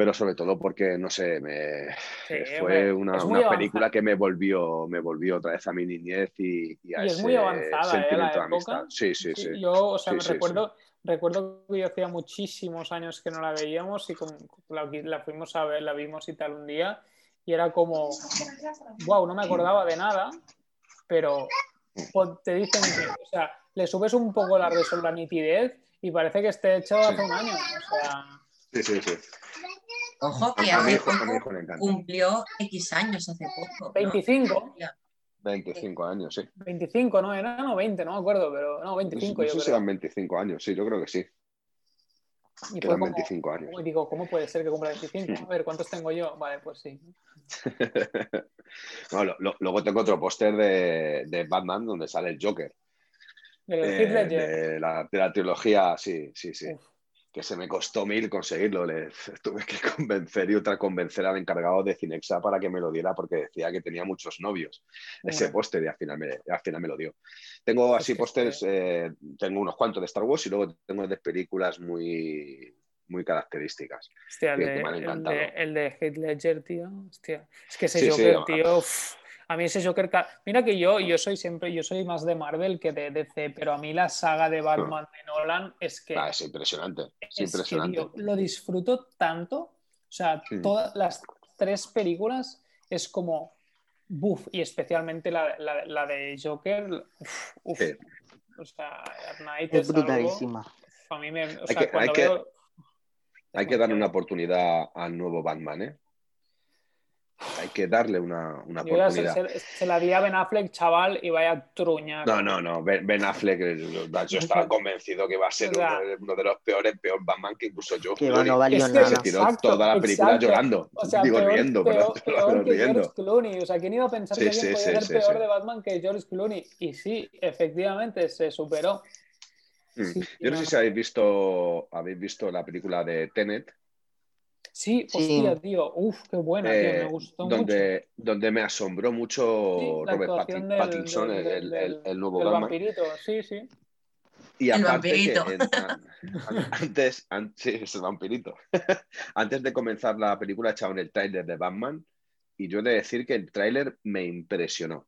pero sobre todo porque, no sé, me, Sí, fue una, una película que me volvió, me volvió otra vez a mi niñez y, y a Y es ese muy avanzada, ¿eh? sentimiento La de amistad. época. Sí, sí, sí. Yo, o sea, Sí, me sí, recuerdo, recuerdo que yo hacía muchísimos años que no la veíamos y como la, la fuimos a ver, la vimos y tal un día, y era como, wow, no me acordaba de nada, pero pues, te dicen que, o sea, le subes un poco la resolución, la nitidez y parece que esté hecho hace un año. O sea, Sí, sí, sí. Ojo, que hace hijo, a mi poco hijo le encanta. cumplió X años hace poco. ¿no? 25, 25 años, sí. 25, ¿no? Era no 20, no me acuerdo, pero no, 25 no yo sé si creo. eran 25 años, sí, yo creo que sí. Y que fue eran como, 25 años. digo, ¿cómo puede ser que cumpla 25? A ver, ¿cuántos tengo yo? Vale, pues sí. [LAUGHS] No, lo- lo- luego tengo otro póster de, de Batman donde sale el Joker. El eh, de, la, de la trilogía, sí, sí, sí. Uf. Que se me costó mil conseguirlo. Le [LAUGHS] tuve que convencer y otra convencer al encargado de Cinexa para que me lo diera porque decía que tenía muchos novios ese póster y al final, me, al final me lo dio. Tengo Es así pósters, eh, tengo unos cuantos de Star Wars y luego tengo de películas muy, muy características. Hostia, el que- de, que me han el de, el de Heath Ledger, tío. Hostia. Es que ese Sí, Joker, tío. uf, a mí ese Joker. Mira que yo, yo soy siempre, yo soy más de Marvel que de DC, pero a mí la saga de Batman de Nolan es que, Ah, es impresionante, es, es que, impresionante. lo disfruto tanto. O sea, Sí. todas las tres películas es como. Buf, y especialmente la, la- la de Joker. Uf, uf. Sí. O sea, Night Es es algo- brutalísima. a mí me. O Hay sea, que- cuando hay que- veo- Hay que darle una oportunidad al nuevo Batman, ¿eh? Hay que darle una, una se, oportunidad. se- se la di a Ben Affleck, chaval, y vaya truña. No, no, no. Ben, Ben Affleck, [LAUGHS] yo estaba convencido que iba a ser O sea- uno, de, uno de los peores, peor Batman que incluso yo. Que va, no valió Es nada. se tiró Exacto, toda la película exacto. llorando. O sea, Digo, peor, riendo, peor, pero, [LAUGHS] peor que riendo. George Clooney. O sea, ¿quién iba a pensar Sí, que sí, podía sí, ser sí, peor sí. de Batman que George Clooney? Y sí, efectivamente, se superó. Mm. Sí, Yo no sé si habéis visto, habéis visto la película de Tenet, Sí, Sí. hostia, tío. Uf, qué buena, tío. eh, Me gustó mucho. donde, donde me asombró mucho Sí, Robert Pattin- del- Pattinson, del- el, el- del- el- el nuevo El Batman. vampirito, sí, sí. Y El aparte que vampirito. en- an- [LAUGHS] antes, an- sí, es el vampirito. [LAUGHS] antes de comenzar la película echaban el tráiler de Batman y yo he de decir que el tráiler me impresionó.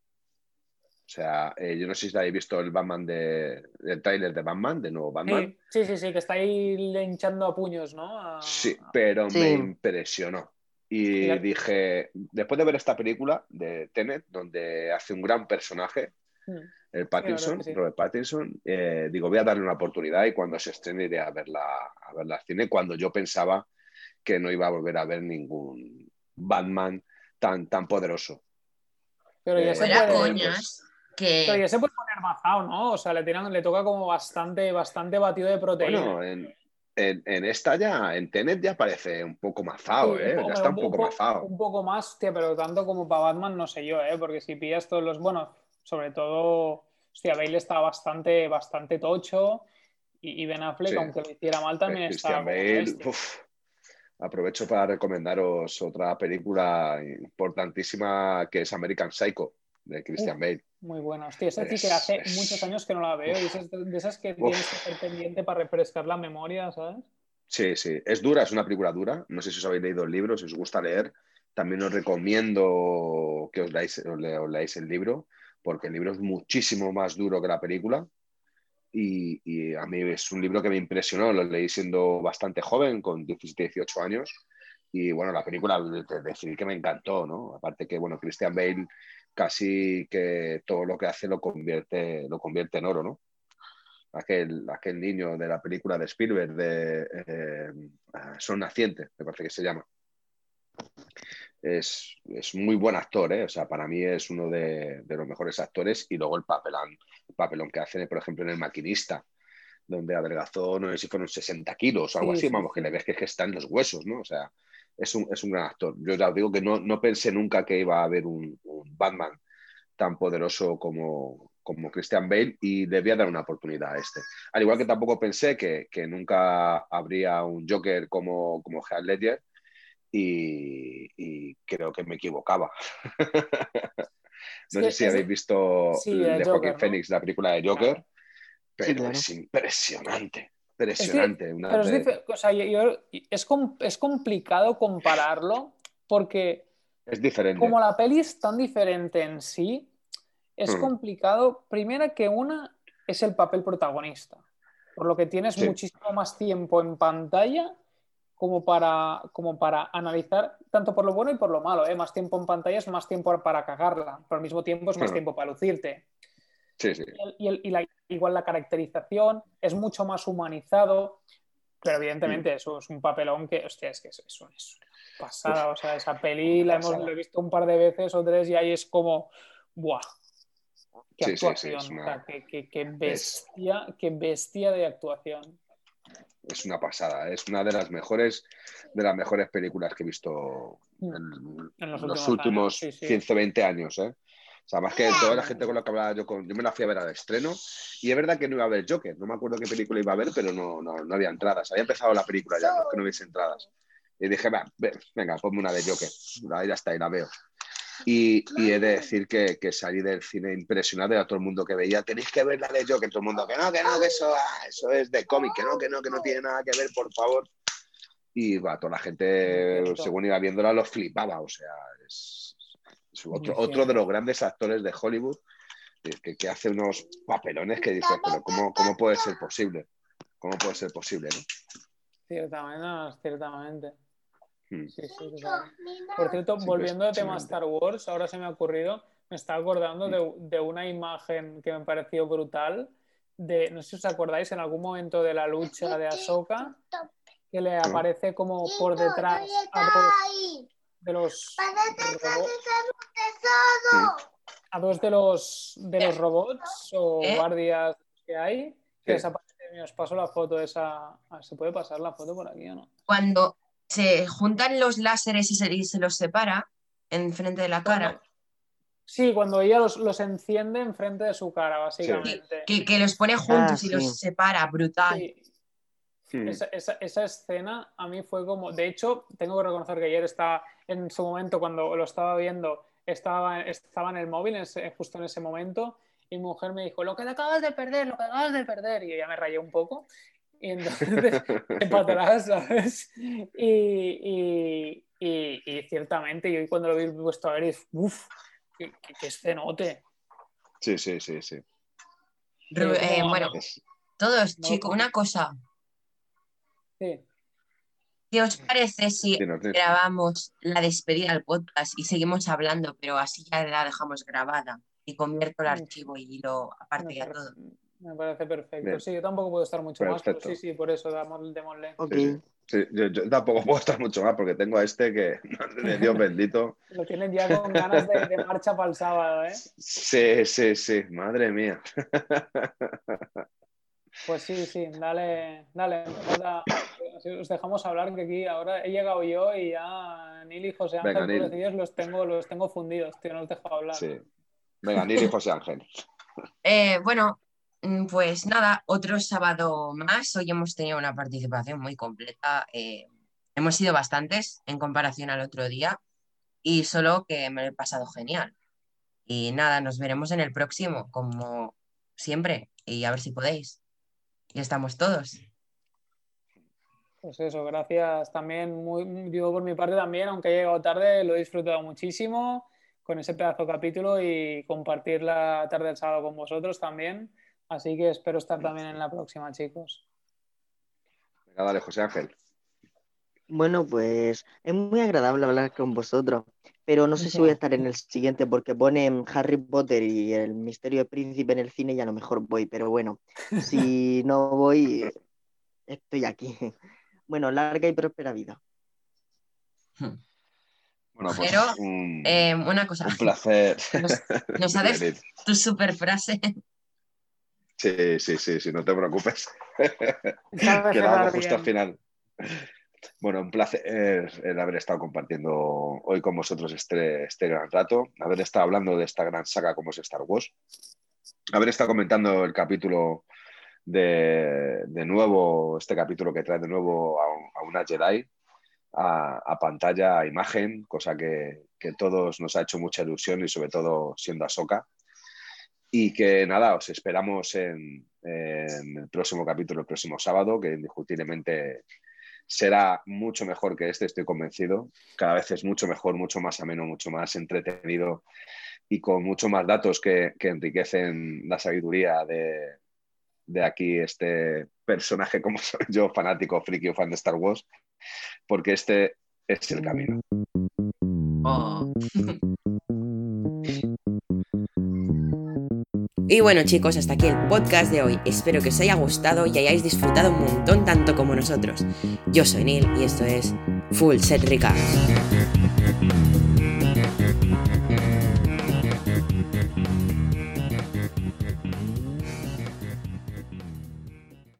O sea, eh, yo no sé si habéis visto el Batman de, el tráiler de Batman, de nuevo Batman. Sí, sí, sí, sí, que está ahí le hinchando a puños, ¿no? A- Sí, pero Sí. me impresionó. Y dije, después de ver esta película de Tenet, donde hace un gran personaje, Mm. el Pattinson. Robert Pattinson, eh, digo, voy a darle una oportunidad y cuando se estrene iré a verla, a verla al cine, cuando yo pensaba que no iba a volver a ver ningún Batman tan, tan poderoso. Pero ya Eh, se Fuera puede. coñas. Pero Que ya se puede poner mazao, ¿no? O sea, le, tiran, le toca como bastante, bastante batido de proteína. Bueno, en, en- en esta ya, en Tenet ya parece un poco mazao, Sí, ¿eh? Ya está un poco po- mazao. Un poco más, hostia, pero tanto como para Batman no sé yo, ¿eh? Porque si pillas todos los. Bueno, sobre todo. Hostia, Bale está bastante, bastante tocho. Y, y Ben Affleck, Sí. aunque lo hiciera mal, también Eh, está. Bale, uf. aprovecho para recomendaros otra película importantísima que es American Psycho, de Christian Uf. Bale. Muy buena. Hostia, esa sí Es- que hace es- muchos años que no la veo. Y esas- de esas que tienes que estar pendiente para refrescar la memoria, ¿sabes? Sí, sí, es dura, es una película dura. No sé si os habéis leído el libro, si os gusta leer. También os recomiendo que os leáis, os le- os leáis el libro, porque el libro es muchísimo más duro que la película. Y, y a mí es un libro que me impresionó. Lo leí siendo bastante joven, con 17, 18 años. Y bueno, la película, de- de decir que me encantó, ¿no? Aparte que, bueno, Christian Bale casi que todo lo que hace lo convierte, lo convierte en oro, ¿no? Aquel, aquel niño de la película de Spielberg, de eh, Son Naciente, me parece que se llama. Es, es muy buen actor, ¿eh? O sea, para mí es uno de, de los mejores actores y luego el papelón, el papelón que hace, por ejemplo, en El Maquinista, donde adelgazó, no sé si fueron 60 kilos o algo Sí, así, sí, vamos, que le ves que, es que está en los huesos, ¿no? O sea, es un, es un gran actor. Yo ya os digo que no, no pensé nunca que iba a haber un, un Batman tan poderoso como, como Christian Bale y le voy a dar una oportunidad a este. Al igual que tampoco pensé que, que nunca habría un Joker como, como Heath Ledger y, y creo que me equivocaba. no sé si es- habéis visto sí, de el Joker, ¿no? Phoenix, la película de Joker, Claro. pero Sí, claro. es impresionante, impresionante. Una Pero es, o sea, yo- yo- es, com- es complicado compararlo porque es diferente. como la peli es tan diferente en sí, es Hmm. complicado. Primera que una es el papel protagonista, por lo que tienes Sí. muchísimo más tiempo en pantalla como para, como para analizar tanto por lo bueno y por lo malo. ¿eh? Más tiempo en pantalla es más tiempo para cagarla, pero al mismo tiempo es más Hmm. tiempo para lucirte. Sí, sí. Y, el- y el- y la- igual la caracterización es mucho más humanizado, pero evidentemente eso es un papelón que, hostia, es que es, es una es una pasada. O sea, esa peli la hemos pasada. la he visto un par de veces o tres y ahí es como, ¡buah! ¡Qué Sí, sí, sí, actuación! es una- o sea, qué, qué- qué bestia, qué bestia de actuación. es una pasada. Es una de las mejores, de las mejores películas que he visto Mm. en, En los los últimos últimos años, sí, sí. 120 años. ¿eh? Sea, más que toda la gente con la que hablaba yo, con, yo me la fui a ver al estreno y es verdad que no iba a ver Joker, no me acuerdo qué película iba a ver, pero no, no, no había entradas, había empezado la película ya, no que no hubiese entradas. Y dije, va, ve, venga, ponme una de Joker, Ahí ya está, y la veo. Y, y he de decir que, que, salí del cine impresionado a todo el mundo que veía, tenéis que ver la de Joker, todo el mundo, que no, que no, que eso, ah, eso es de cómic, que no, que no, que no tiene nada que ver, por favor. Y va, toda la gente, según iba viéndola, lo flipaba, o sea, es, otro, otro, de los grandes actores de Hollywood que, que, hace unos papelones que dices, pero ¿cómo, ¿cómo, puede ser posible? ¿Cómo puede ser posible? ¿no? Ciertamente, ciertamente. Hmm. Sí, sí, claro. Por cierto, volviendo al tema Star Wars, ahora se me ha ocurrido, me estaba acordando de, hmm. de, una imagen que me pareció brutal. De, no sé si os acordáis, en algún momento de la lucha de Ahsoka, que le aparece como por detrás a de los a dos de los de los robots o ¿Eh? guardias que hay que desaparece os paso la foto esa se puede pasar la foto por aquí o no cuando se juntan los láseres y se, y se los separa en frente de la cara Sí, cuando ella los, los, enciende enfrente de su cara, básicamente. Que, que, los pone juntos ah, y sí. los separa, brutal. Sí. Esa, esa, esa, escena a mí fue como, de hecho, tengo que reconocer que ayer estaba, en su momento cuando lo estaba viendo, estaba, estaba en el móvil en justo en ese momento y mi mujer me dijo, lo que te acabas de perder, lo que acabas de perder, y ya me rayé un poco. Y entonces, [LAUGHS] [LAUGHS] para atrás, ¿sabes? Y, y, y, y, ciertamente, yo cuando lo vi puesto a ver, uff, qué, qué, escenote. Sí, sí, sí, sí. Eh, bueno, todos, no, chicos, una cosa, ¿Qué os parece si grabamos la despedida del podcast y seguimos hablando, pero así ya la dejamos grabada y convierto el archivo y lo aparte ya todo? Me parece perfecto. Bien. Sí, yo tampoco puedo estar mucho perfecto. más, pero sí, sí, por eso damos, démosle. Okay. Sí, yo, yo, tampoco puedo estar mucho más porque tengo a este que, [LAUGHS] de Dios bendito. Lo tienen ya con ganas de, de marcha para el sábado, ¿eh? Sí, sí, sí, madre mía. [LAUGHS] Pues sí, sí, dale, dale. Os dejamos hablar que aquí ahora he llegado yo y ya Nil y José Ángel Venga, Nil. los tengo, los tengo fundidos, tío, no los dejo hablar. Sí. Venga, Nil y José Ángel. [LAUGHS] Eh, bueno, mm, pues nada, otro sábado más. Hoy hemos tenido una participación muy completa. Eh, hemos sido bastantes en comparación al otro día y solo que me lo he pasado genial. Y nada, nos veremos en el próximo, como siempre, y a ver si podéis y estamos todos. Pues eso, gracias también, muy, digo por mi parte también, aunque he llegado tarde, lo he disfrutado muchísimo con ese pedazo de capítulo y compartir la tarde del sábado con vosotros también. Así que espero estar también en la próxima, chicos. Venga, dale, José Ángel. Bueno, pues es muy agradable hablar con vosotros, pero no sé si voy a estar en el siguiente porque ponen Harry Potter y el misterio del príncipe en el cine y a lo mejor voy, pero bueno, si [LAUGHS] no voy, estoy aquí. [LAUGHS] Bueno, larga y próspera vida. Bueno, pues pero, un, eh, una cosa. Un placer. [LAUGHS] ¿Nos, nos sabes tu super frase? Sí, sí, sí, sí, no te preocupes. Quedamos justo al final. Bueno, un placer el haber estado compartiendo hoy con vosotros este, este gran rato, haber estado hablando de esta gran saga como es Star Wars, haber estado comentando el capítulo de, de nuevo, este capítulo que trae de nuevo a, a una Jedi a, a, pantalla, a imagen, cosa que, que, todos nos ha hecho mucha ilusión y sobre todo siendo Ahsoka. Y que nada, os esperamos en, en el próximo capítulo, el próximo sábado, que indiscutiblemente será mucho mejor que este, estoy convencido. Cada vez es mucho mejor, mucho más ameno, mucho más entretenido y con mucho más datos que, que enriquecen la sabiduría de, de, aquí este personaje como [LAUGHS] soy yo, fanático, friki o fan de Star Wars, porque este es el camino. Oh. [LAUGHS] Y bueno chicos, hasta aquí el podcast de hoy. Espero que os haya gustado y hayáis disfrutado un montón tanto como nosotros. Yo soy Neil y esto es Full Set Recaps.